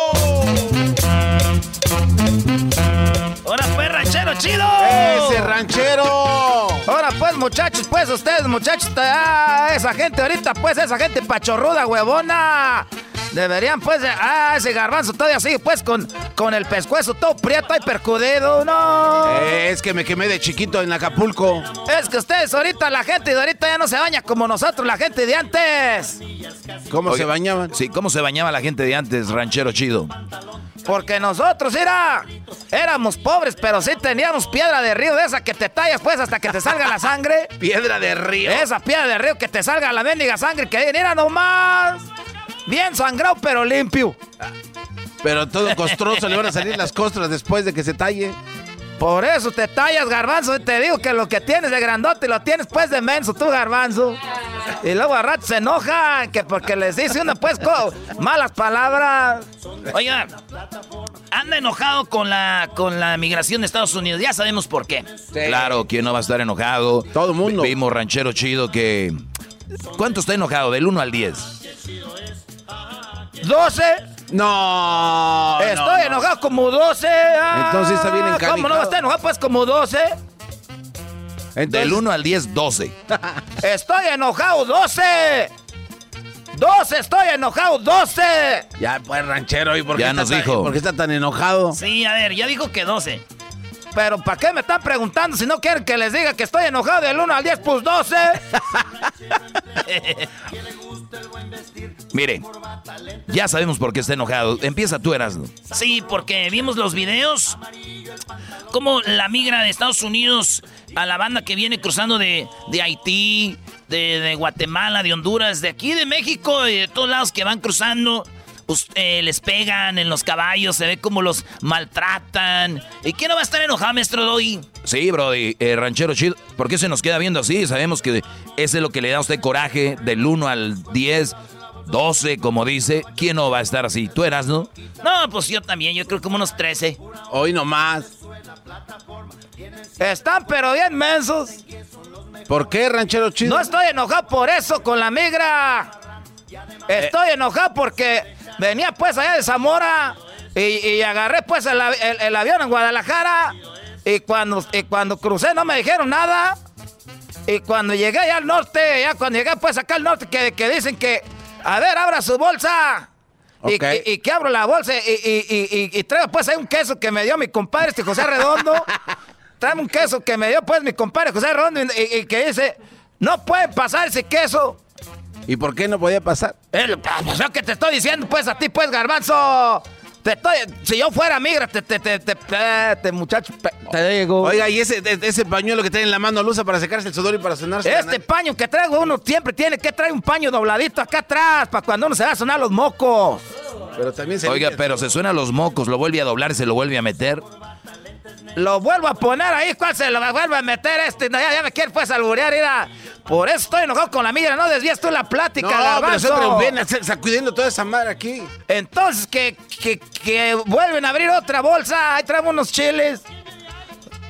¡Ahora pues, ranchero chido!
¡Ese ranchero!
Ahora pues, muchachos, pues ustedes, muchachos, ah, esa gente ahorita, pues, esa gente pachorruda, huevona. Deberían, pues, ah, ese garbanzo todavía sigue, pues, con, con el pescuezo todo prieto y percudido, no.
Eh, es que me quemé de chiquito en Acapulco.
Es que ustedes ahorita, la gente de ahorita ya no se baña como nosotros, la gente de antes.
¿Cómo
Oye,
se bañaban?
Sí, ¿cómo se bañaba la gente de antes, ranchero chido?
Porque nosotros, era, éramos pobres, pero sí teníamos piedra de río de esa que te tallas, pues, hasta que te salga la sangre. [LAUGHS]
Piedra de río.
Esa piedra de río que te salga la mendiga sangre, que mira nomás. Bien sangrado, pero limpio.
Pero todo costroso, le van a salir las costras después de que se talle.
Por eso te tallas, garbanzo. y Te digo que lo que tienes de grandote lo tienes pues de menso, tú, garbanzo. Y luego a rato se enojan, que porque les dice uno pues malas palabras.
Oiga, anda enojado con la, con la migración de Estados Unidos. Ya sabemos por qué.
Claro, ¿quién no va a estar enojado? Todo el mundo. Vimos ranchero chido que... ¿Cuánto está enojado? Del 1 al 10.
12.
No.
Estoy enojado como 12. ah.
Entonces está bien
¿Cómo no va a estar enojado pues como 12?
Del 1 al 10, 12. [LAUGHS]
Estoy enojado 12. 12, estoy enojado 12.
Ya, pues, ranchero, ¿y por qué
Ya
está
nos
tan-
dijo.
¿Por qué está tan enojado?
Sí, a ver, ya dijo que 12.
Pero ¿para qué me están preguntando si no quieren que les diga que estoy enojado del 1 al 10 plus 12?
Mire, ya sabemos por qué está enojado. Empieza tú, Erasmo.
Sí, porque vimos los videos. Como la migra de Estados Unidos a la banda que viene cruzando de, de Haití, de, de Guatemala, de Honduras, de aquí de México y de todos lados que van cruzando. Us- eh, les pegan en los caballos, se ve como los maltratan. ¿Y quién no va a estar enojado, maestro Doggy?
Sí, Brody, eh, ranchero chido. ¿Por qué se nos queda viendo así? Sabemos que ese es lo que le da a usted coraje del 1 al 10. 12, como dice. ¿Quién no va a estar así? ¿Tú eras, no?
No, pues yo también, yo creo como unos 13.
Hoy nomás.
Están pero bien mensos.
¿Por qué, ranchero chido?
No estoy enojado por eso con la migra. Estoy enojado porque venía pues allá de Zamora y, agarré pues el, avión en Guadalajara y cuando, y cuando crucé no me dijeron nada. Y cuando llegué allá al norte, ya cuando llegué pues acá al norte, que, que dicen que, a ver, abra su bolsa. Y, que abro la bolsa y, y, traigo pues ahí un queso que me dio mi compadre, este José Redondo. [LAUGHS] Trae un queso que me dio pues mi compadre José Redondo y, que dice, no puede pasar ese queso.
¿Y por qué no podía pasar?
El, pues yo que te estoy diciendo pues a ti pues, garbanzo. Te estoy, si yo fuera migra, te, te, te, te, muchacho, te digo.
Oiga, y ese, ese pañuelo que tiene en la mano lo usa para secarse el sudor y para sonarse.
Este paño que traigo uno siempre tiene que traer un paño dobladito acá atrás para cuando uno se va a sonar los mocos.
Pero también se
Oiga, pero se suena los mocos, lo vuelve a doblar, se lo vuelve a meter.
Lo vuelvo a poner ahí, ¿cuál se lo vuelve a meter este? ya, ya me quiere pues alburear, mira. Por eso estoy enojado con la migra, no desvías tú la plática,
no, pero siempre viene sacudiendo toda esa madre aquí.
Entonces, que, que, que vuelven a abrir otra bolsa, ahí traemos unos chiles.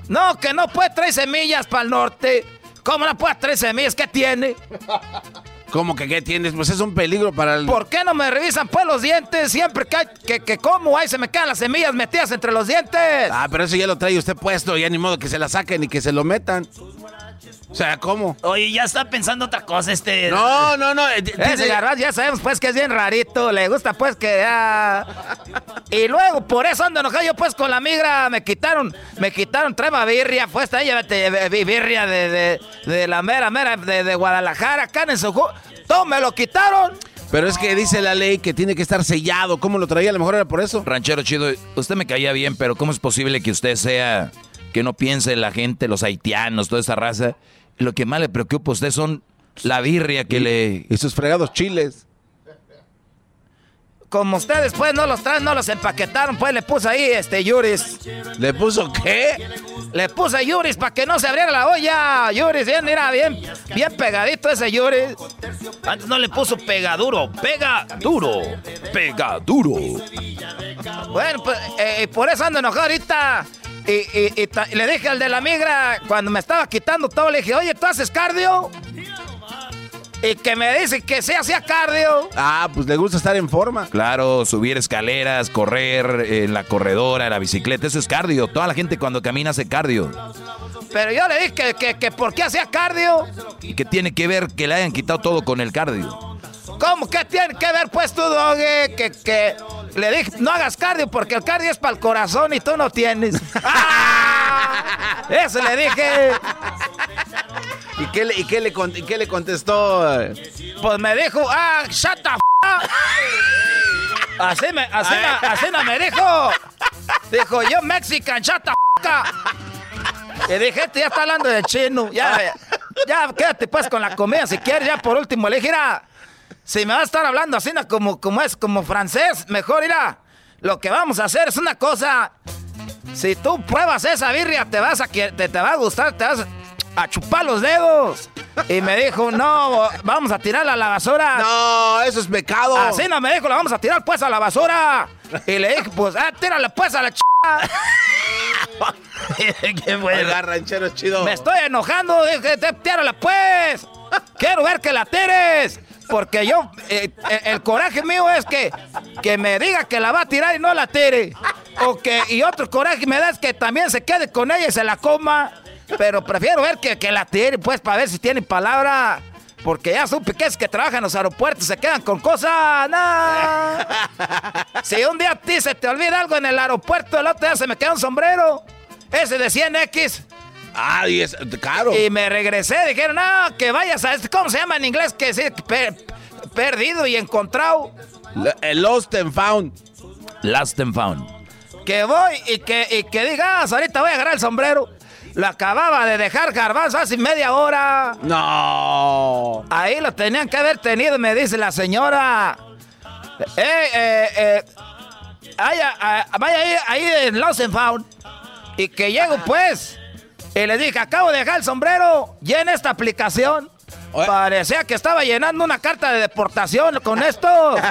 No, que no puede traer semillas para el norte. ¿Cómo no puede traer semillas? ¿Qué tiene? [LAUGHS]
¿Cómo que qué tienes? Pues es un peligro para el...
¿Por qué no me revisan pues los dientes? Siempre que, que, como ahí se me quedan las semillas metidas entre los dientes.
Ah, pero eso ya lo trae usted puesto, ya ni modo que se la saquen y que se lo metan. O sea, ¿cómo?
Oye, ya está pensando otra cosa este.
No, no, no.
Eh, Ese garbanzo ya sabemos pues que es bien rarito. Le gusta pues que ya. Y luego, por eso ando enojado yo pues con la migra. Me quitaron, me quitaron trema birria. Fue esta llévate birria de, de, la mera, mera de, Guadalajara, acá en Sojú. Todo me lo quitaron.
Pero es que dice la ley que tiene que estar sellado. ¿Cómo lo traía? A lo mejor era por eso.
Ranchero chido, usted me caía bien, pero ¿cómo es posible que usted sea que no piense la gente, los haitianos, toda esa raza? Lo que más le preocupa a usted son la birria que le...
Y sus fregados chiles.
Como ustedes pues no los traen, no los empaquetaron, pues le puse ahí este Yuris.
¿Le puso qué?
Le puse Yuris para que no se abriera la olla. Yuris, bien, mira, bien, bien pegadito ese Yuris.
Antes no le puso pegaduro, pega duro, pega duro.
Bueno, pues eh, por eso ando enojado ahorita. Y, le dije al de la migra, cuando me estaba quitando todo, le dije, oye, ¿tú haces cardio? Y que me dice que sí hacía cardio.
Ah, pues le gusta estar en forma.
Claro, subir escaleras, correr en la corredora, en la bicicleta, eso es cardio. Toda la gente cuando camina hace cardio.
Pero yo le dije que, que, que por qué hacía cardio.
Y que tiene que ver que le hayan quitado todo con el cardio.
¿Cómo que tiene que ver pues tú, Doge? Que, que le dije, no hagas cardio porque el cardio es para el corazón y tú no tienes. [LAUGHS] ¡Ah! Eso le dije.
¿Y qué le, y qué le, y qué le contestó?
Pues me dijo, ah, shut the f Así me, así, me, así me dijo. Dijo, yo Mexican, shut the f Y dije, este ya está hablando de chino. Ya, ya, quédate pues con la comida si quieres. Ya por último le dije, si me va a estar hablando así como, como es, como francés, mejor irá. Lo que vamos a hacer es una cosa. Si tú pruebas esa birria, te vas a te, te va a gustar, te vas a chupar los dedos. Y me dijo, no, vamos a tirarla a la basura.
No, eso es pecado.
Así no me dijo, la vamos a tirar pues a la basura. Y le dije, pues, ah, tírala pues a la ch... [LAUGHS]
Qué bueno. ranchero chido.
Me estoy enojando, dije, tírala pues. Quiero ver que la tires. Porque yo, eh, eh, el coraje mío es que, que me diga que la va a tirar y no la tire. O que, y otro coraje me da es que también se quede con ella y se la coma. Pero prefiero ver que, que la tire, pues, para ver si tiene palabra. Porque ya supe que es que trabajan en los aeropuertos, se quedan con cosas. No. Si un día a ti se te olvida algo en el aeropuerto, el otro día se me queda un sombrero. Ese de 100X.
Ah, y es caro.
Y me regresé, dijeron, no, que vayas a este, ¿cómo se llama en inglés? Que sí, perdido y encontrado.
el lost and found.
Lost and found.
Que voy y que, y que digas, ahorita voy a agarrar el sombrero. Lo acababa de dejar garbanzo hace media hora.
No.
Ahí lo tenían que haber tenido, me dice la señora. Eh, eh, eh. Vaya, ahí, ahí en Lost and Found. Y que llego pues. Y le dije, acabo de dejar el sombrero, llena esta aplicación.
Parecía que estaba llenando una carta de deportación con esto. [LAUGHS]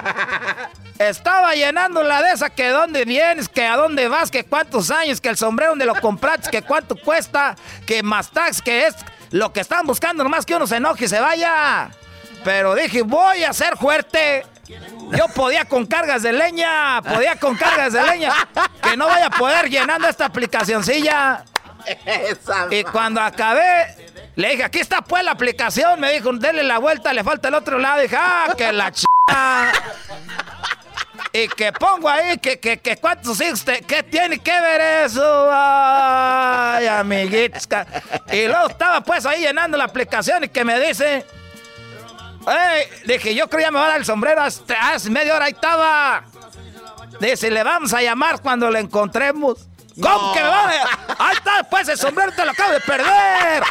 Estaba llenando la de esa que dónde vienes, que a dónde vas, que cuántos años, que el sombrero donde lo compraste, que cuánto cuesta, que más tax, que es lo que están buscando, nomás que uno se enoje y se vaya. Pero dije, voy a ser fuerte. Yo podía con cargas de leña, podía con cargas de leña. Que no vaya a poder llenando esta aplicacioncilla. Y cuando acabé, le dije, aquí está pues la aplicación. Me dijo, denle la vuelta, le falta el otro lado. dije, ah, que la ch... Y que pongo ahí que, que, que cuántos hijos, ¿qué tiene que ver eso? Ay, amiguitos. Y luego estaba pues ahí llenando la aplicación y que me dice... Dije, yo creo ya me va a dar el sombrero hace media hora, ahí estaba. Dice, le vamos a llamar cuando le encontremos. ¿Cómo que me va a... Ahí está, pues el sombrero te lo acabo de perder.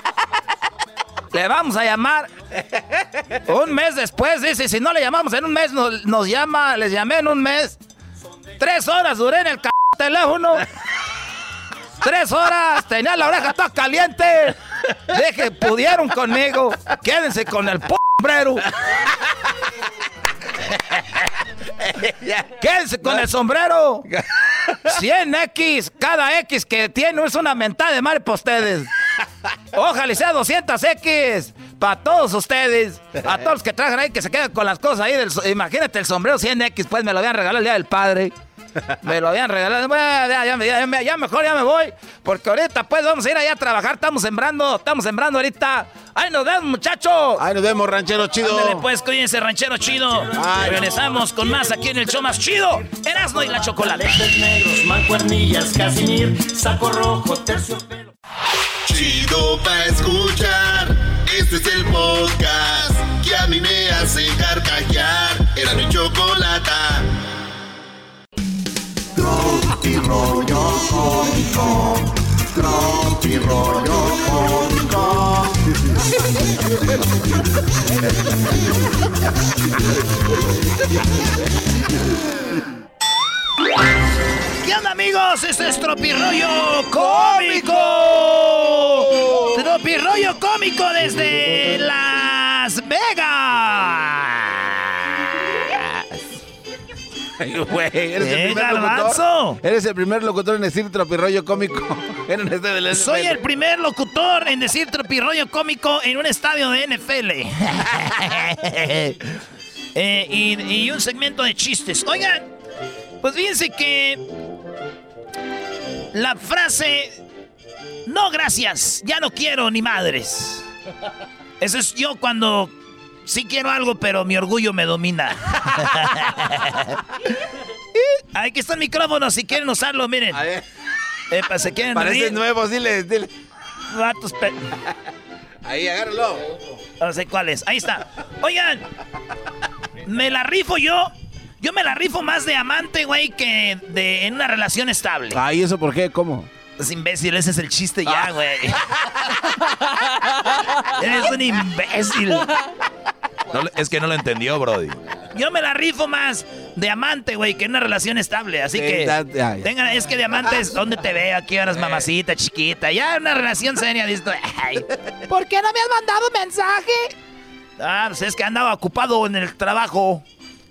Le vamos a llamar. Un mes después, dice, si no le llamamos en un mes, nos, llama, les llamé en un mes. Tres horas duré en el c teléfono. Tres horas, tenía la oreja toda caliente. Deje, pudieron conmigo. Quédense con el p sombrero. [LAUGHS] Quédense con el sombrero. 100X, cada X que tiene es una mentada de madre para ustedes. Ojalá sea 200X para todos ustedes. A todos los que trajan ahí que se quedan con las cosas ahí. Del, imagínate el sombrero 100X, pues me lo habían regalado el día del padre. Me lo habían regalado. ya, mejor ya me voy. Porque ahorita pues vamos a ir allá a trabajar. Estamos sembrando, estamos sembrando ahorita. ¡Ahí nos vemos, muchachos!
¡Ahí nos vemos, ranchero chido!
Ándale pues, cuídense, ranchero chido. Regresamos con más aquí en el show más chido. Erasmo y la chocolate. negros, mancuernillas, casimir, saco rojo,
terciopelo. Chido pa' escuchar. Este es el podcast que a mí me hace carcajear. Era mi chocolata. Tropi rollo cómico. Tropi rollo cómico.
¿Qué onda amigos? Este es Tropirollo Cómico. Tropirollo Cómico desde Las Vegas.
Güey, eres, el primer locutor, eres el primer locutor en decir tropirroyo cómico. [LAUGHS]
En este Soy el primer locutor en decir tropirroyo cómico en un estadio de NFL. [LAUGHS] Eh, y, un segmento de chistes. Oigan, pues fíjense que la frase no gracias, ya no quiero ni madres. Eso es yo cuando sí quiero algo, pero mi orgullo me domina. [LAUGHS] Aquí está el micrófono, si quieren usarlo, miren. A ver. Epa, se quieren
Parece nuevo, dile, dile.
Vatos
Ahí, agárralo.
No sé cuál es. Ahí está. Oigan, me la rifo yo. Yo me la rifo más de amante, güey, que de en una relación estable.
Ay, ¿eso por qué? ¿Cómo?
Es imbécil, ese es el chiste ya, ah. güey. [LAUGHS] Eres un imbécil.
Es que no lo entendió, Brody.
Yo me la rifo más de amante, güey, que en una relación estable. Así que. Tengan, es que diamante es donde te veo, aquí eres mamacita, chiquita. Ya una relación seria, ay.
¿Por qué no me has mandado mensaje?
Ah, pues es que andaba ocupado en el trabajo.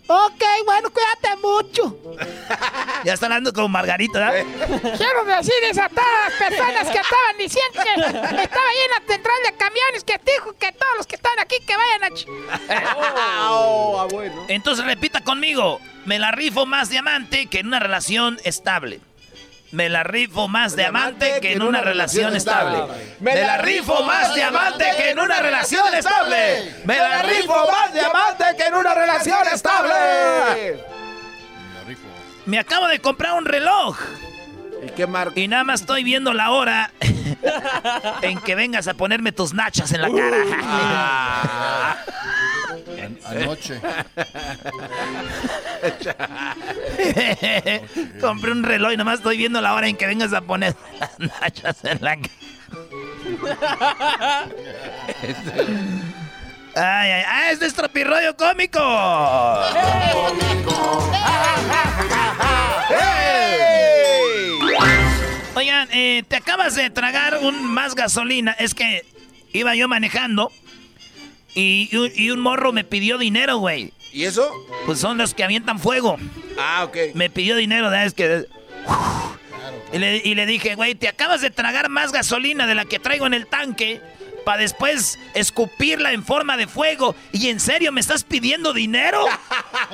Ok, bueno, cuídate mucho. [LAUGHS]
ya está hablando con Margarita, ¿verdad? [LAUGHS]
Quiero decirles a todas las personas que estaban diciendo que estaba ahí en la central de camiones que dijo que todos los que están aquí que vayan a...
oh, ah, bueno. Entonces repita conmigo, me la rifo más diamante que en una relación estable. Me la rifo más diamante que en una relación estable. Me la rifo más diamante que en una relación estable. Me la rifo más diamante que en una relación estable. Me acabo de comprar un reloj.
¿Y qué marca?
Y nada más estoy viendo la hora [LAUGHS] en que vengas a ponerme tus nachas en la cara.
Anoche. [LAUGHS]
Compré un reloj y nomás estoy viendo la hora en que vengas a poner las nachas en la. Ay, ay, ay, es nuestro pirroyo cómico. Oigan, eh, te acabas de tragar un más gasolina. Es que iba yo manejando Y, un, y un morro me pidió dinero, güey.
¿Y eso?
Pues son los que avientan fuego.
Ah, ok.
Me pidió dinero, ¿sabes? Que... Y le, y le dije, güey, te acabas de tragar más gasolina de la que traigo en el tanque para después escupirla en forma de fuego. ¿Y en serio me estás pidiendo dinero?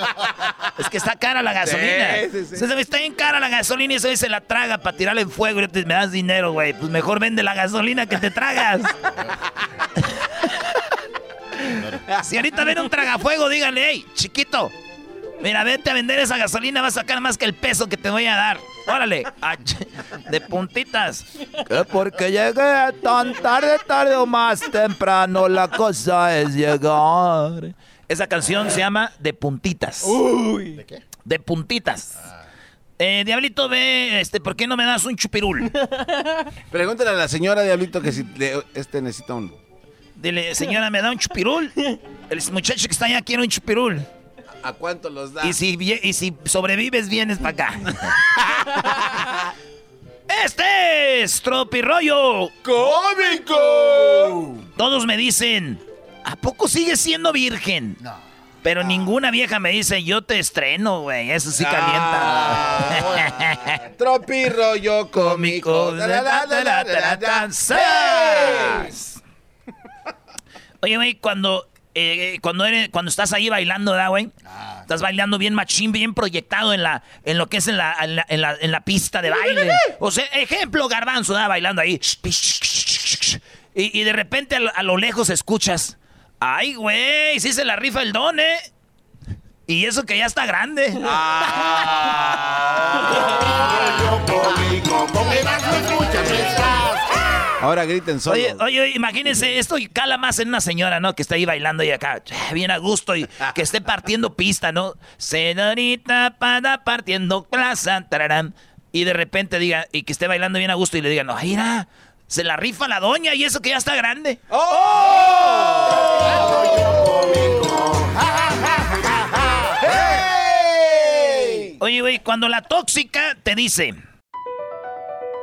[LAUGHS] es que está cara la gasolina. Sí, sí, sí. está bien cara la gasolina y eso se la traga para tirarla en fuego y te, me das dinero, güey. Pues mejor vende la gasolina que te tragas. [LAUGHS] [LAUGHS] si ahorita ven un tragafuego, díganle, hey, chiquito, mira, vete a vender esa gasolina, vas a sacar más que el peso que te voy a dar. Órale, de puntitas.
Que porque llegué tan tarde, tarde o más temprano, la cosa es llegar.
Esa canción se llama De puntitas. Uy. ¿De qué? De puntitas. Eh, Diablito, ve, este, ¿por qué no me das un chupirul? [LAUGHS]
Pregúntale a la señora Diablito que si este necesita un...
Dile, señora, ¿me da un chupirul? El muchacho que está allá quiere un chupirul.
¿A cuánto los da?
Y si, y si sobrevives, vienes para acá. [LAUGHS] este es Tropirollo
Cómico.
Todos me dicen, ¿a poco sigues siendo virgen? No. Pero ninguna vieja me dice, yo te estreno, güey. Eso sí calienta.
Ah, [LAUGHS] Tropirollo cómico.
Oye, güey, cuando, eh, cuando, eres, cuando estás ahí bailando, ¿da, güey? Ah. Estás bailando bien machín, bien proyectado en, la, en lo que es en la, en la, en la, pista de baile. O sea, ejemplo, garbanzo, ¿da? Bailando ahí. Y, y de repente a lo, lejos escuchas, ay, güey, sí se la rifa el don, ¿eh? Y eso que ya está grande. [LAUGHS]
Ahora griten solo.
Oye, oye, imagínense, esto cala más en una señora, ¿no? Que está ahí bailando y acá, bien a gusto y que esté partiendo pista, ¿no? Señorita para partiendo plaza, tararán. Y de repente diga, y que esté bailando bien a gusto y le digan, no, mira, se la rifa la doña y eso que ya está grande. ¡Oh! Oye, güey, cuando la tóxica te dice...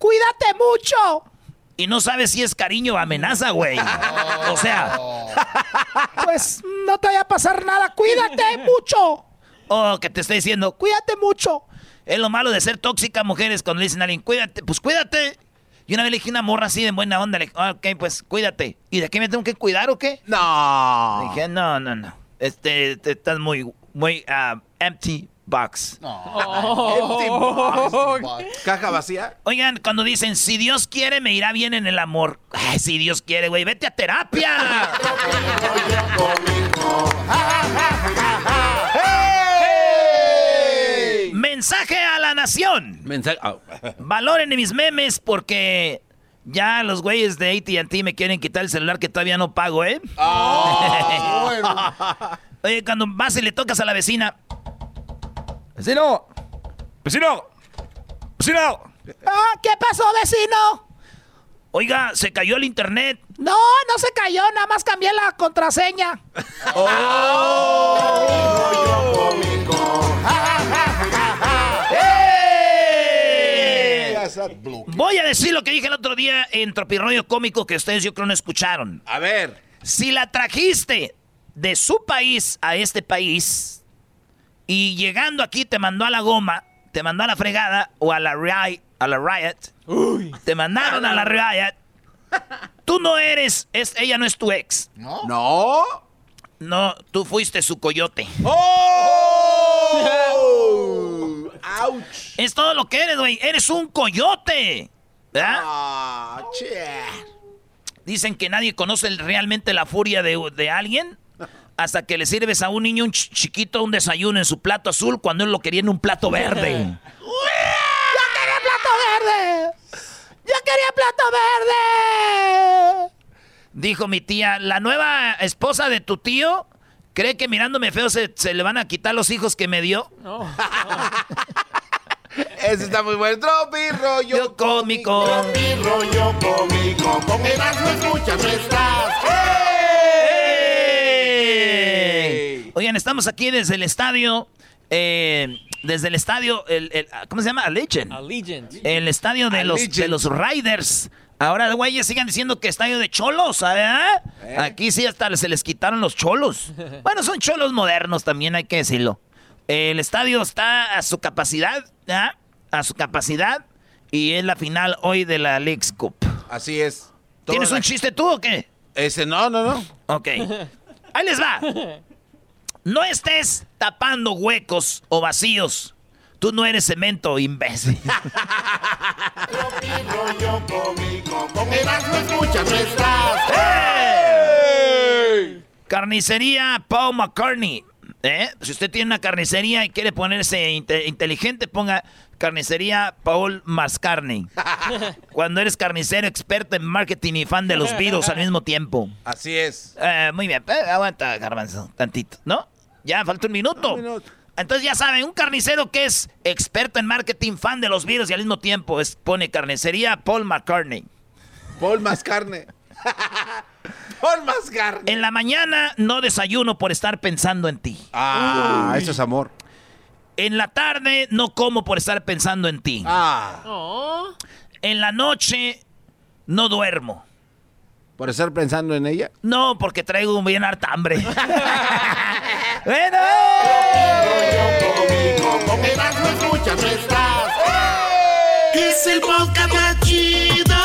¡Cuídate mucho! Y no sabes si es cariño o amenaza, güey. O sea. [LAUGHS] pues no te vaya a pasar nada. ¡Cuídate mucho! O que te estoy diciendo, cuídate mucho. Es lo malo de ser tóxica, mujeres, cuando le dicen a alguien, cuídate, pues cuídate. Y una vez le dije una morra así de buena onda, le dije, ok, pues cuídate. ¿Y de qué me tengo que cuidar o qué?
No.
dije, no, no, no. Este, estás muy, muy uh, empty [LAUGHS] box.
Caja vacía.
Oigan, cuando dicen, si Dios quiere, me irá bien en el amor. Ay, si Dios quiere, güey, vete a terapia. [LAUGHS] Mensaje a la nación.
Mensaje.
Valoren mis memes porque ya los güeyes de AT&T me quieren quitar el celular que todavía no pago, ¿eh? [LAUGHS] Oye, cuando vas y le tocas a la vecina,
¡Vecino! ¡Vecino! ¡Vecino!
Ah, ¿Qué pasó, vecino?
Oiga, se cayó el internet.
No, no se cayó, nada más cambié la contraseña. [LAUGHS]
Voy a decir lo que dije el otro día en Tropirroyo Cómico que ustedes yo creo no escucharon.
A ver.
Si la trajiste de su país a este país, y llegando aquí te mandó a la goma, te mandó a la fregada o a la riot, a la riot. Te mandaron a la riot. tú no eres, es, ella no es tu ex.
No. No.
No, tú fuiste su coyote.
¡Oh! [LAUGHS] ¡Auch!
Es todo lo que eres, güey. Eres un coyote. ¿Verdad?
Ah,
Dicen que nadie conoce realmente la furia de, de alguien hasta que le sirves a un niño un chiquito un desayuno en su plato azul cuando él lo quería en un plato verde. [LAUGHS]
¡Yo quería plato verde! ¡Yo quería plato verde!
Dijo mi tía, la nueva esposa de tu tío cree que mirándome feo se, le van a quitar los hijos que me dio. No. [LAUGHS]
Ese está muy bueno. Tropi rollo
cómico.
Tropi rollo cómico. Con Erasmo escuchas, estás.
Oigan, estamos aquí desde el estadio. Eh, desde el estadio, el, ¿cómo se llama? Allegiant.
Allegiant.
El estadio de los, de los Riders. Ahora, güeyes, sigan diciendo que estadio de cholos, ¿verdad? Eh. Aquí sí hasta se les quitaron los cholos. [LAUGHS] Bueno, son cholos modernos también, hay que decirlo. El estadio está a su capacidad, ¿verdad? A su capacidad. Y es la final hoy de la League's Cup.
Así es.
¿Tienes un chiste tú o qué?
Ese no, no, no.
Ok. [LAUGHS] Ahí les va. [LAUGHS] No estés tapando huecos o vacíos. Tú no eres cemento, imbécil. [LAUGHS] Carnicería Paul McCartney. ¿Eh? Si usted tiene una carnicería y quiere ponerse inteligente, ponga carnicería Paul Mascarney. [LAUGHS] Cuando eres carnicero, experto en marketing y fan de los virus al mismo tiempo.
Así es.
Eh, muy bien, eh, aguanta, garbanzo, tantito, ¿no? Ya, falta un minuto. Entonces ya saben, un carnicero que es experto en marketing, fan de los virus y al mismo tiempo es, pone carnicería Paul McCartney.
Paul Mascarney. [LAUGHS] Paul Mascarney.
En la mañana no desayuno por estar pensando en ti.
Ah, eso es amor.
En la tarde no como por estar pensando en ti.
Ah.
En la noche no duermo.
¿Por estar pensando en ella?
No, porque traigo un bien harta hambre. [LAUGHS]
bueno. Es el podcast más chido.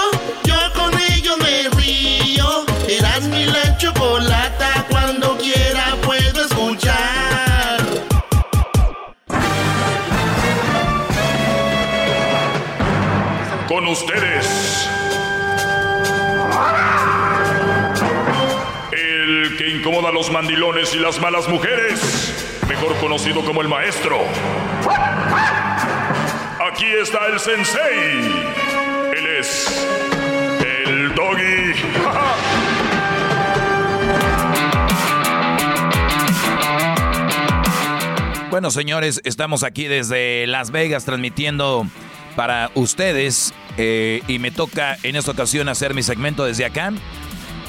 Yo con ello me río. Eras mi la chocolata. Cuando quiera puedo escuchar.
Con ustedes a los mandilones y las malas mujeres, mejor conocido como el maestro. Aquí está el sensei. Él es el doggy. [LAUGHS]
Bueno, señores, estamos aquí desde Las Vegas transmitiendo para ustedes eh, y me toca en esta ocasión hacer mi segmento desde acá.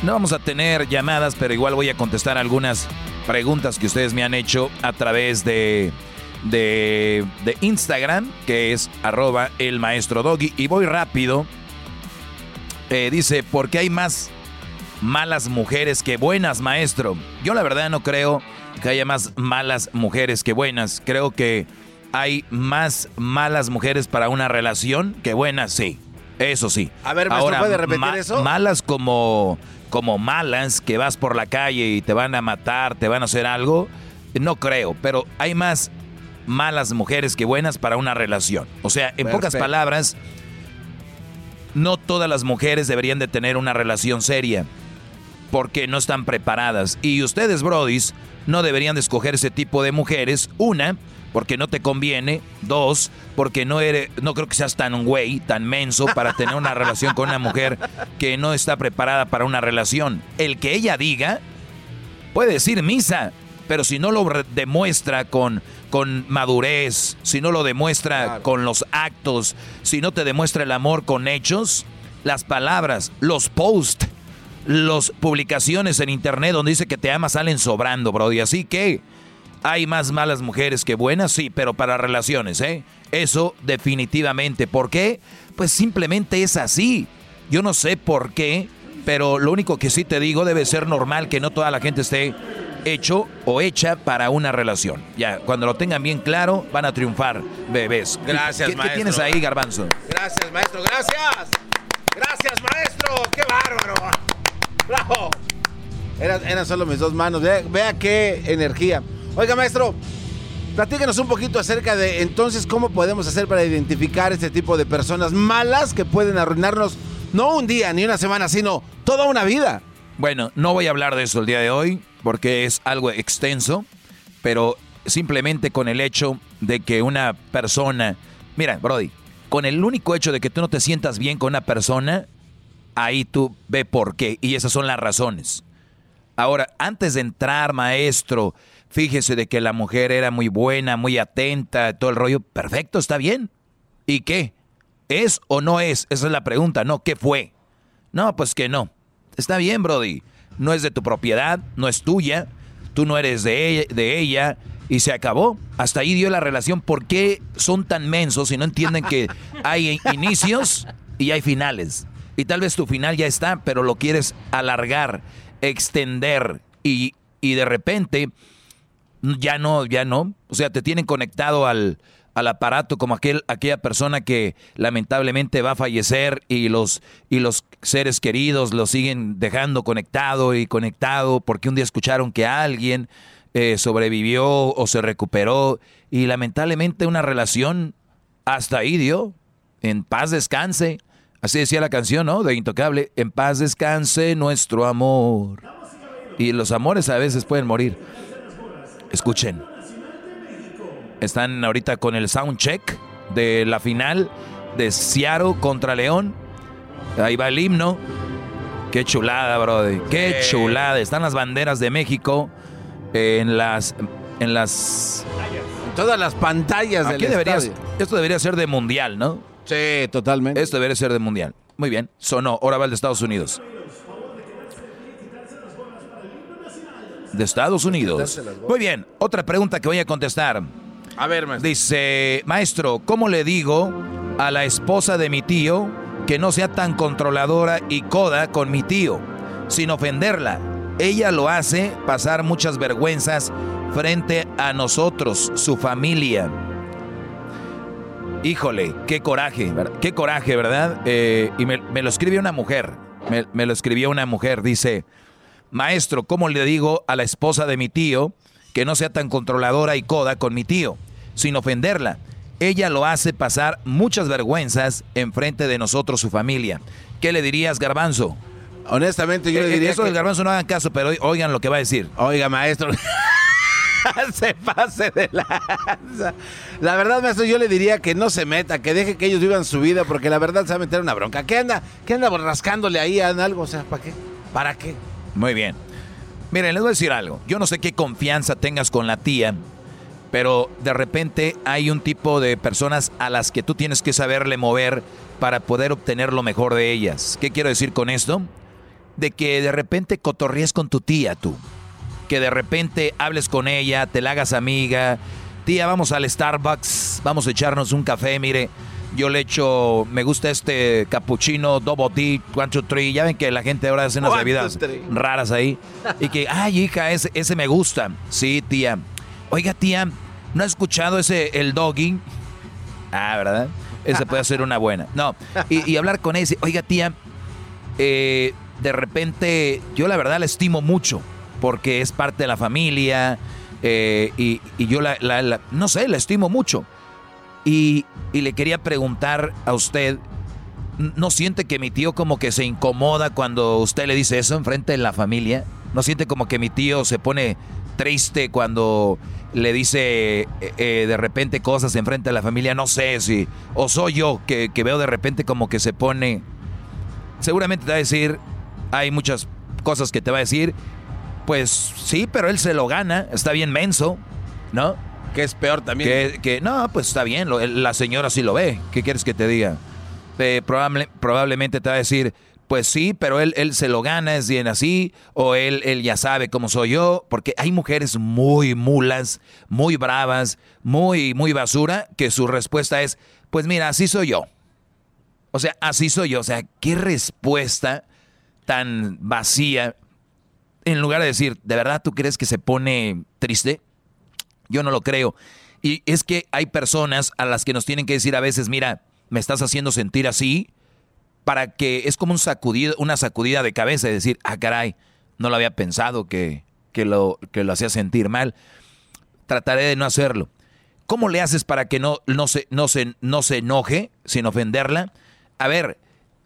No vamos a tener llamadas, pero igual voy a contestar algunas preguntas que ustedes me han hecho a través de, de, Instagram, que es arroba el maestro doggy. Y voy rápido. Eh, dice, ¿por qué hay más malas mujeres que buenas, maestro? Yo la verdad no creo que haya más malas mujeres que buenas. Creo que hay más malas mujeres para una relación que buenas, sí. Eso sí.
A ver, Ahora, ¿puede repetir eso?
Malas como como malas que vas por la calle y te van a matar, te van a hacer algo, no creo, pero hay más malas mujeres que buenas para una relación. O sea, en pocas palabras, no todas las mujeres deberían de tener una relación seria porque no están preparadas. Y ustedes, brodis, no deberían de escoger ese tipo de mujeres. Una, porque no te conviene. Dos, porque no eres, no creo que seas tan güey, tan menso para tener una relación con una mujer que no está preparada para una relación. El que ella diga puede decir misa, pero si no lo demuestra con, con madurez, si no lo demuestra con los actos, si no te demuestra el amor con hechos, las palabras, los posts, las publicaciones en internet donde dice que te ama salen sobrando, bro. Y así que hay más malas mujeres que buenas, sí, pero para relaciones, ¿eh? Eso definitivamente. ¿Por qué? Pues simplemente es así. Yo no sé por qué, pero lo único que sí te digo debe ser normal que no toda la gente esté hecho o hecha para una relación. Ya, cuando lo tengan bien claro, van a triunfar, bebés.
Gracias,
¿Qué,
maestro.
¿Qué tienes ahí, Garbanzo?
Gracias, maestro. Gracias. Gracias, maestro. Qué bárbaro. ¡Bravo! Eran, solo mis dos manos. Vea, qué energía. Oiga, maestro, platíquenos un poquito acerca de entonces cómo podemos hacer para identificar este tipo de personas malas que pueden arruinarnos no un día ni una semana, sino toda una vida.
Bueno, no voy a hablar de eso el día de hoy porque es algo extenso, pero simplemente con el hecho de que una persona, mira, Brody, con el único hecho de que tú no te sientas bien con una persona, ahí tú ve por qué y esas son las razones. Ahora, antes de entrar, maestro, fíjese de que la mujer era muy buena, muy atenta, todo el rollo, perfecto, está bien. ¿Y qué? ¿Es o no es? Esa es la pregunta, ¿no? ¿Qué fue? No, pues que no. Está bien, Brody. No es de tu propiedad, no es tuya, tú no eres de ella, de ella y se acabó. Hasta ahí dio la relación. ¿Por qué son tan mensos y no entienden que [LAUGHS] hay inicios y hay finales? Y tal vez tu final ya está, pero lo quieres alargar extender y, de repente ya no, ya no. O sea, te tienen conectado al, al aparato como aquel, aquella persona que lamentablemente va a fallecer y los, y los seres queridos lo siguen dejando conectado y conectado porque un día escucharon que alguien eh, sobrevivió o se recuperó y lamentablemente una relación hasta ahí dio. En paz descanse. Así decía la canción, ¿no? De Intocable. En paz descanse nuestro amor. Y los amores a veces pueden morir. Escuchen. Están ahorita con el sound check de la final de Seattle contra León. Ahí va el himno. Qué chulada, brother. Qué chulada. Están las banderas de México en las en las
todas las pantallas
del debería, Esto debería ser de mundial, ¿no?
Sí, totalmente.
Esto debería ser de mundial. Muy bien, sonó. Ahora va el de Estados Unidos. De Estados Unidos. Muy bien, otra pregunta que voy a contestar.
A ver, maestro.
Dice, maestro, ¿cómo le digo a la esposa de mi tío que no sea tan controladora y coda con mi tío, sin ofenderla? Ella lo hace pasar muchas vergüenzas frente a nosotros, su familia. Híjole, qué coraje, qué coraje, ¿verdad? Eh, y me, lo escribió una mujer, me, lo escribió una mujer, dice, maestro, ¿cómo le digo a la esposa de mi tío que no sea tan controladora y coda con mi tío, sin ofenderla? Ella lo hace pasar muchas vergüenzas en frente de nosotros, su familia. ¿Qué le dirías, Garbanzo?
Honestamente, yo le eh, diría.
Eso del Garbanzo no hagan caso, pero oigan lo que va a decir.
Oiga, maestro. [LAUGHS] se pase de lanza. La verdad, maestro, yo le diría que no se meta, que deje que ellos vivan su vida, porque la verdad se va a meter una bronca. ¿Qué anda? ¿Qué anda rascándole ahí a algo? O sea, ¿para qué? ¿Para qué?
Muy bien. Miren, les voy a decir algo. Yo no sé qué confianza tengas con la tía, pero de repente hay un tipo de personas a las que tú tienes que saberle mover para poder obtener lo mejor de ellas. ¿Qué quiero decir con esto? De que de repente cotorríes con tu tía tú que de repente hables con ella, te la hagas amiga. Tía, vamos al Starbucks, vamos a echarnos un café, mire. Yo le echo, me gusta este cappuccino, double D, one, two, three. Ya ven que la gente ahora hace unas bebidas raras ahí. Y que, ay, hija, ese, ese me gusta. Sí, tía. Oiga, tía, ¿no ha escuchado ese, el doggy? Ah, ¿verdad? Ese puede ser una buena. No, y, hablar con ese, oiga, tía, eh, de repente, yo la verdad la estimo mucho porque es parte de la familia eh, y, yo la, no sé, la estimo mucho. Y, le quería preguntar a usted, ¿no siente que mi tío como que se incomoda cuando usted le dice eso enfrente de la familia? ¿No siente como que mi tío se pone triste cuando le dice eh, eh, de repente cosas enfrente de la familia? No sé si, o soy yo que, que veo de repente como que se pone... Seguramente te va a decir, hay muchas cosas que te va a decir pues sí, pero él se lo gana, está bien menso, ¿no?
Que es peor también.
Que, no, pues está bien, la señora sí lo ve. ¿Qué quieres que te diga? Eh, probablemente te va a decir, pues sí, pero él, él se lo gana, es bien así, o él, él ya sabe cómo soy yo, porque hay mujeres muy mulas, muy bravas, muy, muy basura, que su respuesta es, pues mira, así soy yo. O sea, así soy yo. O sea, qué respuesta tan vacía en lugar de decir, ¿de verdad tú crees que se pone triste? Yo no lo creo. Y es que hay personas a las que nos tienen que decir a veces, mira, me estás haciendo sentir así, para que es como un sacudido, una sacudida de cabeza y decir, ah, caray, no lo había pensado que, que, lo, que lo hacía sentir mal. Trataré de no hacerlo. ¿Cómo le haces para que no, no, se, no, se, no se enoje sin ofenderla? A ver,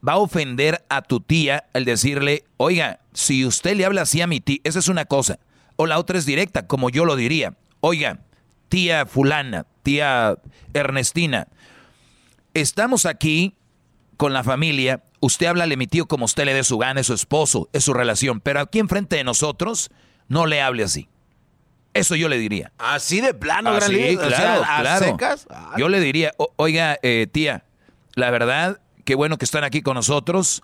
va a ofender a tu tía al decirle, oiga, si usted le habla así a mi tía, esa es una cosa. O la otra es directa, como yo lo diría. Oiga, tía fulana, tía Ernestina, estamos aquí con la familia, usted habla a mi tío como usted le dé su gana, es su esposo, es su relación, pero aquí enfrente de nosotros, no le hable así. Eso yo le diría.
Así de plano,
así, claro, claro. Yo le diría, oiga, eh, tía, la verdad, qué bueno que están aquí con nosotros,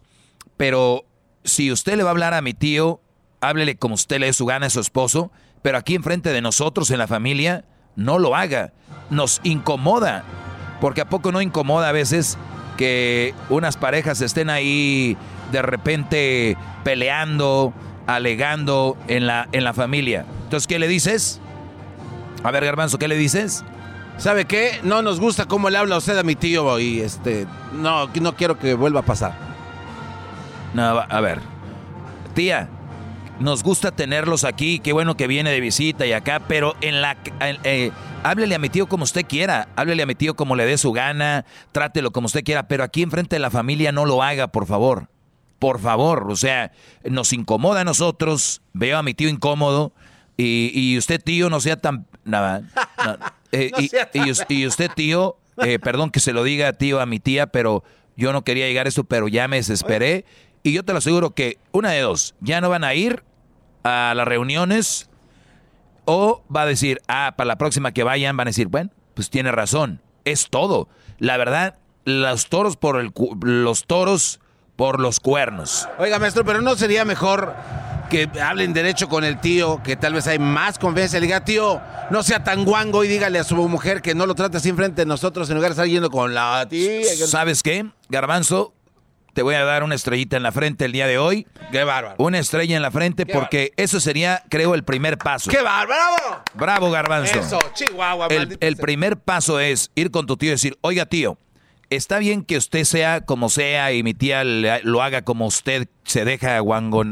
pero si usted le va a hablar a mi tío, háblele como usted le dé su gana a su esposo, pero aquí enfrente de nosotros en la familia, no lo haga. Nos incomoda. Porque a poco no incomoda a veces que unas parejas estén ahí de repente peleando, alegando en la, en la familia. Entonces, ¿qué le dices? A ver, Garbanzo, ¿qué le dices?
¿Sabe qué? No nos gusta cómo le habla usted a mi tío y este no no quiero que vuelva a pasar.
No, a ver. Tía, nos gusta tenerlos aquí, qué bueno que viene de visita y acá, pero en la eh, háblele a mi tío como usted quiera, háblele a mi tío como le dé su gana, trátelo como usted quiera, pero aquí enfrente de la familia no lo haga, por favor. Por favor, o sea, nos incomoda a nosotros, veo a mi tío incómodo y, usted tío no sea tan nada. [LAUGHS] Eh, y, usted tío, eh, perdón que se lo diga tío a mi tía, pero yo no quería llegar a eso, pero ya me desesperé. Y yo te lo aseguro que una de dos, ya no van a ir a las reuniones o va a decir, ah, para la próxima que vayan van a decir, bueno, pues tiene razón, es todo. La verdad, los toros por el los toros por los cuernos.
Oiga, maestro, pero no sería mejor que hablen derecho con el tío, que tal vez hay más confianza. Le diga, tío, no sea tan guango y dígale a su mujer que no lo trate así enfrente de nosotros en lugar de estar yendo con la tía.
¿Sabes qué, Garbanzo? Te voy a dar una estrellita en la frente el día de hoy.
¡Qué bárbaro!
Una estrella en la frente porque eso sería, creo, el primer paso.
¡Qué bárbaro!
Bravo, Garbanzo.
Eso, Chihuahua.
El, el primer paso es ir con tu tío y decir, oiga, tío, está bien que usted sea como sea y mi tía lo haga como usted se deja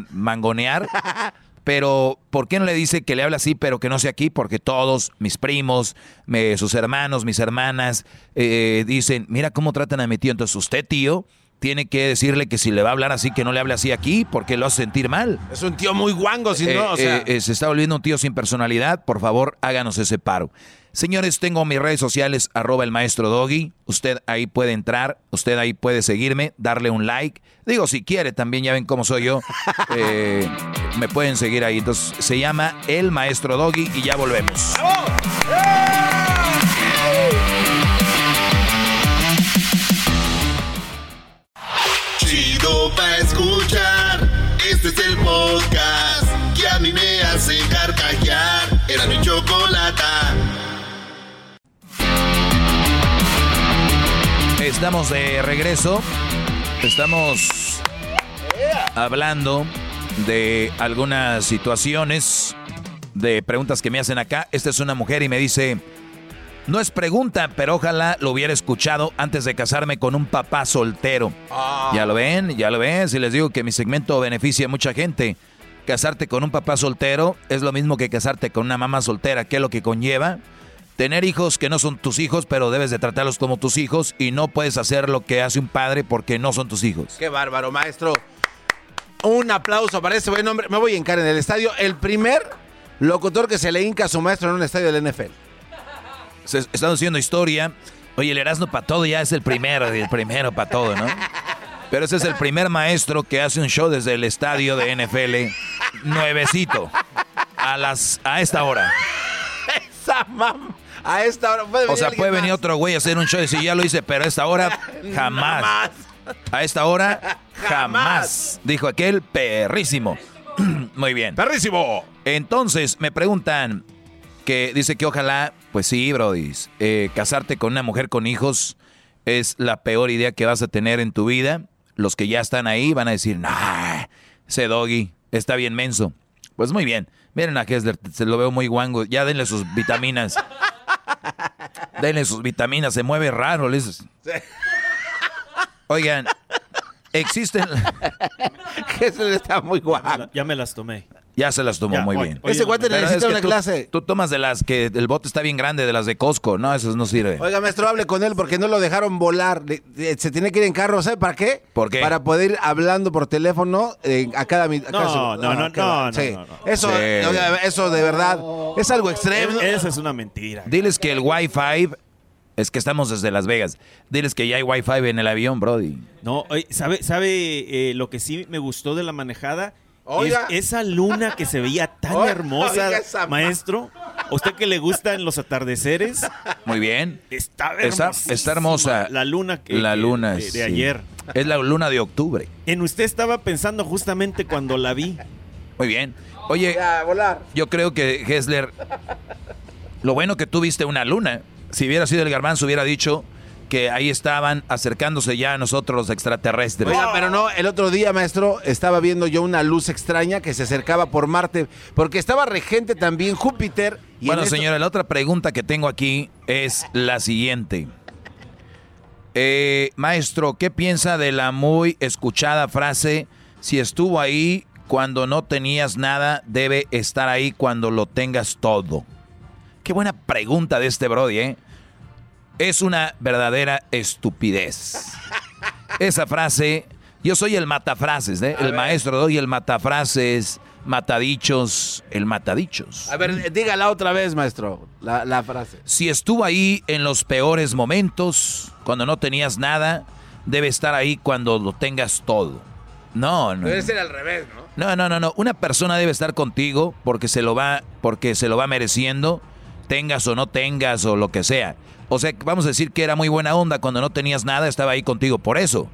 mangonear, [LAUGHS] pero ¿por qué no le dice que le habla así, pero que no sea aquí? Porque todos, mis primos, sus hermanos, mis hermanas, eh, dicen, mira cómo tratan a mi tío. Entonces usted, tío, tiene que decirle que si le va a hablar así, que no le hable así aquí, porque lo hace sentir mal.
Es un tío muy guango, si no, o sea...
Eh, eh, se está volviendo un tío sin personalidad, por favor, háganos ese paro. Señores, tengo mis redes sociales, arroba el maestro Doggy. Usted ahí puede entrar, usted ahí puede seguirme, darle un like. Digo, si quiere, también ya ven cómo soy yo. [LAUGHS] Eh, me pueden seguir ahí. Entonces, se llama El Maestro Doggy y ya volvemos.
Escuchar. Este es el podcast que a mí me hace carcajear. Era mi chocolate.
Estamos de regreso. Estamos hablando de algunas situaciones, de preguntas que me hacen acá. Esta es una mujer y me dice, no es pregunta, pero ojalá lo hubiera escuchado antes de casarme con un papá soltero.
Ah.
Ya lo ven, ya lo ven. Si les digo que mi segmento beneficia a mucha gente. Casarte con un papá soltero es lo mismo que casarte con una mamá soltera. ¿Qué es lo que conlleva? Tener hijos que no son tus hijos, pero debes de tratarlos como tus hijos y no puedes hacer lo que hace un padre porque no son tus hijos.
Qué bárbaro, maestro. Un aplauso para ese buen hombre. Me voy a hincar en el estadio. El primer locutor que se le hinca a su maestro en un estadio del NFL
están haciendo historia. Oye, el Erasmo para todo ya es el primero, el primero para todo, ¿no? Pero ese es el primer maestro que hace un show desde el estadio de NFL, nuevecito, a las a esta hora.
Esa mam a esta hora puede
O sea, puede venir otro güey a hacer un show y decir, ya lo hice, pero a esta hora [LAUGHS] jamás. A esta hora [LAUGHS] jamás. Dijo aquel perrísimo. [CLEARS THROAT] Muy bien.
Perrísimo.
Entonces, me preguntan, que dice que ojalá, pues sí, Brody, eh, casarte con una mujer con hijos es la peor idea que vas a tener en tu vida. Los que ya están ahí van a decir, nah, ese doggy está bien menso. Pues muy bien. Miren a Hessler, se lo veo muy guango. Ya denle sus vitaminas. [LAUGHS] denle sus vitaminas, se mueve raro. Les... Oigan, Existen. [LAUGHS]
Eso está muy guapo.
Ya me las tomé.
Ya se las tomó
Ya,
muy
oye,
bien.
oye, Ese guante
necesita
es que
una
tú-
clase.
Tú tomas de las que el bote está bien grande, de las de Costco. No, esas no sirven.
Oiga, maestro, hable con él porque no lo dejaron volar. Se tiene que ir en carro, ¿sabe para qué?
¿Por qué?
Para poder ir hablando por teléfono eh, a cada a
No,
cada-
no, no, no, no,
Sí.
no, no.
Eso,
Sí.
oiga, eso de verdad es algo extremo.
Esa es una mentira.
Diles que el Wi-Fi es que estamos desde Las Vegas. Diles que ya hay Wi-Fi en el avión, Brody.
No, oye, ¿sabe, sabe eh, lo que sí me gustó de la manejada?
Oiga.
Es esa luna que se veía tan [LAUGHS]
Oiga,
hermosa,
esa
maestro. ¿A usted que le gustan los atardeceres?
Muy bien.
Está
Está, está hermosa.
La luna que,
La luna,
de, de
sí.
ayer.
Es la luna de octubre.
En usted estaba pensando justamente cuando la vi.
Muy bien. Oye, yo creo que Hessler, lo bueno que tú viste una luna. Si hubiera sido el garbanzo, hubiera dicho que ahí estaban acercándose ya a nosotros los extraterrestres.
Oiga, pero no, el otro día, maestro, estaba viendo yo una luz extraña que se acercaba por Marte, porque estaba regente también Júpiter. Y
bueno,
esto-
señora, la otra pregunta que tengo aquí es la siguiente. Eh, maestro, ¿qué piensa de la muy escuchada frase, si estuvo ahí cuando no tenías nada, debe estar ahí cuando lo tengas todo? Qué buena pregunta de este Brody, ¿eh? Es una verdadera estupidez. Esa frase, yo soy el matafrases, ¿eh? El maestro doy el matafrases, matadichos, el matadichos.
A ver, dígala otra vez, maestro, la, la frase.
Si estuvo ahí en los peores momentos, cuando no tenías nada, debe estar ahí cuando lo tengas todo. No, no.
Debe ser al revés, ¿no?
No, no, no, no. Una persona debe estar contigo porque se lo va, porque se lo va mereciendo, tengas o no tengas o lo que sea. O sea, vamos a decir que era muy buena onda cuando no tenías nada, estaba ahí contigo por eso.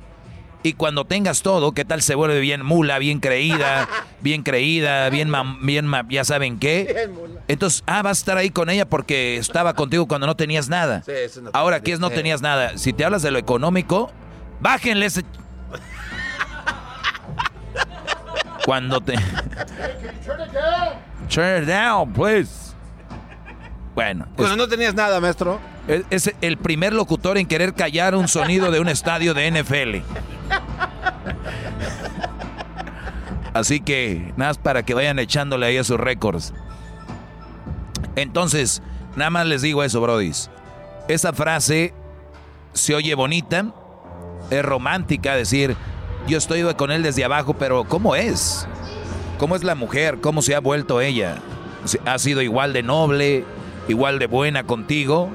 Y cuando tengas todo, ¿qué tal se vuelve bien mula, bien creída, [LAUGHS] bien creída, bien, mam- bien ma- ya saben qué? Entonces, ah, vas a estar ahí con ella porque estaba contigo cuando no tenías nada.
Sí,
Ahora, ¿qué es no tenías nada? Si te hablas de lo económico, bájenle ese... [LAUGHS] Cuando te... Turn it down, please. Bueno,
Cuando no tenías nada, maestro.
es, es el primer locutor en querer callar un sonido de un [LAUGHS] estadio de NFL. Así que, nada más para que vayan echándole ahí a sus récords. Entonces, nada más les digo eso, brodis. Esa frase se oye bonita, es romántica, decir, yo estoy con él desde abajo, pero ¿cómo es? ¿Cómo es la mujer? ¿Cómo se ha vuelto ella? ¿Ha sido igual de noble, igual de buena contigo?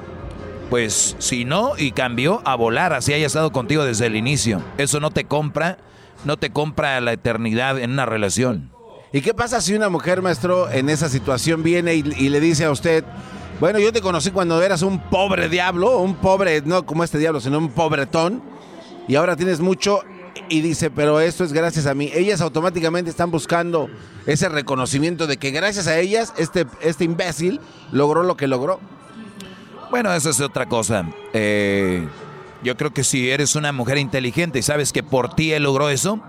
Pues si no, y cambió a volar, así haya estado contigo desde el inicio. Eso no te compra, no te compra la eternidad en una relación.
¿Y qué pasa si una mujer, maestro, en esa situación viene y, le dice a usted, bueno, yo te conocí cuando eras un pobre diablo, un pobre, no como este diablo, sino un pobretón, y ahora tienes mucho, y dice, pero esto es gracias a mí. Ellas automáticamente están buscando ese reconocimiento de que gracias a ellas, este, este imbécil logró lo que logró.
Bueno, eso es otra cosa. Eh, yo creo que si eres una mujer inteligente y sabes que por ti él logró eso,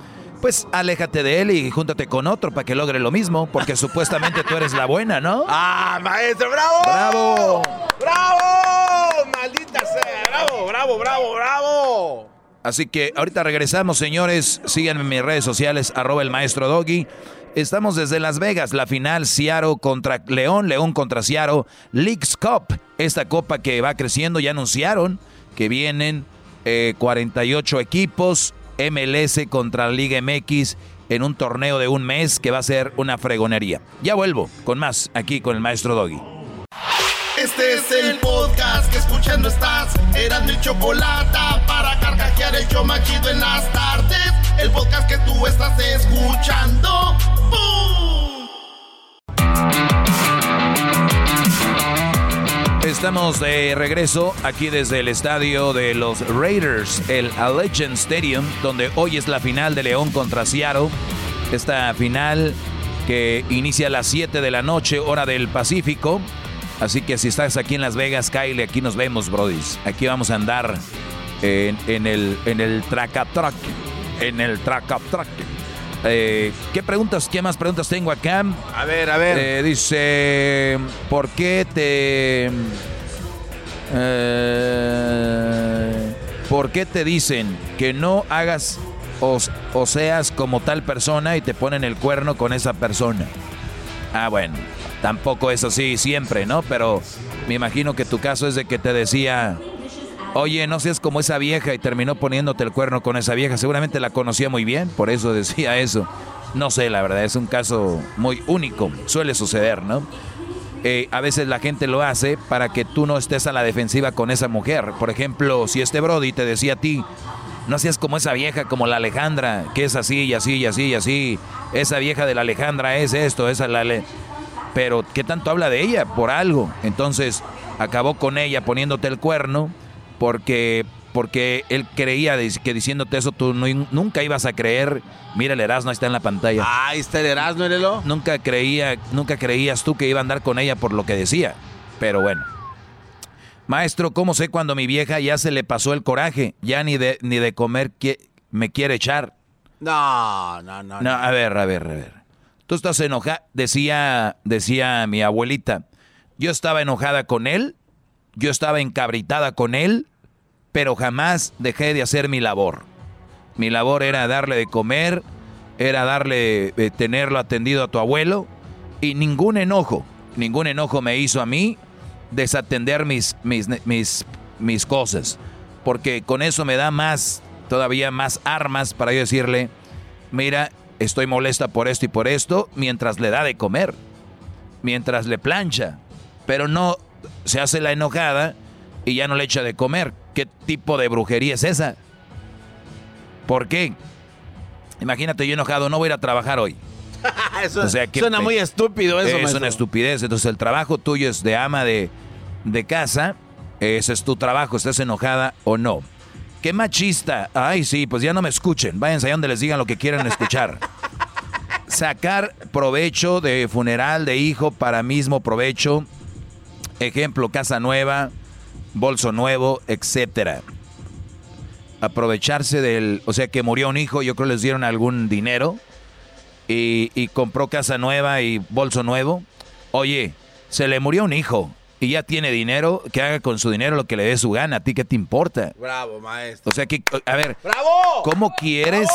pues aléjate de él y júntate con otro para que logre lo mismo, porque [LAUGHS] supuestamente tú eres la buena, ¿no?
¡Ah, maestro, bravo!
¡Bravo!
¡Bravo! ¡Maldita sea! ¡Bravo, bravo, bravo, bravo!
Así que ahorita regresamos, señores. Síganme en mis redes sociales, arroba el maestro Doggy. Estamos desde Las Vegas, la final Seattle contra León, León contra Seattle, Leagues Cup, esta copa que va creciendo, ya anunciaron que vienen eh, 48 equipos, MLS contra Liga MX en un torneo de un mes que va a ser una fregonería. Ya vuelvo con más aquí con el maestro Doggy.
Este es el podcast que escuchando estás. Eran mi chocolate para carcajear el yo machido en las tardes. El podcast que tú estás escuchando. ¡Bum!
Estamos de regreso aquí desde el estadio de los Raiders, el Allegiant Stadium, donde hoy es la final de León contra Seattle. Esta final que inicia a las 7 de la noche, hora del Pacífico. Así que si estás aquí en Las Vegas, Kyle, aquí nos vemos, brodis. Aquí vamos a andar en, en el, en el track-a-track. En el track-a-track. Eh, ¿Qué preguntas, qué más preguntas tengo acá?
A ver, a ver.
Eh, dice, ¿por qué te... eh, ¿Por qué te dicen que no hagas o, o seas como tal persona y te ponen el cuerno con esa persona. Ah, bueno, tampoco es así siempre, ¿no? Pero me imagino que tu caso es de que te decía, oye, no seas como esa vieja y terminó poniéndote el cuerno con esa vieja. Seguramente la conocía muy bien, por eso decía [LAUGHS] eso. No sé, la verdad, es un caso muy único, suele suceder, ¿no? Eh, a veces la gente lo hace para que tú no estés a la defensiva con esa mujer. Por ejemplo, si este Brody te decía a ti, no seas como esa vieja, como la Alejandra, que es así y así y así y así. Esa vieja de la Alejandra es esto, esa la... Le pero ¿qué tanto habla de ella? Por algo. Entonces acabó con ella poniéndote el cuerno porque, porque él creía que diciéndote eso tú nunca ibas a creer. Mira, el Erasmo está en la pantalla.
Ah, ahí está el Erasmo, Erelo.
Nunca, creía, nunca creías tú que iba a andar con ella por lo que decía. Pero bueno. Maestro, ¿cómo sé cuando mi vieja ya se le pasó el coraje? Ya ni de, ni de comer me quiere echar.
No, no, no,
no. a ver, a ver, a ver. Tú estás enojada, decía, decía mi abuelita. Yo estaba enojada con él, yo estaba encabritada con él, pero jamás dejé de hacer mi labor. Mi labor era darle de comer, era darle, eh, tenerlo atendido a tu abuelo, y ningún enojo, ningún enojo me hizo a mí desatender mis, mis, mis, mis cosas. Porque con eso me da más, todavía más armas para yo decirle, mira, estoy molesta por esto y por esto, mientras le da de comer, mientras le plancha, pero no se hace la enojada y ya no le echa de comer. ¿Qué tipo de brujería es esa? ¿Por qué? Imagínate yo enojado, no voy a ir a trabajar hoy. [LAUGHS]
o sea, que, suena muy estúpido eso.
Es una estupidez. Entonces el trabajo tuyo es de ama de, de casa. Ese es tu trabajo, estés enojada o no. Qué machista. Ay, sí, pues ya no me escuchen. Váyanse allá donde les digan lo que quieran escuchar. [LAUGHS] Sacar provecho de funeral de hijo para mismo provecho. Ejemplo, casa nueva, bolso nuevo, etcétera. Aprovecharse del, o sea, que murió un hijo, yo creo les dieron algún dinero y, y compró casa nueva y bolso nuevo. Oye, se le murió un hijo y ya tiene dinero, que haga con su dinero lo que le dé su gana. ¿A ti qué te importa?
Bravo, maestro.
O sea que, a ver,
¡Bravo!
¿cómo quieres?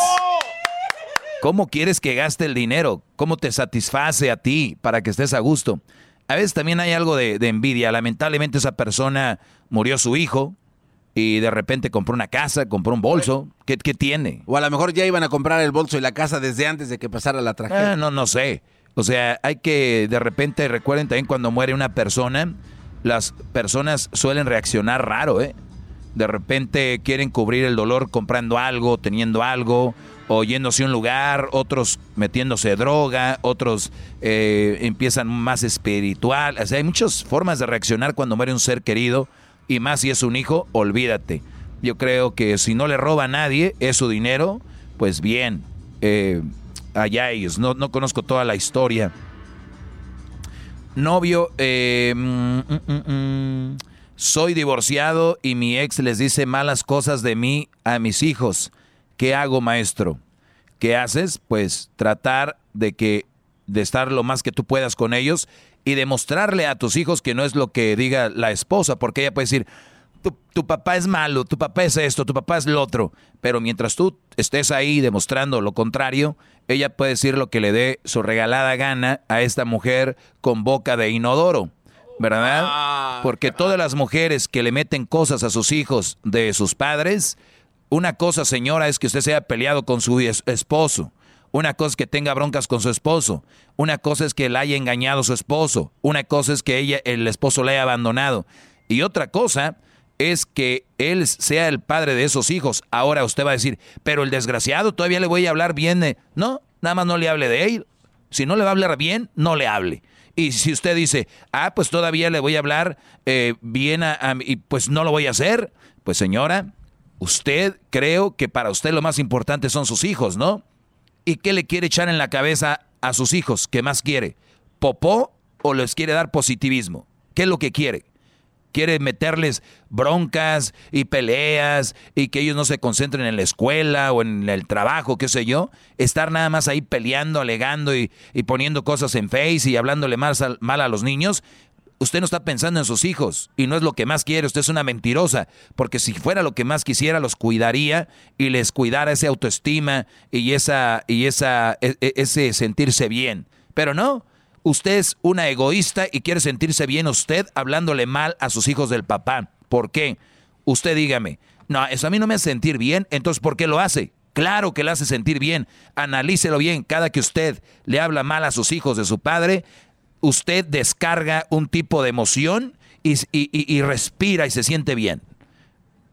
¿Cómo quieres que gaste el dinero? ¿Cómo te satisface a ti para que estés a gusto? A veces también hay algo de, envidia. Lamentablemente esa persona murió su hijo y de repente compró una casa, compró un bolso. ¿Qué, ¿Qué, tiene?
O a lo mejor ya iban a comprar el bolso y la casa desde antes de que pasara la tragedia.
Ah, no, no sé. O sea, hay que de repente, recuerden también cuando muere una persona, las personas suelen reaccionar raro, ¿eh? De repente quieren cubrir el dolor comprando algo, teniendo algo, o yéndose a un lugar, otros metiéndose droga, otros eh, empiezan más espiritual. O sea, hay muchas formas de reaccionar cuando muere un ser querido, y más si es un hijo, olvídate. Yo creo que si no le roba a nadie, es su dinero, pues bien. Eh, allá ellos. No, no conozco toda la historia. Novio, eh, mm, mm, mm, soy divorciado y mi ex les dice malas cosas de mí a mis hijos. ¿Qué hago, maestro? ¿Qué haces? Pues tratar de que de estar lo más que tú puedas con ellos y demostrarle a tus hijos que no es lo que diga la esposa, porque ella puede decir, tu, papá es malo, tu papá es esto, tu papá es lo otro. Pero mientras tú estés ahí demostrando lo contrario, ella puede decir lo que le dé su regalada gana a esta mujer con boca de inodoro. ¿Verdad? Ah. Porque todas las mujeres que le meten cosas a sus hijos de sus padres, una cosa, señora, es que usted se haya peleado con su esposo. Una cosa es que tenga broncas con su esposo. Una cosa es que le haya engañado su esposo. Una cosa es que ella, el esposo le haya abandonado. Y otra cosa es que él sea el padre de esos hijos. Ahora usted va a decir, pero el desgraciado todavía le voy a hablar bien. No, nada más no le hable de él. Si no le va a hablar bien, no le hable. Y si usted dice, ah, pues todavía le voy a hablar eh, bien a, a, y pues no lo voy a hacer, pues señora, usted creo que para usted lo más importante son sus hijos, ¿no? ¿Y qué le quiere echar en la cabeza a sus hijos? ¿Qué más quiere? ¿Popó o les quiere dar positivismo? ¿Qué es lo que quiere? Quiere meterles broncas y peleas y que ellos no se concentren en la escuela o en el trabajo, qué sé yo, estar nada más ahí peleando, alegando y, poniendo cosas en Face y hablándole mal, mal a los niños, usted no está pensando en sus hijos y no es lo que más quiere, usted es una mentirosa, porque si fuera lo que más quisiera, los cuidaría y les cuidara esa autoestima y, esa, y esa, e, e, ese sentirse bien. Pero no, usted es una egoísta y quiere sentirse bien usted hablándole mal a sus hijos del papá. ¿Por qué? Usted dígame, no, eso a mí no me hace sentir bien, entonces ¿por qué lo hace? Claro que le hace sentir bien. Analícelo bien. Cada que usted le habla mal a sus hijos de su padre, usted descarga un tipo de emoción y, respira y se siente bien.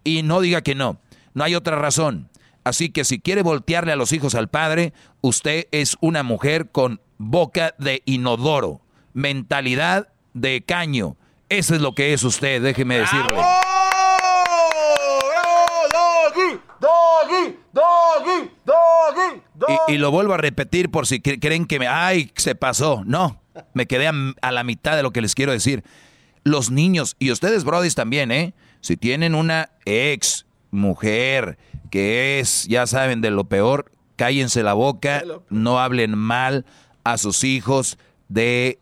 Y no diga que no. No hay otra razón. Así que si quiere voltearle a los hijos al padre, usted es una mujer con boca de inodoro, mentalidad de caño. Eso es lo que es usted, déjeme decirle. Y, y, lo vuelvo a repetir por si creen que me... ¡Ay, se pasó! No, me quedé a, la mitad de lo que les quiero decir. Los niños, y ustedes, brodis, también, ¿eh? Si tienen una ex mujer que es, ya saben, de lo peor, cállense la boca, no hablen mal a sus hijos de,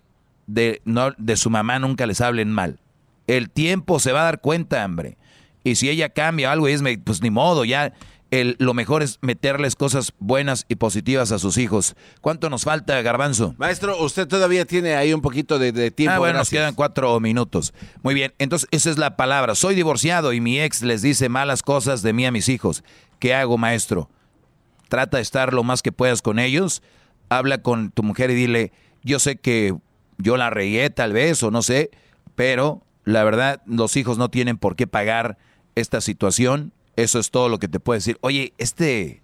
de, no, de su mamá, nunca les hablen mal. El tiempo se va a dar cuenta, hombre. Y si ella cambia algo, es, pues ni modo, ya lo mejor es meterles cosas buenas y positivas a sus hijos. ¿Cuánto nos falta, Garbanzo?
Maestro, usted todavía tiene ahí un poquito de, tiempo.
Ah, bueno, nos quedan cuatro minutos. Muy bien, entonces esa es la palabra. Soy divorciado y mi ex les dice malas cosas de mí a mis hijos. ¿Qué hago, maestro? Trata de estar lo más que puedas con ellos. Habla con tu mujer y dile, yo sé que yo la regué tal vez o no sé, pero la verdad los hijos no tienen por qué pagar esta situación eso es todo lo que te puedo decir. Oye, este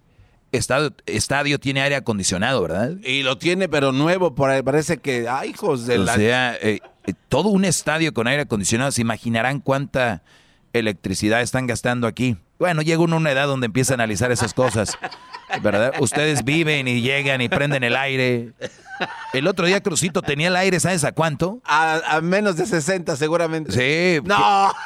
estadio, estadio tiene aire acondicionado, ¿verdad?
Y lo tiene, pero nuevo, por ahí parece que, ay, hijos de
o
la...
sea, eh, eh, todo un estadio con aire acondicionado, se imaginarán cuánta electricidad están gastando aquí. Bueno, llega uno a una edad donde empieza a analizar esas cosas, ¿verdad? Ustedes viven y llegan y prenden el aire. El otro día Crucito tenía el aire, ¿sabes a cuánto?
A, menos de 60 seguramente.
Sí.
No. [LAUGHS]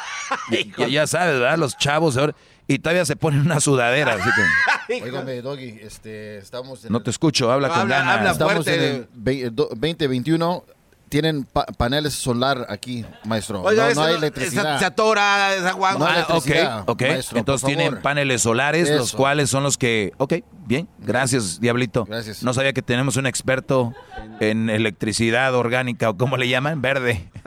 Ya, ya sabes, ¿verdad? Los chavos ahora y todavía se ponen una sudadera. Así [LAUGHS]
Óigame, Doggy, este, estamos
en No te escucho, habla, con ganas.
Habla estamos en el 2021. Tienen paneles solar aquí, maestro.
Oiga, no, hay electricidad. Se atora, esa
guagua. No ah, ok, ok. Entonces tienen paneles solares, los cuales son los que... Ok, bien. Gracias, Diablito.
Gracias.
No sabía que tenemos un experto en electricidad orgánica, o cómo le llaman, verde. [LAUGHS]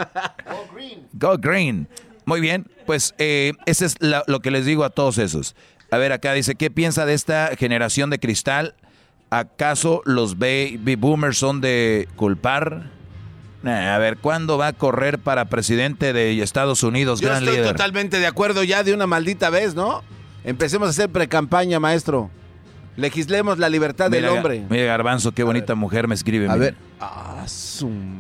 Go green. Go green. Muy bien, pues eh, ese es lo que les digo a todos esos. A ver, acá dice, ¿qué piensa de esta generación de cristal? ¿Acaso los baby boomers son de culpar? A ver, ¿cuándo va a correr para presidente de Estados Unidos,
Yo
gran
estoy
líder?
totalmente de acuerdo ya de una maldita vez, ¿no? Empecemos a hacer pre-campaña, maestro. Legislemos la libertad del hombre.
Mira, Garbanzo, qué bonita mujer me escribe.
A ver.
Ah,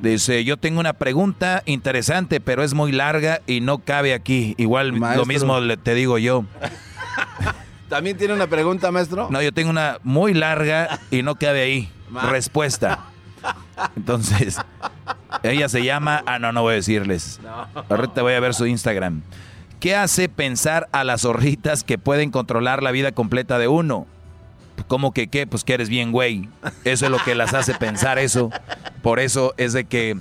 Dice, yo tengo una pregunta interesante, pero es muy larga y no cabe aquí. Igual lo mismo te digo yo. [LAUGHS]
¿También tiene una pregunta, maestro?
No, yo tengo una muy larga y no cabe ahí. Respuesta. [LAUGHS] Entonces, ella se llama... Ah, no, no voy a decirles. Ahorita voy a ver su Instagram. ¿Qué hace pensar a las zorritas que pueden controlar la vida completa de uno? ¿Cómo que qué? Pues que eres bien güey. Eso es lo que las hace pensar eso. Por eso es de que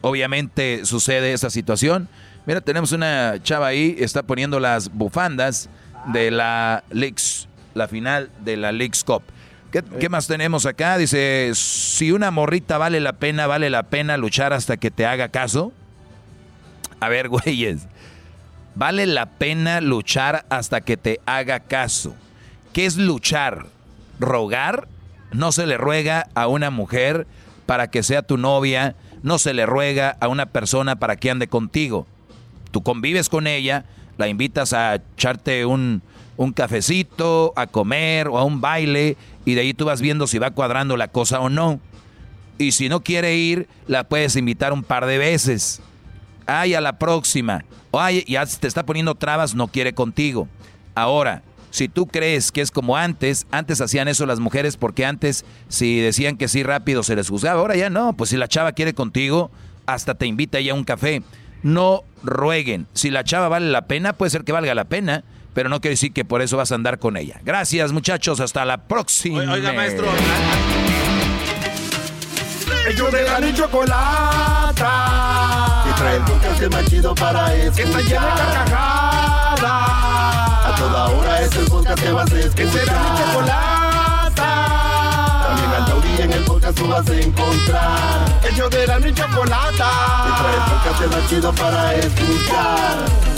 obviamente sucede esa situación. Mira, tenemos una chava ahí, está poniendo las bufandas de la Leaks, la final de la Leaks Cup. ¿Qué, ¿Qué, más tenemos acá? Dice, si una morrita vale la pena, vale la pena luchar hasta que te haga caso. A ver, [LAUGHS] güeyes, vale la pena luchar hasta que te haga caso. ¿Qué es luchar? rogar, no se le ruega a una mujer para que sea tu novia, no se le ruega a una persona para que ande contigo. Tú convives con ella, la invitas a echarte un, un cafecito, a comer o a un baile y de ahí tú vas viendo si va cuadrando la cosa o no. Y si no quiere ir, la puedes invitar un par de veces. Ay, a la próxima. Ay, ya te está poniendo trabas, no quiere contigo. Ahora, si tú crees que es como antes, antes hacían eso las mujeres porque antes si decían que sí rápido se les juzgaba, ahora ya no, pues si la chava quiere contigo, hasta te invita ella a un café. No rueguen, si la chava vale la pena, puede ser que valga la pena, pero no quiere decir que por eso vas a andar con ella. Gracias muchachos, hasta la próxima.
Oiga maestro.
Ellos de la chocolata trae el podcast más chido para escuchar. Que está llena de carcajadas. A toda hora es el podcast que vas a escuchar. Que será mi chocolata. También al taurí en el podcast tú vas a encontrar. El yo de la chocolata. Que trae el podcast más chido para escuchar.